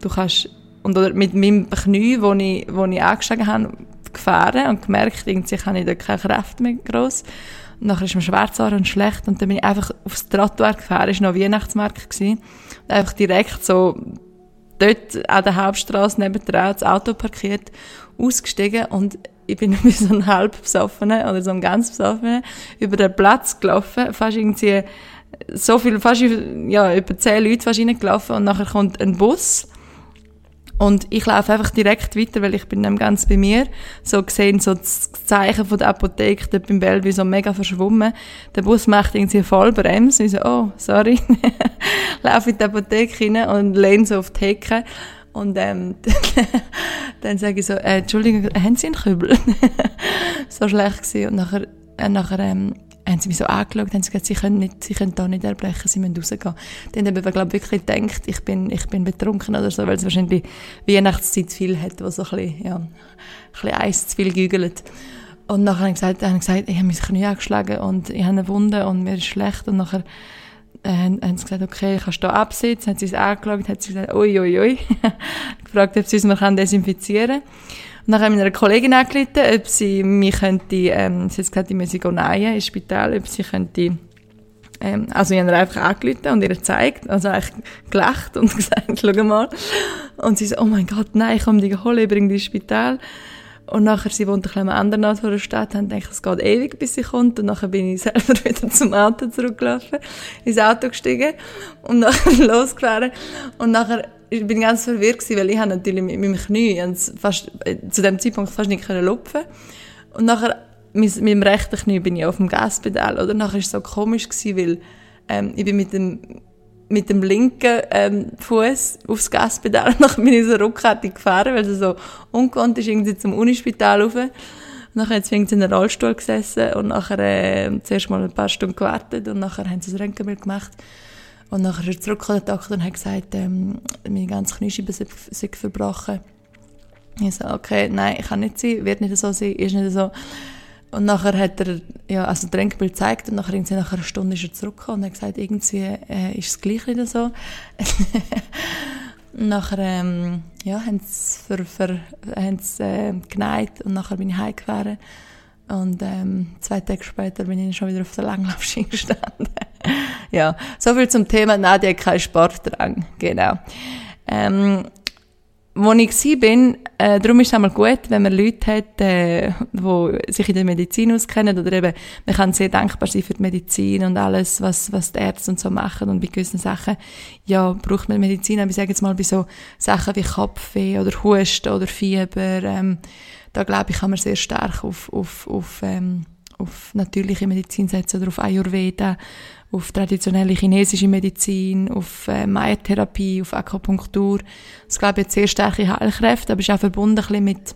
du kannst, und oder mit meinem Knie, wo ich, wo ich angeschlagen habe, gefahren und gemerkt, irgendwie habe ich da keine Kraft mehr groß. Nachher ist mir schwarz und schlecht und dann bin ich einfach aufs Trottoir gefahren, es war noch Weihnachtsmarkt. Und einfach direkt so dort an der Hauptstraße nebendran das Auto parkiert, ausgestiegen und ich bin [LAUGHS] wie so ein halb besoffener oder so ein ganz besoffener über den Platz gelaufen, fast irgendwie so viel, fast ja, über zehn Leute fast reingelaufen und nachher kommt ein Bus und ich laufe einfach direkt weiter, weil ich bin dann ganz bei mir. So gesehen, so das Zeichen von der Apotheke dort beim Bellevue so mega verschwommen. Der Bus macht irgendwie Vollbremse. Ich so, oh, sorry. [LAUGHS] laufe in die Apotheke rein und lehne so auf die Hecke. Und ähm, [LAUGHS] dann sage ich so, äh, Entschuldigung, haben Sie einen Kübel? [LAUGHS] so schlecht gewesen. Und nachher, äh, nachher ähm, haben sie mich so angeschaut, haben sie gesagt, sie können, nicht, sie können da nicht erbrechen, sie müssen rausgehen. Dann haben wir, glaube wirklich gedacht, ich bin, ich bin betrunken oder so, weil es wahrscheinlich Weihnachtszeit viel hat, wo so ein bisschen, ja, ein bisschen Eis zu viel gügelt. Und nachher haben sie gesagt, haben gesagt, ich habe mein Knie angeschlagen und ich habe eine Wunde und mir ist schlecht und nachher äh, haben, sie gesagt, okay, kannst du da absitzen? Haben sie es angeschaut, haben sie gesagt, ui, ui, ui. [LAUGHS] gefragt, ob sie es mir desinfizieren können. Und dann habe ich meiner Kollegin angerufen, ob sie mich könnte, ähm, sie hat gesagt, ich müsse gehen ins Spital, ob sie könnte, ähm, also ich habe ihr einfach angerufen und ihr gezeigt, also eigentlich gelacht und [LAUGHS] gesagt, schau mal. Und sie so, oh mein Gott, nein, ich komme dich holen, ich bringe dich ins Spital. Und nachher, sie wohnt ein bisschen am anderen Ort der Stadt, haben gedacht, es geht ewig, bis sie kommt. Und nachher bin ich [LAUGHS] selber wieder zum Auto zurückgelaufen, ins Auto gestiegen und nachher [LAUGHS] losgefahren. Und nachher ich bin ganz verwirrt gewesen, weil ich habe natürlich mit meinem Knie fast, äh, zu dem Zeitpunkt fast nicht können lupfen. Und nachher mit, dem rechten Knie bin ich auf dem Gaspedal oder? Nachher ist es so komisch gewesen, weil ähm, ich bin mit dem mit dem linken ähm, Fuß aufs Gaspedal und [LAUGHS] dann bin ich so ruckartig gefahren, weil es so ungewohnt ist, irgendwie zum Unispital rauf. Und nachher sie in einem Rollstuhl gesessen und nachher äh, zuerst mal ein paar Stunden gewartet und nachher haben sie das Röntgenbild gemacht und nachher ist er zurückgekommen, der Doktor, und hat gesagt, ähm, meine ganze Kniescheibe sei verbrochen. Ich so, okay, nein, ich kann nicht sein, wird nicht so sein, ist nicht so. Und nachher hat er, ja, also das Röntgenbild gezeigt und nachher, irgendwie nach einer Stunde ist er zurückgekommen und hat gesagt, irgendwie äh, ist es gleich wieder so. und [LAUGHS] nachher, ähm, ja, haben sie, sie äh, geneigt und nachher bin ich heimgefahren. Und ähm, zwei Tage später bin ich schon wieder auf der Langlaufschiene gestanden. [LAUGHS] ja, so viel zum Thema Nadia hat keinen Sportdrang. Genau. Ähm, wo ich war, bin, äh, darum ist es einmal gut, wenn man Leute hat, äh, die sich in der Medizin auskennen oder eben, man kann sehr dankbar sein für die Medizin und alles, was, was die Ärzte und so machen und bei gewissen Sachen, ja, braucht man Medizin, aber ich sage jetzt mal bei so Sachen wie Kopfweh oder Husten oder Fieber, ähm, da glaube ich, kann man sehr stark auf, auf, auf, ähm, auf natürliche Medizin setzen oder auf Ayurveda auf traditionelle chinesische Medizin, auf äh, Meiertherapie, auf Akupunktur. Das glaube ich jetzt sehr starke Heilkräfte, aber ist auch verbunden ein mit,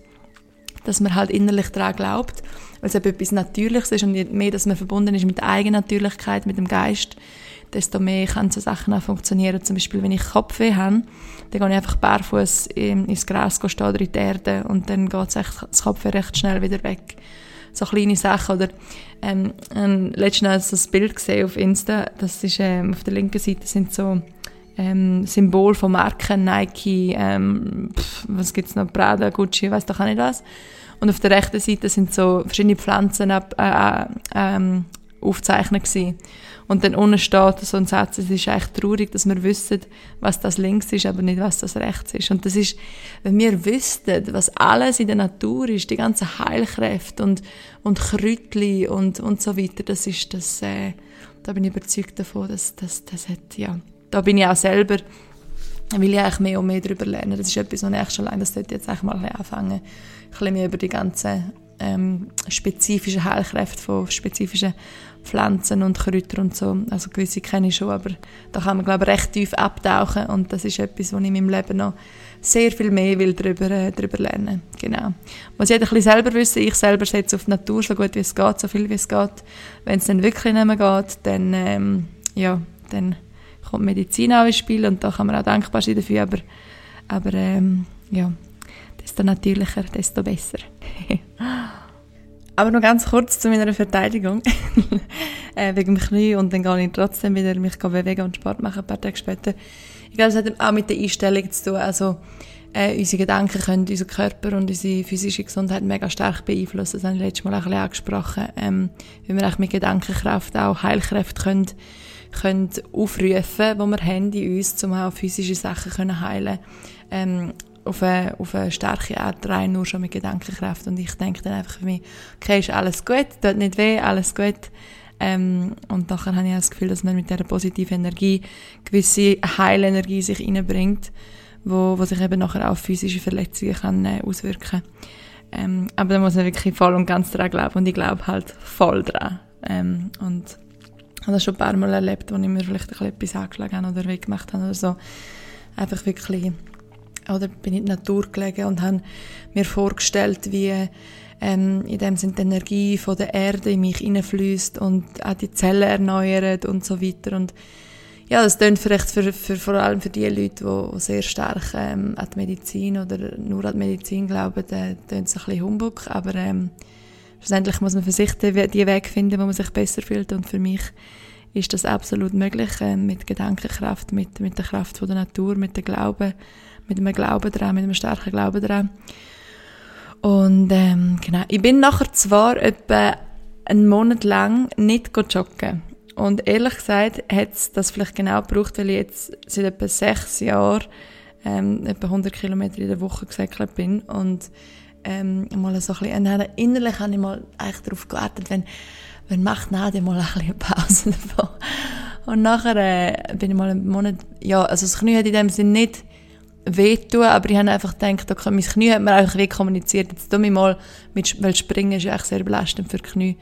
dass man halt innerlich daran glaubt, weil es eben etwas Natürliches ist und je mehr, dass man verbunden ist mit der Eigennatürlichkeit, mit dem Geist, desto mehr kann so Sachen auch funktionieren. Zum Beispiel, wenn ich Kopfweh habe, dann gehe ich einfach barfuß ins Gras stehen oder in die Erde und dann geht das Kopfweh recht schnell wieder weg so kleine Sachen. Oder ähm, ähm, letztens ein Bild gesehen auf Insta, das ist ähm, auf der linken Seite sind so ähm, Symbol von Marken, Nike, ähm, pff, was gibt's noch, Prada, Gucci, weiß doch auch nicht was. Und auf der rechten Seite sind so verschiedene Pflanzen ab, äh, äh, ähm, aufzeichnet gewesen. Und dann unten steht so ein Satz, es ist eigentlich traurig, dass wir wissen, was das links ist, aber nicht, was das rechts ist. Und das ist, wenn wir wüssten, was alles in der Natur ist, die ganzen Heilkräfte und, und Kräutli und, und so weiter, das ist das, äh, da bin ich überzeugt davon, dass das, das hat, ja, da bin ich auch selber, will ich eigentlich mehr und mehr darüber lernen. Das ist etwas, was ich schon lange, das sollte jetzt eigentlich mal anfangen, ein bisschen mehr über die ganzen ähm, spezifischen Heilkräfte von spezifischen Pflanzen und Kräuter und so. Also gewisse kenne ich schon, aber da kann man glaube ich recht tief abtauchen und das ist etwas, wo ich in meinem Leben noch sehr viel mehr will darüber, äh, darüber lernen. Genau. Muss jeder ein bisschen selber wissen. Ich selber setze auf die Natur so gut wie es geht, so viel wie es geht. Wenn es dann wirklich nicht mehr geht, dann, ähm, ja, dann kommt Medizin auch ins Spiel und da kann man auch dankbar sein dafür, aber, aber ähm, ja, desto natürlicher, desto besser. [LAUGHS] Aber noch ganz kurz zu meiner Verteidigung. [LAUGHS] äh, wegen dem Knie und dann gehe ich trotzdem wieder mich bewegen und Sport machen ein paar Tage später. Ich glaube, es hat auch mit der Einstellung zu tun. Also, äh, unsere Gedanken können unseren Körper und unsere physische Gesundheit mega stark beeinflussen. Das habe ich letztes Mal auch ein bisschen angesprochen. Ähm, wie wir auch mit Gedankenkraft auch Heilkräfte können, können aufrufen, die wir haben in uns, um auch physische Sachen können heilen ähm, auf eine, auf eine starke Art rein, nur schon mit Gedankenkraft. Und ich denke dann einfach für mich, okay, ist alles gut, tut nicht weh, alles gut. Ähm, und nachher habe ich das Gefühl, dass man mit dieser positiven Energie gewisse Heilenergie sich reinbringt, wo, wo sich eben nachher auf physische Verletzungen kann, äh, auswirken ähm, aber da muss man wirklich voll und ganz dran glauben und ich glaube halt voll dran. Ähm, und habe das schon ein paar Mal erlebt, wo ich mir vielleicht ein bisschen etwas angeschlagen habe oder weggemacht habe oder so. Einfach wirklich oder bin in der Natur gelegen und habe mir vorgestellt, wie ähm, in dem Sinne die Energie von der Erde in mich hineinfließt und auch die Zellen erneuert und so weiter. Und ja, das klingt vielleicht für, für, vor allem für die Leute, die sehr stark ähm, an die Medizin oder nur an die Medizin glauben, äh, klingt es ein bisschen Humbug, aber ähm, schlussendlich muss man für sich die, die Weg finden, wo man sich besser fühlt. Und für mich ist das absolut möglich, äh, mit Gedankenkraft, mit, mit der Kraft von der Natur, mit dem Glauben, mit einem Glauben dran, mit einem starken Glauben dran. Und ähm, genau, ich bin nachher zwar etwa einen Monat lang nicht joggen. Und ehrlich gesagt hat es das vielleicht genau gebraucht, weil ich jetzt seit etwa sechs Jahren ähm, etwa 100 Kilometer in der Woche gesäckelt bin. Und ähm, mal so ein bisschen, äh, innerlich habe ich mal eigentlich darauf gewartet, wenn, wenn macht Nadia mal [LAUGHS] ein bisschen Pause davon. Und nachher äh, bin ich mal einen Monat, ja, also das Knie hat in dem Sinne nicht wehtun, aber ich habe einfach gedacht, okay, mein Knie hat mir einfach wie kommuniziert, jetzt tu mich mal, mit, weil Springen ist ja eigentlich sehr belastend für Knie,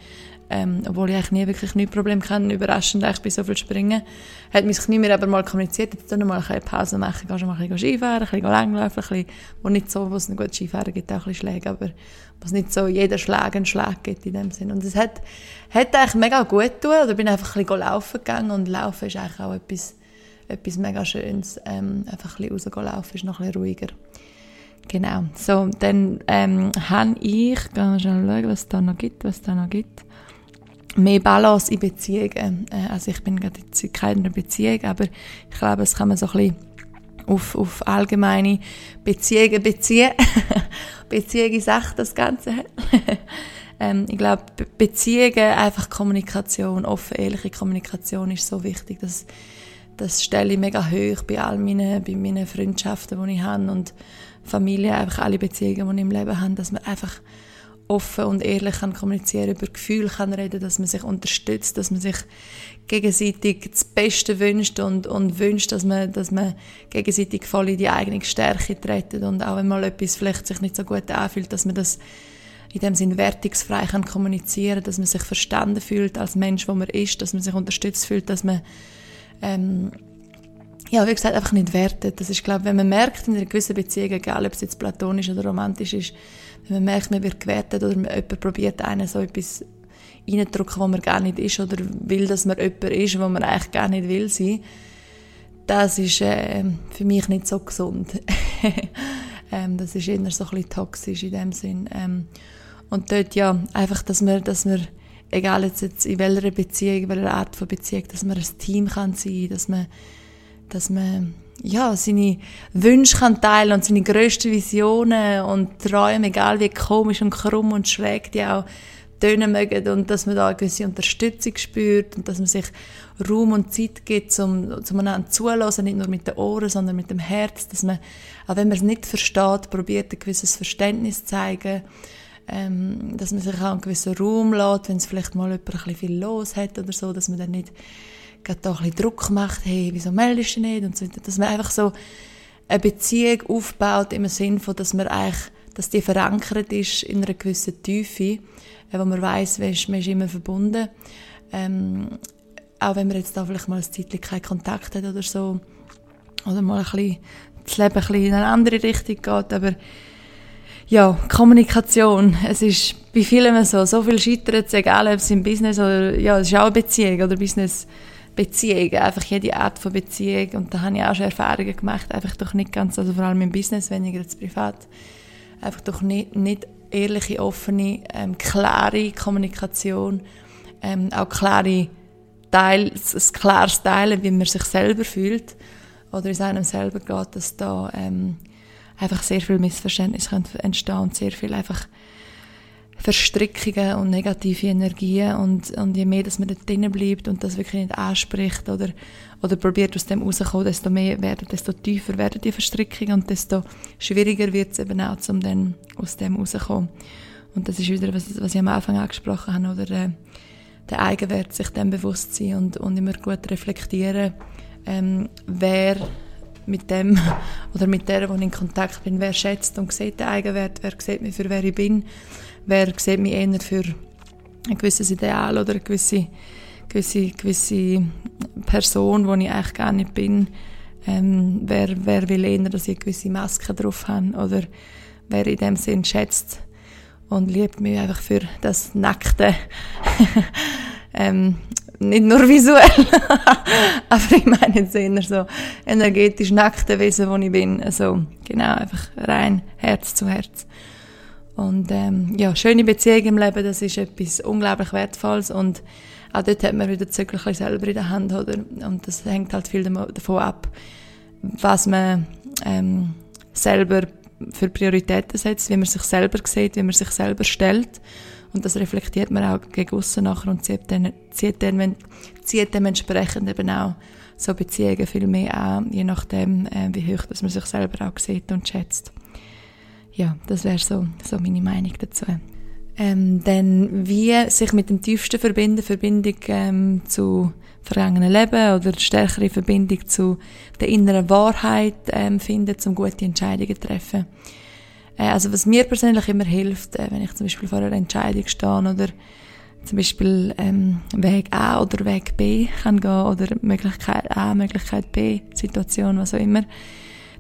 ähm, obwohl ich eigentlich nie wirklich Knieprobleme kenne, überraschend eigentlich bei so viel Springen, hat mein Knie mir aber mal kommuniziert, jetzt tu mal eine Pause machen, gehst mal ein bisschen Skifahren, ein bisschen langlaufen, ein bisschen, wo nicht so, wo es ein gutes Skifahren gibt, auch ein bisschen Schläge, aber was nicht so jeder Schlag einen Schlag gibt in dem Sinn. Und es hat, hat eigentlich mega gut getan, oder bin einfach ein bisschen laufen gegangen und Laufen ist eigentlich auch etwas, etwas mega Schönes. Ähm, einfach ein bisschen rausgehen ist noch ein bisschen ruhiger. Genau. So, dann ähm, habe ich, gehen wir schnell schauen, was es da noch gibt, was da noch gibt. Mehr Balance in Beziehungen. Äh, also ich bin gerade in keiner Beziehung, aber ich glaube, es kann man so ein bisschen auf, auf allgemeine Beziehungen beziehen. [LAUGHS] Beziehungen sagt das Ganze. [LAUGHS] Ähm, ich glaube, Beziehungen, einfach Kommunikation, offen, ehrliche Kommunikation ist so wichtig. Das, das stelle ich mega hoch bei all meinen, bei meinen Freundschaften, die ich habe und Familie, einfach alle Beziehungen, die ich im Leben habe, dass man einfach offen und ehrlich kann kommunizieren, über Gefühle kann reden, dass man sich unterstützt, dass man sich gegenseitig das Beste wünscht und, und wünscht, dass man, dass man gegenseitig voll in die eigene Stärke treten und auch wenn mal etwas vielleicht sich nicht so gut anfühlt, dass man das in dem Sinn wertungsfrei kann kommunizieren, dass man sich verstanden fühlt als Mensch, wo man ist, dass man sich unterstützt fühlt, dass man ähm, ja, wie gesagt, einfach nicht wertet. Das ist, glaube wenn man merkt in einer gewissen Beziehung, egal ob es jetzt platonisch oder romantisch ist, wenn man merkt, man wird gewertet oder jemand probiert einen so etwas reindrücken, wo man gar nicht ist oder will, dass man jemand ist, wo man eigentlich gar nicht will sein, das ist äh, für mich nicht so gesund. [LAUGHS] ähm, das ist eher so ein bisschen toxisch in dem Sinn. Ähm, und dort ja, einfach, dass man, dass man egal jetzt, in welcher Beziehung, welcher Art von Beziehung, dass man ein Team kann sein, dass man, dass man ja, seine Wünsche kann teilen und seine grössten Visionen und Träume, egal wie komisch und krumm und schräg die auch tönen mögen und dass man da eine gewisse Unterstützung spürt und dass man sich Raum und Zeit gibt, um zueinander zulassen, nicht nur mit den Ohren, sondern mit dem Herz, dass man, auch wenn man es nicht versteht, probiert, ein gewisses Verständnis zu zeigen, ähm, dass man sich auch einen gewissen Raum lässt, wenn es vielleicht mal jemand ein viel los hat oder so, dass man dann nicht gerade da ein bisschen Druck macht, hey, wieso meldest du nicht und so, dass man einfach so eine Beziehung aufbaut im Sinne von, dass man eigentlich, dass die verankert ist in einer gewissen Tiefe, äh, wo man weiß, man ist, immer verbunden. Ähm, auch wenn man jetzt da vielleicht mal ein Zeitlich keinen Kontakt hat oder so, oder mal ein bisschen, das Leben ein bisschen in eine andere Richtung geht, aber ja, Kommunikation, es ist bei vielen so, so viel scheitert egal ob es im Business oder, ja, es ist auch eine Beziehung oder? Business, Beziehung, einfach jede Art von Beziehung. Und da habe ich auch schon Erfahrungen gemacht, einfach doch nicht ganz, also vor allem im Business, weniger als privat, einfach doch nicht, nicht ehrliche, offene, ähm, klare Kommunikation, ähm, auch klare Teil, ein klares Teilen, wie man sich selber fühlt. Oder es einem selber geht, dass da ähm, einfach sehr viel Missverständnis entstehen und sehr viel einfach Verstrickungen und negative Energien und, und je mehr, dass man da drinnen bleibt und das wirklich nicht anspricht oder, oder probiert aus dem rauszukommen, desto mehr werden, desto tiefer werden die Verstrickungen und desto schwieriger wird es eben auch, um dann aus dem rauszukommen. Und das ist wieder, was, was ich am Anfang angesprochen habe, oder äh, der Eigenwert, sich dem bewusst sein und, und immer gut reflektieren, ähm, wer mit dem [LAUGHS] oder mit der, wo ich in Kontakt bin, wer schätzt und sieht den Eigenwert, wer sieht mich für wer ich bin wer sieht mich eher für ein gewisses Ideal oder eine gewisse, gewisse, gewisse Person, die ich eigentlich gar nicht bin. Ähm, wer, wer will eher, dass ich gewisse Maske drauf habe oder wer in dem Sinn schätzt und liebt mich einfach für das Nackte. [LAUGHS] ähm, nicht nur visuell, [LAUGHS] aber ich meine jetzt eher so energetisch nackte Wesen, wo ich bin. Also genau, einfach rein Herz zu Herz. Und ähm, ja, schöne Beziehung im Leben, das ist etwas unglaublich Wertvolles und auch dort hat man wieder Zügel selber in der Hand, oder? Und das hängt halt viel davon ab, was man ähm, selber für Prioritäten setzt, wie man sich selber sieht, wie man sich selber stellt. Und das reflektiert man auch gegen nachher und zieht, dann, zieht, dann, zieht dementsprechend eben auch so Beziehungen viel mehr an, je nachdem, äh, wie hoch dass man sich selber auch sieht und schätzt ja, das wäre so, so meine Meinung dazu. Ähm, dann wie sich mit dem tiefsten verbinden, Verbindung ähm, zu vergangenen Leben oder stärkere Verbindung zu der inneren Wahrheit ähm, finden, um gute Entscheidungen zu treffen. Äh, also was mir persönlich immer hilft, äh, wenn ich zum Beispiel vor einer Entscheidung stehe oder zum Beispiel ähm, Weg A oder Weg B kann gehen oder Möglichkeit A, Möglichkeit B, Situation, was auch immer,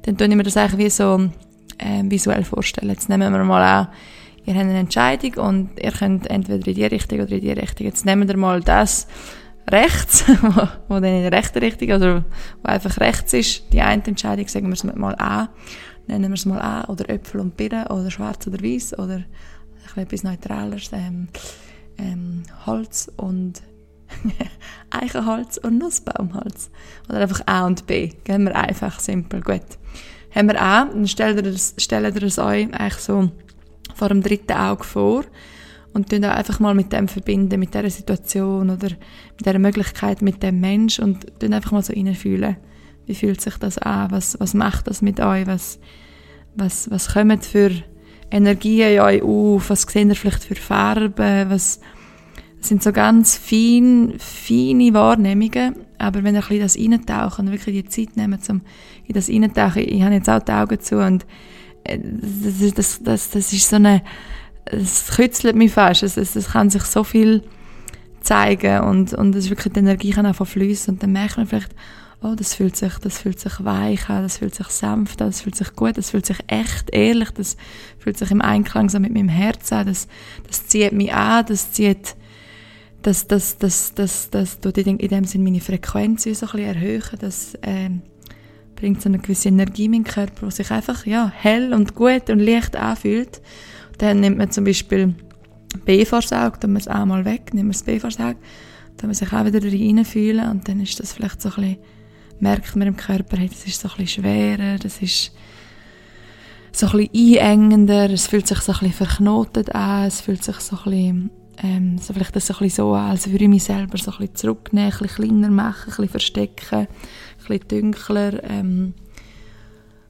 dann tue ich mir das eigentlich wie so äh, visuell vorstellen. Jetzt nehmen wir mal an, ihr habt eine Entscheidung und ihr könnt entweder in die Richtung oder in die Richtung. Jetzt nehmen wir mal das rechts, [LAUGHS] wo, wo dann in der rechten Richtung, also wo einfach rechts ist, die eine Entscheidung, sagen wir es mal A, nennen wir es mal A, oder Äpfel und Birnen, oder schwarz oder weiß, oder etwas Neutraleres, ähm, ähm, Holz und [LAUGHS] Eichenholz und Nussbaumholz. Oder einfach A und B. Gehen wir einfach simpel, gut haben wir auch, dann stellt ihr, das, stellt ihr es euch eigentlich so vor dem dritten Auge vor und dann einfach mal mit dem verbinden, mit dieser Situation oder mit dieser Möglichkeit, mit dem Mensch und dann einfach mal so reinfühlen. Wie fühlt sich das an? Was, was macht das mit euch? Was, was, was kommen für Energien in euch auf? Was seht ihr vielleicht für Farben? Was, das sind so ganz fein, feine Wahrnehmungen. Aber wenn ihr ein bisschen das reintauchen und wirklich die Zeit nehmen, um in das reintauchen, ich habe jetzt auch die Augen zu und äh, das, das, das, das ist so eine, es kützelt mich fast. Es, es, es kann sich so viel zeigen und, und es ist wirklich, die Energie kann einfach fließen und dann merkt man vielleicht, oh, das fühlt sich, das fühlt sich weich an, das fühlt sich sanft an, das fühlt sich gut, das fühlt sich echt ehrlich, das fühlt sich im Einklang so mit meinem Herz an, das, das zieht mich an, das zieht, das, das, das, das, das tut in dem Sinne meine Frequenz so ein bisschen erhöhen, das äh, bringt so eine gewisse Energie in meinen Körper, die sich einfach ja, hell und gut und leicht anfühlt. Dann nimmt man zum Beispiel B-Vorsaug, dann man es einmal weg, nimmt man das B-Vorsaug, dann man sich auch wieder reinfühlen und dann ist das vielleicht so ein bisschen, merkt man im Körper, hey, das ist so ein schwerer, das ist so ein einengender, es fühlt sich so ein verknotet an, es fühlt sich so ein ähm, so vielleicht das so, ein so an, als würde ich mich selber so ein zurücknehmen, ein kleiner machen, ein verstecken, ein bisschen dunkler. Ähm,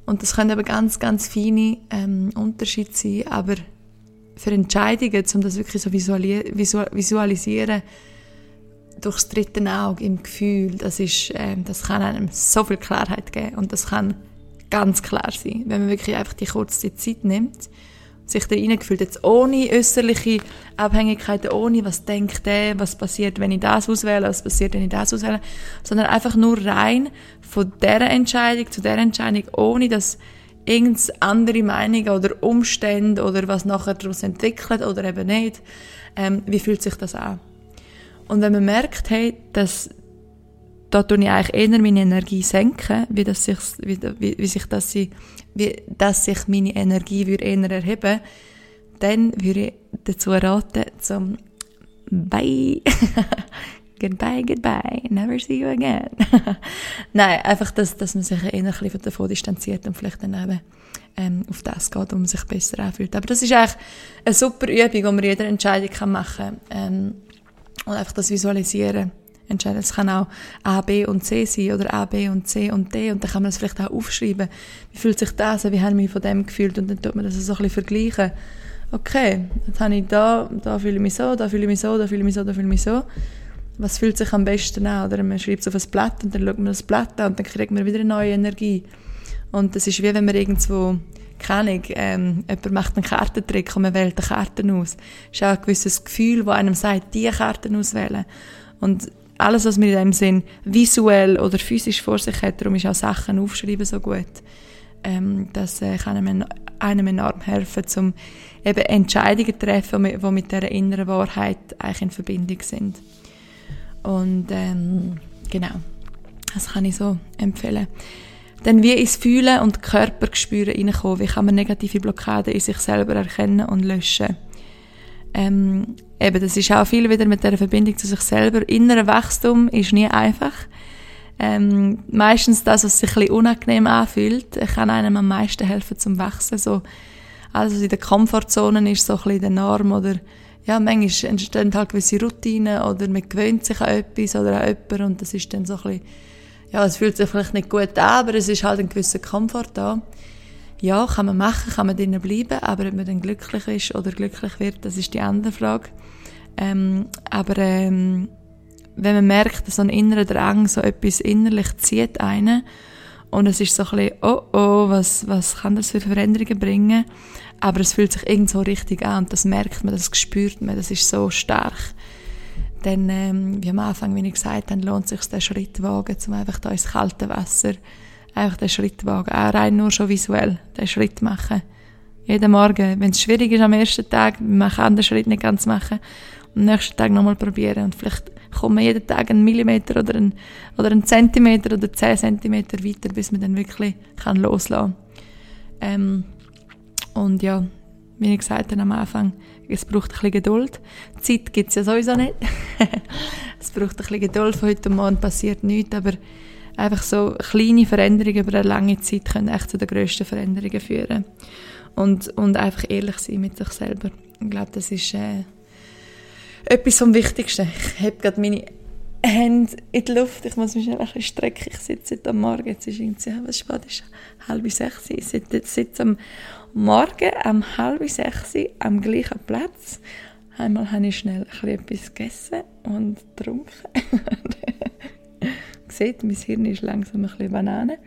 und das können eben ganz, ganz feine ähm, Unterschiede sein, aber für Entscheidungen, um das wirklich so visualisieren, durchs dritte Auge im Gefühl, das, ist, ähm, das kann einem so viel Klarheit geben und das kann ganz klar sein, wenn man wirklich einfach die kurze Zeit nimmt sich da reingefühlt, jetzt ohne äußerliche Abhängigkeiten, ohne was denkt der, was passiert, wenn ich das auswähle, was passiert, wenn ich das auswähle, sondern einfach nur rein von dieser Entscheidung zu der Entscheidung, ohne dass irgendeine andere Meinung oder Umstände oder was nachher daraus entwickelt oder eben nicht, ähm, wie fühlt sich das an? Und wenn man merkt, hey, dass da tue ich eigentlich eher meine Energie senken, wie, das sich, wie, wie, wie sich das, wie, dass sich meine Energie eher erheben dann würde ich dazu raten, zum Bye, [LAUGHS] goodbye, goodbye, never see you again. [LAUGHS] Nein, einfach, dass, dass man sich eher ein bisschen davon distanziert und vielleicht dann eben ähm, auf das geht, wo man sich besser anfühlt. Aber das ist eigentlich eine super Übung, die man jede Entscheidung machen kann. Ähm, und einfach das Visualisieren entscheiden. Es kann auch A, B und C sein oder A, B und C und D und dann kann man das vielleicht auch aufschreiben. Wie fühlt sich das an? Wie habe ich mich von dem gefühlt? Und dann tut man das so ein bisschen vergleichen. Okay, jetzt habe ich da, da fühle ich mich so, da fühle ich mich so, da fühle ich mich so, da fühle ich mich so. Was fühlt sich am besten an? Oder man schreibt es auf ein Blatt und dann schaut man das Blatt an und dann kriegt man wieder eine neue Energie. Und das ist wie wenn man irgendwo keine Ahnung, ähm, jemand macht einen Kartentrick und man wählt eine Karten aus. Es ist auch ein gewisses Gefühl, das einem sagt, diese Karten auswählen. Und alles, was man in dem Sinn visuell oder physisch vor sich hat, darum ist auch Sachen aufschreiben so gut. Ähm, das äh, kann einem, einem enorm helfen, um eben Entscheidungen zu treffen, die mit dieser inneren Wahrheit eigentlich in Verbindung sind. Und ähm, genau, das kann ich so empfehlen. Dann wie ins Fühlen und Körpergespüre reinkommen, wie kann man negative Blockaden in sich selber erkennen und löschen. Ähm, eben, das ist auch viel wieder mit der Verbindung zu sich selber. Innerer Wachstum ist nie einfach. Ähm, meistens das, was sich ein bisschen unangenehm anfühlt, kann einem am meisten helfen zum Wachsen. So, alles, was in der Komfortzone ist, so ein bisschen der Norm oder ja, manchmal entstehen halt gewisse Routinen oder man gewöhnt sich an etwas oder an jemanden und das ist dann so ein bisschen, ja, es fühlt sich vielleicht nicht gut an, aber es ist halt ein gewisser Komfort da ja, kann man machen, kann man drinnen bleiben, aber ob man dann glücklich ist oder glücklich wird, das ist die andere Frage. Ähm, aber ähm, wenn man merkt, dass so ein innerer Drang, so etwas innerlich zieht einen und es ist so ein bisschen, oh oh, was, was kann das für Veränderungen bringen? Aber es fühlt sich irgendwo richtig an und das merkt man, das spürt man, das ist so stark. Dann, ähm, wie am Anfang, wie ich gesagt habe, lohnt sich, den Schritt wagen, um einfach da ins kalte Wasser einfach den Schritt wagen. Auch rein nur schon visuell den Schritt machen. Jeden Morgen, wenn es schwierig ist am ersten Tag, man kann den Schritt nicht ganz machen, am nächsten Tag nochmal probieren und vielleicht kommt man jeden Tag einen Millimeter oder einen, oder einen Zentimeter oder zehn Zentimeter weiter, bis man dann wirklich kann loslassen ähm, Und ja, wie ich gesagt habe am Anfang, es braucht ein bisschen Geduld. Zeit gibt es ja sowieso nicht. [LAUGHS] es braucht ein bisschen Geduld. Von heute Morgen passiert nichts, aber einfach so kleine Veränderungen über eine lange Zeit können echt zu den grössten Veränderungen führen. Und, und einfach ehrlich sein mit sich selber. Ich glaube, das ist, äh, etwas vom Wichtigsten. Ich habe gerade meine Hände in die Luft. Ich muss mich schnell ein bisschen strecken. Ich sitze heute am Morgen. Jetzt ist irgendwie, was spät ist? Halb sechs. Ich sitze, sitze am Morgen um halb sechs am gleichen Platz. Einmal habe ich schnell ein etwas gegessen und getrunken. [LAUGHS] Seht, mein Hirn ist langsam ein bisschen Banane.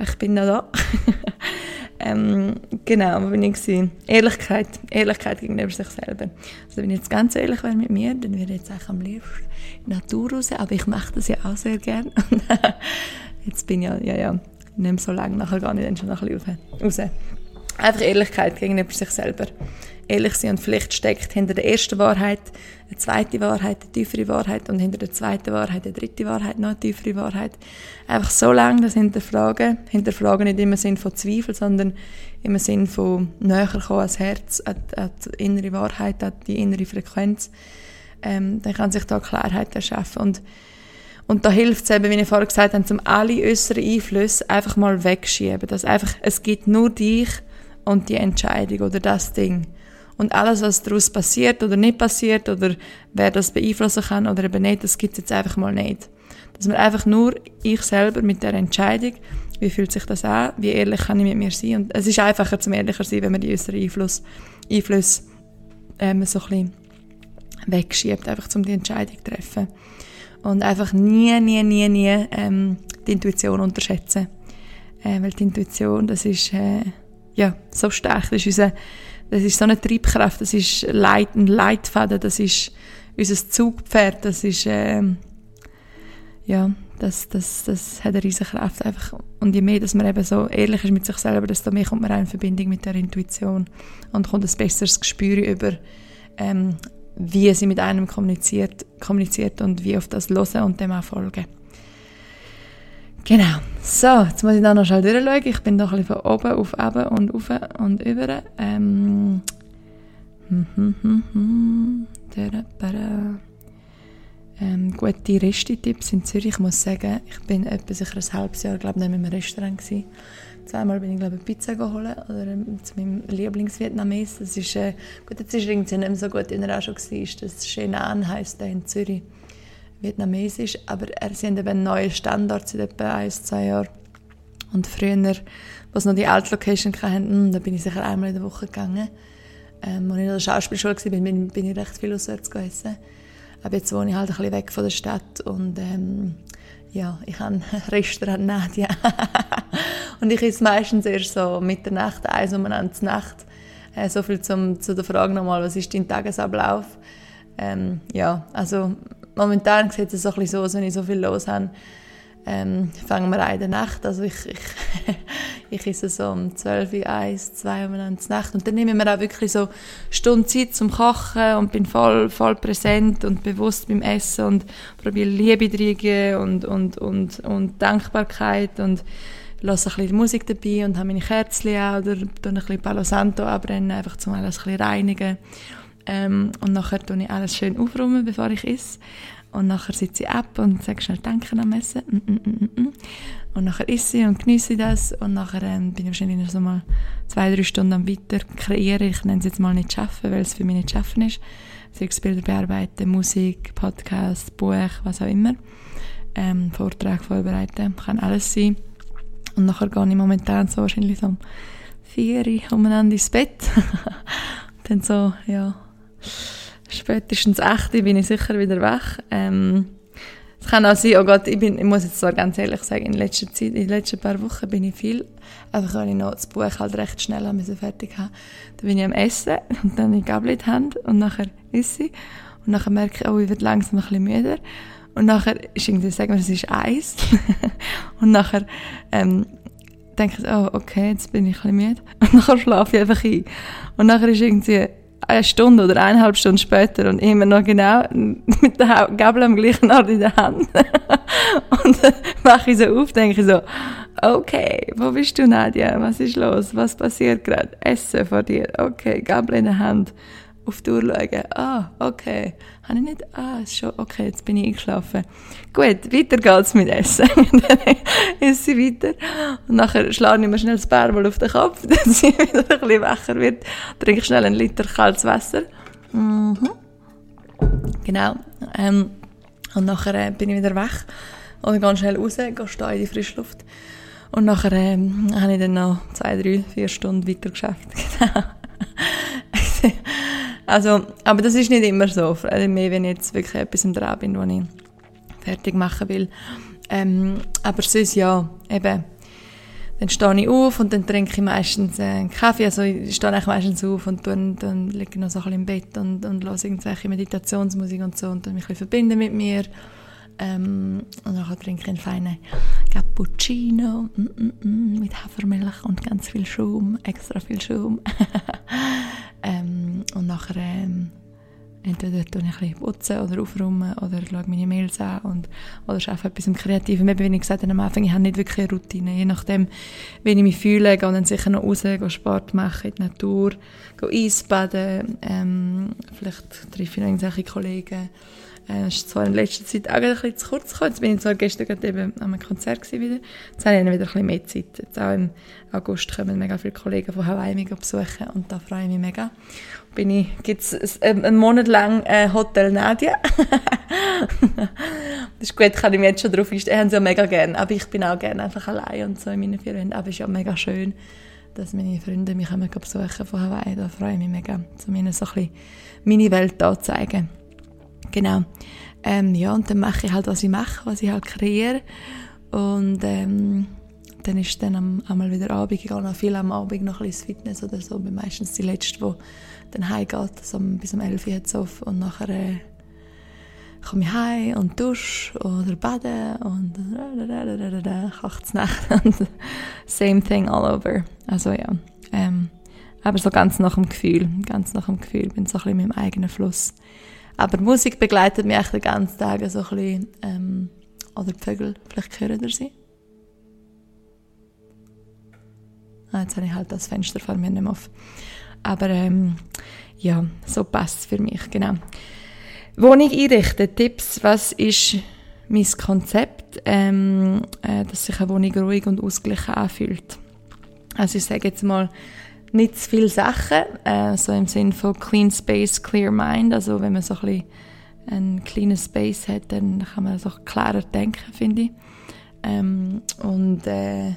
Ich bin noch da. [LAUGHS] ähm, genau, wo bin ich gewesen? Ehrlichkeit. Ehrlichkeit gegenüber sich selber. Also wenn ich jetzt ganz ehrlich wäre mit mir, dann würde ich jetzt eigentlich am liebsten in die Natur raus, aber ich mache das ja auch sehr gerne. [LAUGHS] jetzt bin ich ja, ja, ja, nicht so lange, nachher gehe ich dann schon noch ein bisschen raus. Einfach Ehrlichkeit gegenüber sich selber. Ehrlich sein und vielleicht steckt hinter der ersten Wahrheit eine zweite Wahrheit, eine tiefere Wahrheit und hinter der zweiten Wahrheit eine dritte Wahrheit, noch eine tiefere Wahrheit. Einfach so lange das hinterfragen. Hinterfragen nicht im Sinn von Zweifel, sondern im Sinn von näher kommen ans Herz, an, an die innere Wahrheit, an die innere Frequenz. Ähm, dann kann sich da Klarheit erschaffen und und da hilft es eben, wie ich vorher gesagt habe, um alle äußeren Einflüsse einfach mal wegschieben. Dass einfach, es gibt nur dich und die Entscheidung oder das Ding. Und alles, was daraus passiert oder nicht passiert oder wer das beeinflussen kann oder eben nicht, das gibt es jetzt einfach mal nicht. Dass man einfach nur ich selber mit der Entscheidung, wie fühlt sich das an, wie ehrlich kann ich mit mir sein. Und es ist einfacher zum ehrlicher sein, wenn man die äußeren Einfluss, Einflüsse ähm, so ein bisschen wegschiebt, einfach um die Entscheidung zu treffen. Und einfach nie, nie, nie, nie ähm, die Intuition unterschätzen. Äh, weil die Intuition, das ist... Äh, ja, so stark. Das ist, unser, das ist so eine Triebkraft, das ist Leit, ein Leitfaden, das ist unser Zugpferd, das ist, äh, ja, das, das, das hat eine riesige Kraft einfach. Und je mehr, dass man eben so ehrlich ist mit sich selber, desto mehr kommt man auch in Verbindung mit der Intuition und kommt ein besseres Gespür über, ähm, wie sie mit einem kommuniziert, kommuniziert und wie auf das hören und dem auch folgen. Genau. So, jetzt muss ich da noch schnell durchschauen. Ich bin doch ein bisschen von oben auf eben und auf und über. Ähm. Hm, hm, hm, hm. Ähm, gute Resti-Tipps in Zürich. Ich muss sagen, ich bin etwa sicher ein halbes Jahr, glaube ich, in einem Restaurant gewesen. Zweimal bin ich, glaube Pizza geholt oder ähm, zu meinem Lieblingsvietnames. Das ist, äh, gut, jetzt ist irgendwie nicht mehr so gut, wie er auch schon war. Das Shenan heisst der in Zürich vietnamesisch, aber sie haben eben neue Standards seit etwa ein, zwei Jahren. Und früher, was noch die alte Location hatten, hm, da bin ich sicher einmal in der Woche gegangen. Ähm, als ich in der Schauspielschule war, bin, bin ich recht viel auswärts gegessen. Aber jetzt wohne ich halt ein bisschen weg von der Stadt und ähm, ja, ich habe [LAUGHS] Restaurant Nadia. [LAUGHS] und ich esse meistens erst so Mitternacht, eins umeinander zur Nacht. Äh, so viel zum, zu der Frage nochmal, was ist dein Tagesablauf? Ähm, ja, also momentan sieht es so ein bisschen so aus, wenn ich so viel los habe, ähm, fangen wir an in der Nacht. Also ich, ich, [LAUGHS] ich esse so um 12 Uhr, 1, 2 Uhr in der Nacht. Und dann nehme ich mir auch wirklich so Stunden Zeit zum Kochen und bin voll, voll präsent und bewusst beim Essen und probiere Liebe drin und, und, und, und Dankbarkeit und lasse ein bisschen Musik dabei und habe meine Kerzen auch oder ein bisschen Palo Santo abbrennen, einfach zum alles ein bisschen reinigen. Ähm, und nachher tue ich alles schön aufräumen, bevor ich esse. Und nachher sitze ich ab und sage schnell Danke am Essen. Mm, mm, mm, mm, mm. und nachher esse ich und genieße das. Und nachher ähm, bin ich wahrscheinlich so mal zwei, drei Stunden weiter kreieren. Ich nenne es jetzt mal nicht schaffen, weil es für mich nicht schaffen ist. Sei es Bilder bearbeiten, Musik, Podcast, Buch, was auch immer. Ähm, Vortrag vorbereiten, kann alles sein. Und nachher gehe ich momentan so wahrscheinlich so um vier Uhr umeinander ins Bett. [LAUGHS] dann so, ja, spätestens 8 bin ich sicher wieder weg. Ähm, es kann auch sein, oh Gott, ich, bin, ich muss jetzt zwar ganz ehrlich sagen, in letzter Zeit, in den letzten paar Wochen bin ich viel, einfach weil ich noch das Buch halt recht schnell haben fertig habe. Dann bin ich am Essen und dann ich Gabel in die Hand und nachher esse ich und nachher merke ich, oh, ich werde langsam ein bisschen müder. Und nachher ist irgendwie, sagen wir, es ist Eis [LAUGHS] und nachher ähm, denke ich, oh, okay, jetzt bin ich ein bisschen müde. Und nachher schlafe ich einfach ein. Und nachher ist irgendwie eine Stunde oder eineinhalb Stunden später und immer noch genau mit der Gabel am gleichen Ort in der Hand. [LAUGHS] und dann mache ich so auf, denke ich so, okay, wo bist du, Nadja? Was ist los? Was passiert gerade? Essen vor dir. Okay, Gabel in der Hand auf die Uhr schauen. Ah, okay. Habe ich nicht? Ah, ist schon, okay, jetzt bin ich eingeschlafen. Gut, weiter geht's mit Essen. [LAUGHS] dann esse ich weiter. Und nachher schlage ich mir schnell das Bärbel auf den Kopf, [LAUGHS] dass sie wieder ein bisschen wacher wird. Trinke schnell einen Liter kaltes Wasser. Mhm. Genau. Ähm, und nachher äh, bin ich wieder weg und ganz schnell raus, gehe stehen in die Frischluft. Und nachher ähm, habe ich dann noch zwei, drei, vier Stunden weiter geschafft. [LAUGHS] Genau. Also, aber das ist nicht immer so. Also mehr, wenn ich jetzt wirklich etwas Dran bin, was ich fertig machen will. Ähm, aber sonst ja, eben, dann stehe ich auf und dann trinke ich meistens äh, einen Kaffee. Also ich stehe eigentlich meistens auf und dann, dann liege noch so ein bisschen im Bett und, und höre irgendwelche Meditationsmusik und so und dann mich ein bisschen verbinden mit mir. Ähm, und dann trinke ich einen feinen Cappuccino mm, mm, mm, mit Hafermilch und ganz viel Schaum, extra viel Schaum. [LAUGHS] ähm, und nachher ähm, entweder tue ich ein putzen oder aufräumen oder schaue meine Mails an und, oder arbeite etwas im Kreativen. Wie ich gesagt am Anfang, ich habe nicht wirklich eine Routine. Je nachdem, wie ich mich fühle, gehe dann sicher noch raus, gehe Sport machen in die Natur, gehe Eisbaden, ähm, vielleicht treffe ich noch irgendwelche Kollegen. Äh, ist zwar in letzter Zeit auch ein bisschen zu kurz gekommen. Jetzt bin ich zwar gestern gerade eben einem Konzert wieder. Jetzt habe ich wieder ein bisschen mehr Zeit. Jetzt auch im August kommen mega viele Kollegen von Hawaii mich besuchen und da freue ich mich mega. Bin ich, gibt's einen Monat lang äh, Hotel Nadia. [LAUGHS] das ist gut, kann ich mir jetzt schon drauf einstellen. Haben sie ja mega gerne. Aber ich bin auch gerne einfach allein und so in meinen vier Wänden. Aber es ist ja mega schön, dass meine Freunde mich besuchen von Hawaii. Da freue ich mich mega, um ihnen so ein bisschen meine Welt da zeigen. Genau. Ähm, ja, und dann mache ich halt, was ich mache, was ich halt kreiere. Und ähm, dann ist dann am, einmal wieder Abend, ich gehe noch viel am Abend noch ein bisschen ins Fitness oder so, bin meistens die Letzte, die dann heimgeht, so bis um 11 Uhr jetzt auf und nachher äh, komme ich heim und dusche oder bade und kocht Nacht [LAUGHS] und same thing all over. Also ja, ähm, aber so ganz nach dem Gefühl, ganz nach dem Gefühl, bin so ein bisschen mit dem eigenen Fluss. Aber Musik begleitet mich den ganzen Tag so ein bisschen, ähm, oder die Vögel, vielleicht hören ihr sie. Ah, jetzt habe ich halt das Fenster vor mir nicht mehr auf. Aber ähm, ja, so passt es für mich, genau. Wohnung einrichten, Tipps, was ist mein Konzept, ähm, äh, dass sich eine Wohnung ruhig und ausgeglichen anfühlt. Also ich sage jetzt mal, nicht zu viele Sachen, äh, so im Sinne von Clean Space, Clear Mind. Also wenn man so ein bisschen einen kleinen Space hat, dann kann man so klarer denken, finde ich. Ähm, und äh,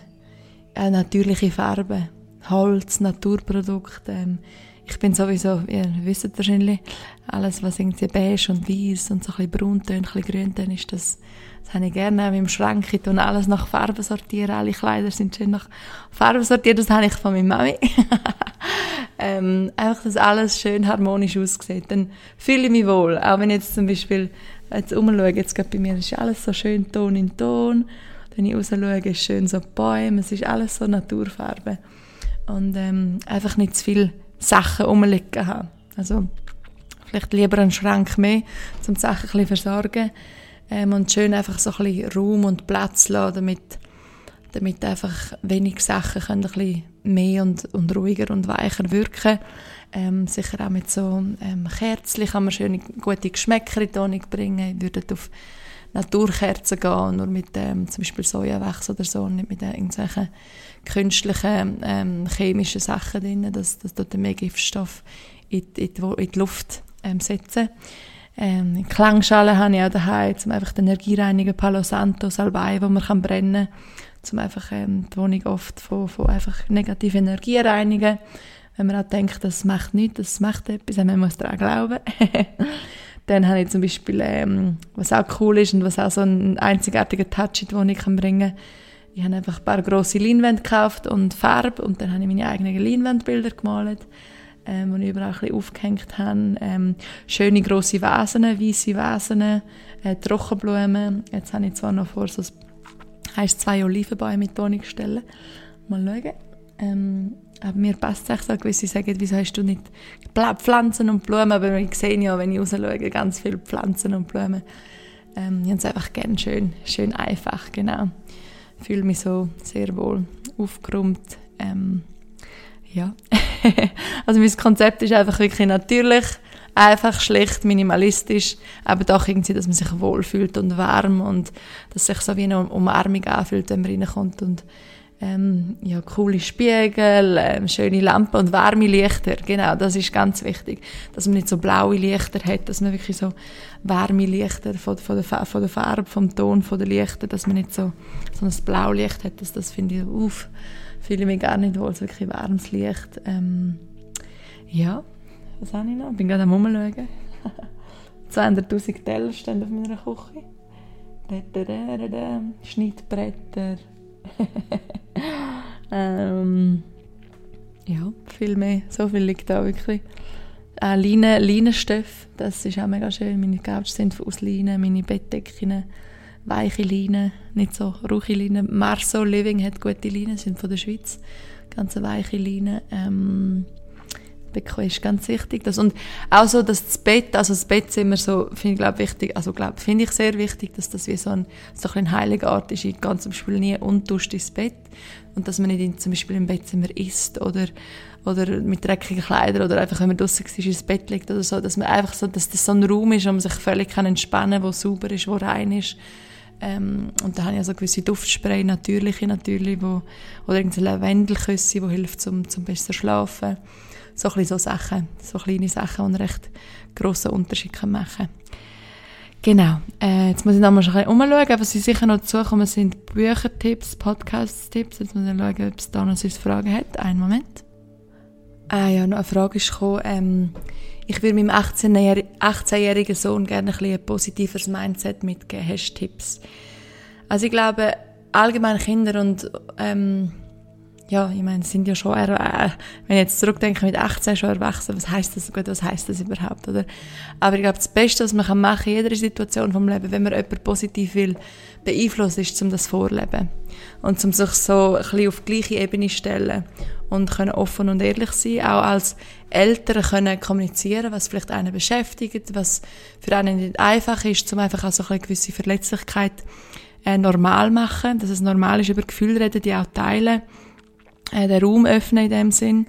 ja, natürliche Farben, Holz, Naturprodukte. Ähm, ich bin sowieso, ihr wisst wahrscheinlich, alles was irgendwie beige und weiß und so ein bisschen brauntönt, ein bisschen grüntönt ist, das, das habe ich gerne. Auch im Schrank ich tue alles nach Farben sortieren. Alle Kleider sind schön nach Farben sortiert. Das habe ich von meiner Mami. [LAUGHS] ähm, einfach, dass alles schön harmonisch aussieht. Dann fühle ich mich wohl. Auch wenn ich jetzt zum Beispiel jetzt umschaue, jetzt gerade bei mir ist alles so schön Ton in Ton. Wenn ich raus schaue, ist schön so Bäume. Es ist alles so Naturfarben. Und ähm, einfach nicht zu viel Sachen rumliegen haben. Also vielleicht lieber einen Schrank mehr, um die Sachen ein bisschen versorgen ähm, und schön einfach so ein bisschen Raum und Platz lassen, damit, damit einfach wenig Sachen können ein bisschen mehr und, und ruhiger und weicher wirken ähm, sicher auch mit so ähm, Kerzen kann man schöne, gute Geschmäcker in die Wohnung bringen. Ich würde auf Naturkerzen gehen, nur mit ähm, zum Beispiel Sojawachs oder so, nicht mit irgendwelchen künstlichen ähm, chemischen Sachen drin. Das, das tut mehr Giftstoff in, in, die, in die Luft ähm, setzen. Ähm, Klangschalen habe ich auch daheim, um einfach die Energie reinigen, Palo Santo, Salbei, wo man kann brennen kann, um einfach ähm, die Wohnung oft von, von einfach negativer Energie reinigen. Wenn man auch denkt, das macht nichts, das macht etwas, man muss daran glauben. [LAUGHS] Dann habe ich zum Beispiel, ähm, was auch cool ist und was auch so einen einzigartigen Touch in die Wohnung kann bringen ich habe einfach ein paar grosse Leinwände gekauft und Farbe und dann habe ich meine eigenen Leinwandbilder gemalt ähm, die ich überall ein bisschen aufgehängt habe. Ähm, schöne grosse Vasen, weiße Vasen, äh, Trockenblumen. Jetzt habe ich zwar noch vor, so ein, zwei Olivenbäume mit zu stellen. Mal schauen. Ähm, aber mir passt es so, gewisse sagen, wieso hast du nicht Pflanzen und Blumen, aber ich sehe ja, wenn ich raus schaue, ganz viele Pflanzen und Blumen. Ähm, ich habe es einfach gerne schön, schön einfach, genau. Ich fühle mich so sehr wohl aufgeräumt. Ähm, ja. [LAUGHS] also mein Konzept ist einfach wirklich natürlich, einfach schlicht, minimalistisch, aber doch irgendwie, dass man sich wohlfühlt und warm und dass sich so wie eine Umarmung anfühlt, wenn man reinkommt und ähm, ja, coole Spiegel, ähm, schöne Lampen und warme Lichter. Genau, das ist ganz wichtig. Dass man nicht so blaue Lichter hat, dass man wirklich so warme Lichter von, von, der, von der Farbe, vom Ton von der Lichter, dass man nicht so, so ein Blaulicht hat. Das, das finde ich, uff, fühle ich mich gar nicht wohl, so wirklich warmes Licht. Ähm, ja, was habe ich noch? Ich bin gerade am Umschauen. [LAUGHS] 200'000 Teller stehen auf meiner Küche. Schnittbretter. [LAUGHS] ähm, ja, viel mehr. So viel liegt da wirklich. Äh, Leinen, Leinenstoff, das ist auch mega schön. Meine Couch sind aus Leinen, meine Bettdecken, weiche Leinen, nicht so rauche Leinen. Marso Living hat gute Leinen, sind von der Schweiz. Ganz weiche Leinen. Ähm, ist ganz wichtig. Das, und auch so, dass das Bett, also das Bettzimmer so, finde ich, glaube wichtig, also glaube, finde ich sehr wichtig, dass das wie so ein, so ein heiliger Ort ist. Ich gehe zum Beispiel nie unduscht ins Bett und dass man nicht in, zum Beispiel im Bettzimmer isst oder, oder mit dreckigen Kleidern oder einfach, wenn man draußen ist, ins Bett liegt oder so, dass man einfach so, dass das so ein Raum ist, wo man sich völlig entspannen kann, wo sauber ist, wo rein ist. Ähm, und da habe ich also gewisse Duftspray, natürliche natürlich, wo, oder irgendein Lavendelküsse, die hilft, zum, zum besser schlafen so, so Sachen, so kleine Sachen, die einen recht grossen Unterschied machen können. Genau. Äh, jetzt muss ich noch mal ein umschauen. Was sie sicher noch dazukommen, sind Büchertipps, Podcast-Tipps. Jetzt muss ich schauen, ob es da noch Fragen hat. Einen Moment. Ah ja, noch eine Frage ist gekommen. Ähm, ich würde meinem 18-jährigen Sohn gerne ein, ein positiveres Mindset mitgeben. Hast du Tipps? Also ich glaube, allgemein Kinder und ähm, ja, ich meine, sind ja schon, äh, wenn ich jetzt zurückdenke, mit 18 schon erwachsen, was heißt das gut, was heißt das überhaupt, oder? Aber ich glaube, das Beste, was man kann machen in jeder Situation vom Leben, wenn man jemanden positiv will beeinflussen, ist, um das Vorleben. Und um sich so ein bisschen auf die gleiche Ebene stellen und können offen und ehrlich sein, auch als Eltern können kommunizieren, was vielleicht einen beschäftigt, was für einen nicht einfach ist, um einfach auch so eine gewisse Verletzlichkeit äh, normal machen, dass es normal ist, über Gefühle reden, die auch teilen äh, den Raum öffnen in dem Sinn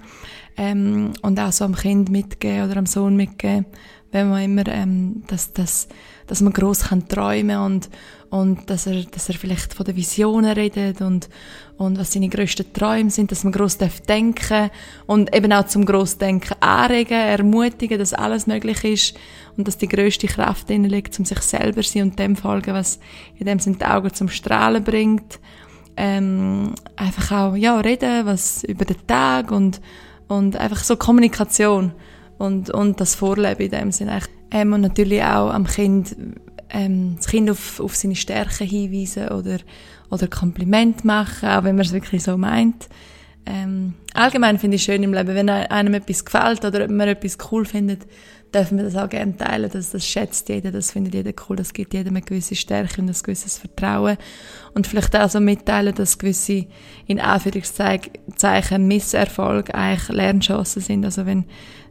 ähm, und auch so am Kind mitgeben oder am Sohn mitgeben, wenn man immer, ähm, dass, dass, dass man gross kann träumen und und dass er, dass er vielleicht von den Visionen redet und, und was seine grössten Träume sind, dass man gross darf denken und eben auch zum Grossdenken anregen, ermutigen, dass alles möglich ist und dass die grösste Kraft drin liegt, um sich selber zu sein und dem folgen, was in dem Sinne die Augen zum Strahlen bringt. Ähm, einfach auch ja, reden, was über den Tag und, und einfach so Kommunikation und, und das Vorleben in dem Sinne. Ähm, und natürlich auch am Kind, ähm, das Kind auf, auf seine Stärken hinweisen oder, oder Kompliment machen, auch wenn man es wirklich so meint. Ähm, allgemein finde ich schön im Leben, wenn einem etwas gefällt oder man etwas cool findet, dürfen wir das auch gerne teilen. Das, das schätzt jeder, das findet jeder cool, das gibt jedem eine gewisse Stärke und ein gewisses Vertrauen. Und vielleicht auch so mitteilen, dass gewisse, in Anführungszeichen, Misserfolge eigentlich Lernchancen sind. Also wenn,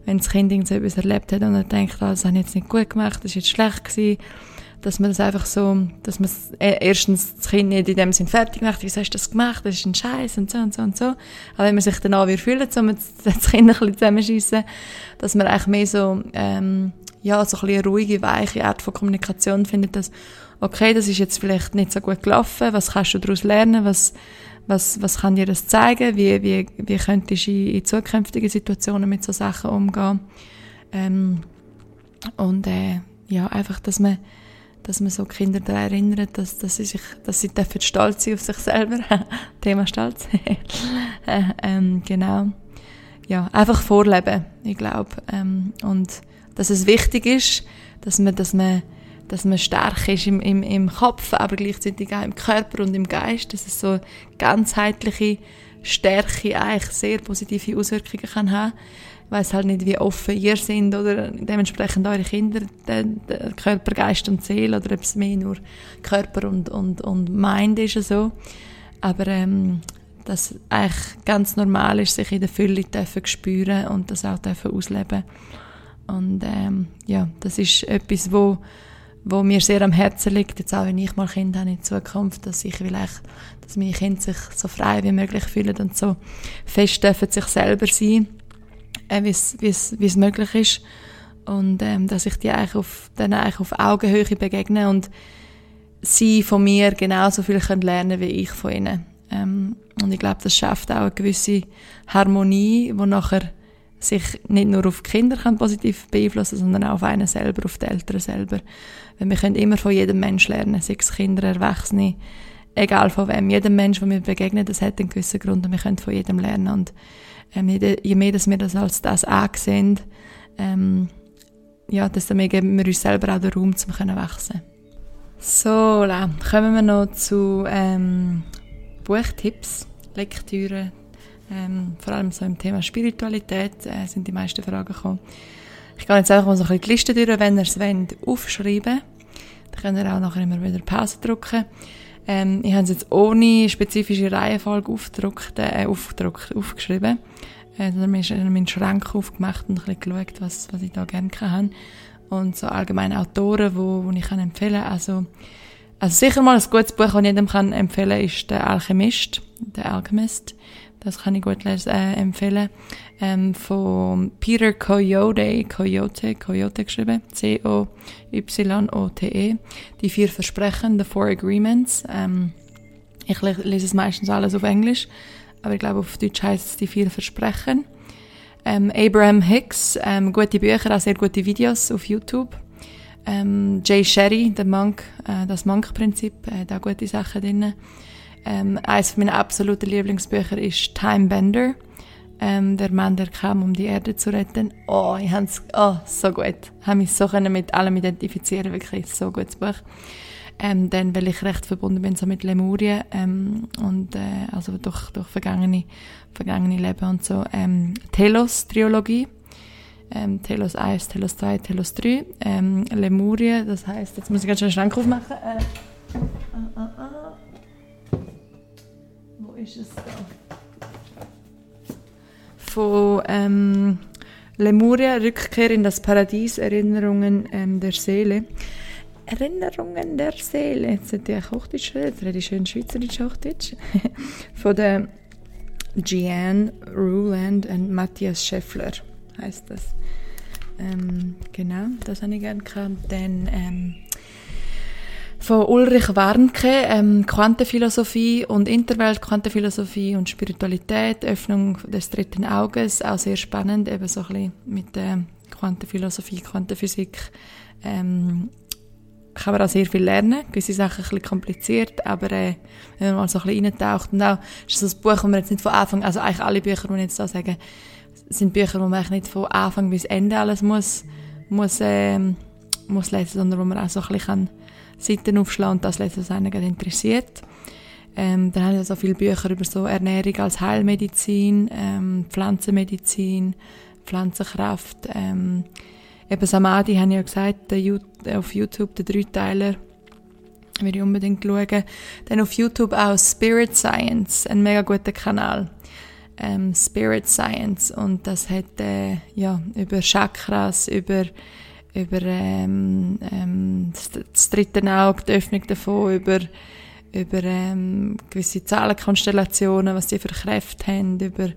wenn das Kind irgendetwas erlebt hat und er denkt, ah, das habe ich jetzt nicht gut gemacht, das ist jetzt schlecht gewesen, dass man das einfach so, dass man erstens das Kind nicht in dem Sinn fertig macht, wieso hast du das gemacht, das ist ein Scheiß und so und so und so. Aber wenn man sich dann auch wieder fühlt, so mit [LAUGHS] das Kind ein bisschen zusammenschiessen, dass man eigentlich mehr so, ähm, ja, so ein bisschen eine ruhige, weiche Art von Kommunikation findet, dass, okay, das ist jetzt vielleicht nicht so gut gelaufen, was kannst du daraus lernen, was, was, was kann dir das zeigen, wie, wie, wie könntest du in, in zukünftigen Situationen mit so Sachen umgehen. Ähm, und äh, ja, einfach, dass man dass man so Kinder daran erinnert, dass, dass, sie, sich, dass sie dürfen stolz sein auf sich selber. [LAUGHS] Thema Stolz. [LAUGHS] Äh, ähm, genau. Ja, einfach vorleben, ich glaube. Ähm, und dass es wichtig ist, dass man, dass man, dass man stark ist im, im, im Kopf, aber gleichzeitig auch im Körper und im Geist, dass es so ganzheitliche Stärke eigentlich sehr positive Auswirkungen kann haben weiß halt nicht, wie offen ihr seid oder dementsprechend eure Kinder, der, der Körper, Geist und Seele oder ob es mehr nur Körper und, und, und Mind ist so. Aber ähm, dass eigentlich ganz normal ist, sich in der Fülle dürfen spüren und das auch dürfen ausleben. Und ähm, ja, das ist etwas, wo, wo mir sehr am Herzen liegt, jetzt auch wenn ich mal Kinder habe in Zukunft, dass ich will echt, dass meine Kinder sich so frei wie möglich fühlen und so fest dürfen sich selber sein äh, wie es möglich ist. Und ähm, dass ich die eigentlich auf, dann eigentlich auf Augenhöhe begegne und sie von mir genauso viel können lernen wie ich von ihnen. Ähm, und ich glaube, das schafft auch eine gewisse Harmonie, wo nachher sich nicht nur auf die Kinder kann positiv beeinflussen sondern auch auf einen selber, auf die Eltern selber. Weil wir können immer von jedem Menschen lernen, sei es Kinder, Erwachsene, egal von wem. Jeder Mensch, der mir begegnet, das hat einen gewissen Grund und wir können von jedem lernen. Und ähm, je mehr dass wir das als das ansehen, ähm, ja, desto mehr geben wir uns selber auch den Raum, um zu wachsen So, kommen wir noch zu ähm, Buchtipps, Lektüre, ähm, vor allem so im Thema Spiritualität äh, sind die meisten Fragen gekommen. Ich gehe jetzt einfach mal so ein bisschen die Liste durch, wenn ihr es wollt, aufschreiben. Dann könnt ihr auch nachher immer wieder Pause drücken. Ähm, ich habe es jetzt ohne spezifische Reihenfolge aufgedruckt, äh, aufgedruckt, aufgeschrieben. Äh, dann habe ich meinen Schrank aufgemacht und ein bisschen geschaut, was, was ich da gerne kann. Und so allgemein Autoren, wo, wo ich kann empfehlen kann. Also, also sicher mal ein gutes Buch, das ich jedem kann empfehlen kann, ist «Der Alchemist», «Der Alchemist». Das kann ich gut äh, empfehlen. Ähm, von Peter Coyote, Coyote, Coyote geschrieben, C-O-Y-O-T-E. Die vier Versprechen, The Four Agreements. Ähm, ich lese es meistens alles auf Englisch, aber ich glaube, auf Deutsch heißt es die vier Versprechen. Ähm, Abraham Hicks, ähm, gute Bücher, auch sehr gute Videos auf YouTube. Ähm, Jay Sherry, der Monk, äh, das Monk-Prinzip, äh, da gute Sachen drin. Ähm, eines meiner absoluten Lieblingsbücher ist Time Bender. Ähm, der Mann, der kam, um die Erde zu retten. Oh, ich hab's, oh, so gut. Ich habe mich so können mit allem identifizieren, wirklich so gutes Buch. Ähm, dann, weil ich recht verbunden bin so mit Lemurien ähm, und äh, also durch, durch vergangene, vergangene Leben und so. Ähm, Telos-Triologie. Ähm, Telos 1, Telos 2, Telos 3. Ähm, Lemurien, das heißt, jetzt muss ich ganz schnell den Schrank aufmachen. Äh, äh, äh, äh ist es da? Von ähm, Lemuria, Rückkehr in das Paradies, Erinnerungen ähm, der Seele. Erinnerungen der Seele. Jetzt hätte ich Hochdeutsch reden, jetzt rede ich schön Schweizerisch Hochdeutsch. [LAUGHS] Von der Jeanne Ruland und Matthias Scheffler heißt das. Ähm, genau, das habe ich gerne gehabt. Dann ähm, von Ulrich Warnke, ähm, Quantenphilosophie und Interwelt, Quantenphilosophie und Spiritualität, Öffnung des dritten Auges, auch sehr spannend, eben so ein bisschen mit der Quantenphilosophie, Quantenphysik, ähm, kann man auch sehr viel lernen, gewisse Sachen ein bisschen kompliziert, aber äh, wenn man mal so ein bisschen reintaucht und auch, ist das ein Buch, wo man jetzt nicht von Anfang, also eigentlich alle Bücher, die ich jetzt da sagen, sind Bücher, wo man eigentlich nicht von Anfang bis Ende alles muss, muss, äh, muss lesen, sondern wo man auch so ein bisschen kann Seiten aufschlagen und das lesen, was einen interessiert. Ähm, dann habe ich so viele Bücher über so Ernährung als Heilmedizin, ähm, Pflanzenmedizin, Pflanzenkraft. Ähm, eben Samadhi, habe ich ja gesagt, auf YouTube, der Dreiteiler, würde ich unbedingt schauen. Dann auf YouTube auch Spirit Science, ein mega guter Kanal. Ähm, Spirit Science und das hat äh, ja über Chakras, über über ähm, ähm, das dritte Auge, die Öffnung davon, über, über ähm, gewisse Zahlenkonstellationen, was die für Kräfte haben, über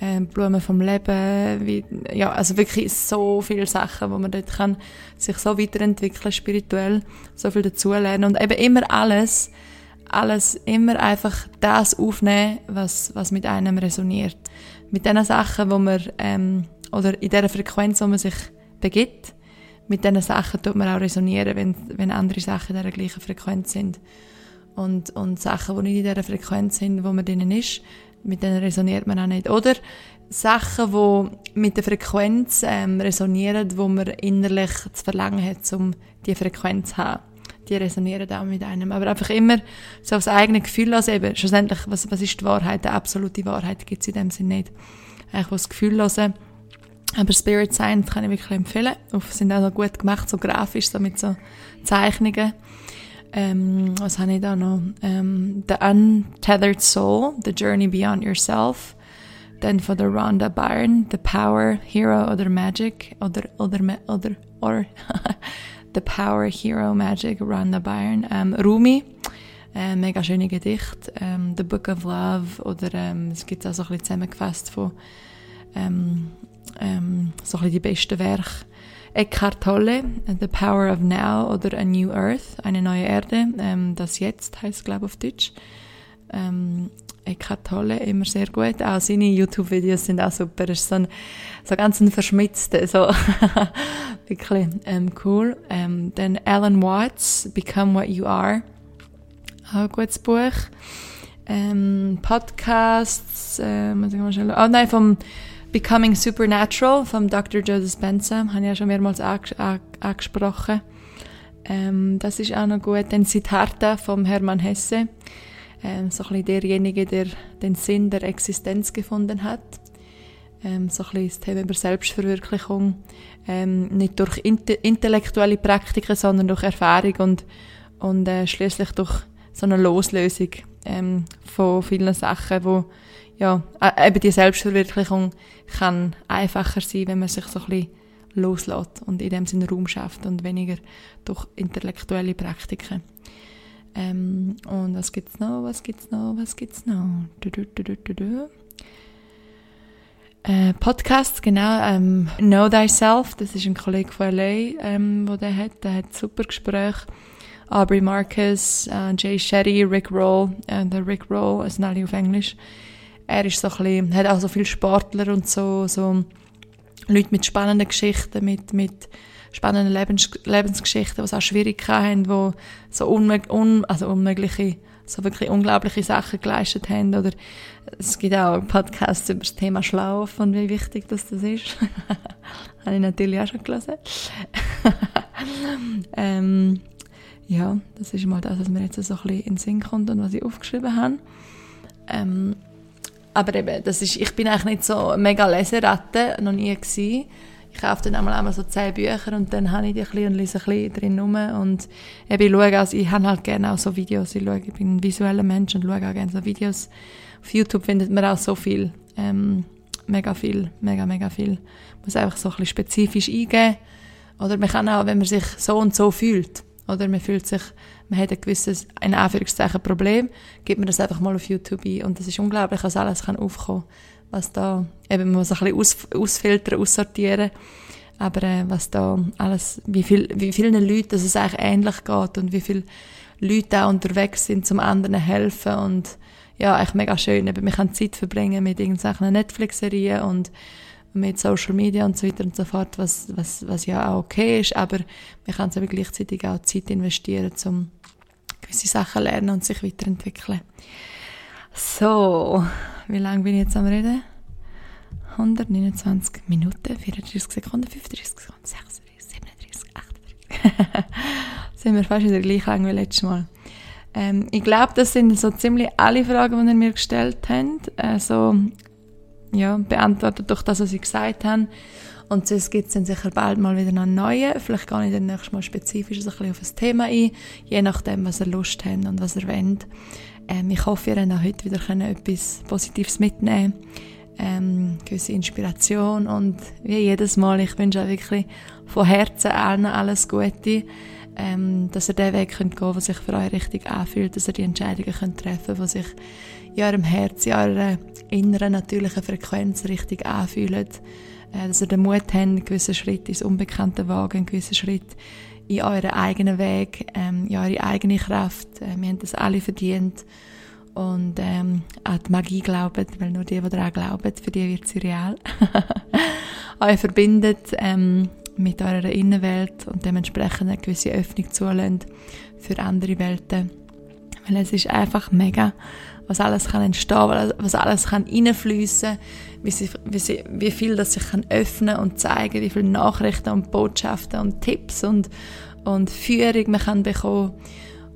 ähm, Blumen vom Leben, wie, ja, also wirklich so viele Sachen, wo man dort kann sich so weiterentwickeln, spirituell, so viel dazulernen und eben immer alles, alles immer einfach das aufnehmen, was, was mit einem resoniert. Mit den Sachen, wo man, ähm, oder in der Frequenz, wo man sich begibt, mit diesen Sachen tut man auch resonieren, wenn, wenn andere Sachen in der gleichen Frequenz sind. Und, und Sachen, die nicht in dieser Frequenz sind, wo man drinnen ist, mit denen resoniert man auch nicht. Oder Sachen, die mit der Frequenz ähm, resonieren, wo man innerlich das Verlangen hat, um die Frequenz zu haben. Die resonieren auch mit einem. Aber einfach immer so aufs eigene Gefühl lassen. Eben, schlussendlich, was, was ist die Wahrheit? Die absolute Wahrheit gibt es in dem Sinne nicht. Einfach das Gefühl lassen aber Spirit Science kann ich wirklich empfehlen. Und sind auch noch gut gemacht, so grafisch, so mit so Zeichnungen. Ähm, was habe ich da noch? Ähm, The Untethered Soul, The Journey Beyond Yourself. Dann von der Rhonda Byrne, The Power, Hero oder Magic. Oder, oder, oder, oder [LAUGHS] The Power, Hero, Magic, Rhonda Byrne. Ähm, Rumi, äh, mega schöne Gedicht. Ähm, The Book of Love. Oder ähm, es gibt auch so ein bisschen zusammengefasst von ähm, ähm, so ein die besten Werke. Eckhart Tolle, The Power of Now oder A New Earth, eine neue Erde, ähm, das jetzt heißt glaube auf Deutsch. Ähm, Eckhart Tolle, immer sehr gut. Auch seine YouTube-Videos sind auch super. Ist so ein, so ganz ein verschmitzter, so [LAUGHS] wirklich ähm, cool. Ähm, dann Alan Watts, Become What You Are. Auch ein gutes Buch. Ähm, Podcasts, äh, muss ich mal schnell, oh nein, vom Becoming Supernatural vom Dr. Joe Dispenza, habe ich ja schon mehrmals angesprochen. Ähm, das ist auch noch gut. Dann Siddhartha vom Hermann Hesse ähm, so ein bisschen derjenige, der den Sinn der Existenz gefunden hat. Ähm, so ein bisschen das Thema über Selbstverwirklichung, ähm, nicht durch intellektuelle Praktiken, sondern durch Erfahrung und, und äh, schließlich durch so eine Loslösung ähm, von vielen Sachen, wo ja, eben die Selbstverwirklichung kann einfacher sein, wenn man sich so ein bisschen loslässt und in dem Sinne Raum schafft und weniger durch intellektuelle Praktiken. Ähm, und was gibt's noch? Was gibt's noch? Was gibt's noch? Du, du, du. Äh, Podcast, genau. Ähm, know Thyself, das ist ein Kollege von LA, ähm, wo der hat. Der hat super Gespräche. Aubrey Marcus, äh, Jay Shetty, Rick Roll, äh, der Rick Roll, es sind alle auf Englisch. Er ist so bisschen, hat auch so viele Sportler und so, so Leute mit spannenden Geschichten, mit, mit spannenden Lebens Lebensgeschichten, die auch Schwierigkeiten haben, die so unmög un also unmögliche, so wirklich unglaubliche Sachen geleistet haben. Oder es gibt auch Podcasts über das Thema Schlaf und wie wichtig das, das ist. [LAUGHS] Habe ich natürlich auch schon gelesen. [LAUGHS] ähm, ja, das ist mal das, was mir jetzt so ein bisschen in den Sinn kommt und was ich aufgeschrieben habe. Ähm, aber eben, das ist, ich bin eigentlich nicht so mega Leseratte, noch nie gewesen. Ich kaufe dann einmal, einmal so zehn Bücher und dann habe ich die ein bisschen und lese ein bisschen drin rum. Und eben, ich schaue, also ich habe halt gerne auch so Videos, ich, schaue, ich bin ein visueller Mensch und schaue auch gerne so Videos. Auf YouTube findet man auch so viel, ähm, mega viel, mega, mega viel. Man muss einfach so ein bisschen spezifisch eingeben oder man kann auch, wenn man sich so und so fühlt, oder man fühlt sich, man hat ein gewisses, in Anführungszeichen, Problem, gibt man das einfach mal auf YouTube ein. Und das ist unglaublich, was alles kann aufkommen was da, eben man muss ein bisschen aus, ausfiltern, aussortieren, aber äh, was da alles, wie, viel, wie vielen Leuten es eigentlich ähnlich geht und wie viele Leute auch unterwegs sind, zum anderen helfen und ja, echt mega schön. Eben, man kann Zeit verbringen mit irgendwelchen Netflix-Serien und mit Social Media und so weiter und so fort, was, was, was ja auch okay ist, aber man kann aber gleichzeitig auch Zeit investieren, um gewisse Sachen lernen und sich weiterentwickeln. So, wie lange bin ich jetzt am Reden? 129 Minuten, 34 Sekunden, 35 Sekunden, 36, 37, 38. sind wir fast wieder gleich lang wie letztes Mal. Ähm, ich glaube, das sind so ziemlich alle Fragen, die ihr mir gestellt habt. Also, ja, beantwortet durch das, was ich gesagt habe. Und sonst gibt es dann sicher bald mal wieder einen neuen. Vielleicht gehe ich dann nächstes Mal spezifisch ein bisschen auf das Thema ein, je nachdem, was ihr Lust habt und was ihr wollt. Ähm, ich hoffe, ihr könnt auch heute wieder etwas Positives mitnehmen ähm, gewisse Inspiration und wie jedes Mal, ich wünsche auch wirklich von Herzen allen alles Gute, ähm, dass ihr den Weg könnt gehen, der sich für euch richtig anfühlt, dass ihr die Entscheidungen könnt treffen, die sich in eurem Herz, in eurer inneren natürlichen Frequenz richtig anfühlen, dass ihr den Mut habt, einen gewissen Schritt ins Unbekannte wagen, einen gewissen Schritt in euren eigenen Weg, ähm, in eure eigene Kraft. Äh, wir haben das alle verdient. Und ähm, an die Magie glauben, weil nur die, die daran glauben, für die wird sie real. [LAUGHS] euch verbindet ähm, mit eurer Innenwelt und dementsprechend eine gewisse Öffnung zulassen für andere Welten. Weil es ist einfach mega, was alles kann entstehen, was alles kann reinfließen, wie, wie, wie viel das sich kann öffnen und zeigen, wie viele Nachrichten und Botschaften und Tipps und, und Führung man kann bekommen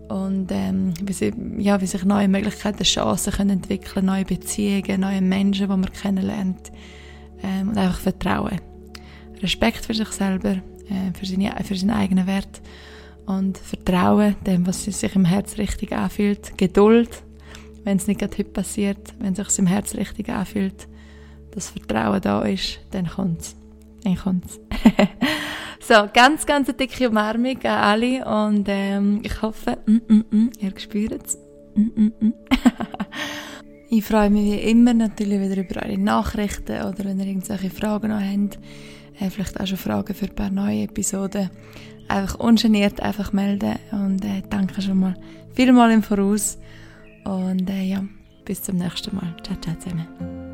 und ähm, wie, sie, ja, wie sich neue Möglichkeiten, Chancen können entwickeln, neue Beziehungen, neue Menschen, die man kennenlernt ähm, und einfach Vertrauen. Respekt für sich selber, äh, für, seine, für seinen eigenen Wert und Vertrauen dem, was sich im Herz richtig anfühlt. Geduld, wenn es nicht heute passiert, wenn es sich im Herz richtig anfühlt das Vertrauen da ist, dann kommt es. Dann kommt's. [LAUGHS] so, ganz, ganz eine dicke Umarmung an alle und ähm, ich hoffe, mm, mm, mm, ihr spürt es. Mm, mm, mm. [LAUGHS] ich freue mich wie immer natürlich wieder über eure Nachrichten oder wenn ihr irgendwelche Fragen noch habt, äh, vielleicht auch schon Fragen für ein paar neue Episoden. Einfach ungeniert einfach melden und äh, danke schon mal vielmal im Voraus. Und äh, ja, bis zum nächsten Mal. Ciao, ciao zusammen.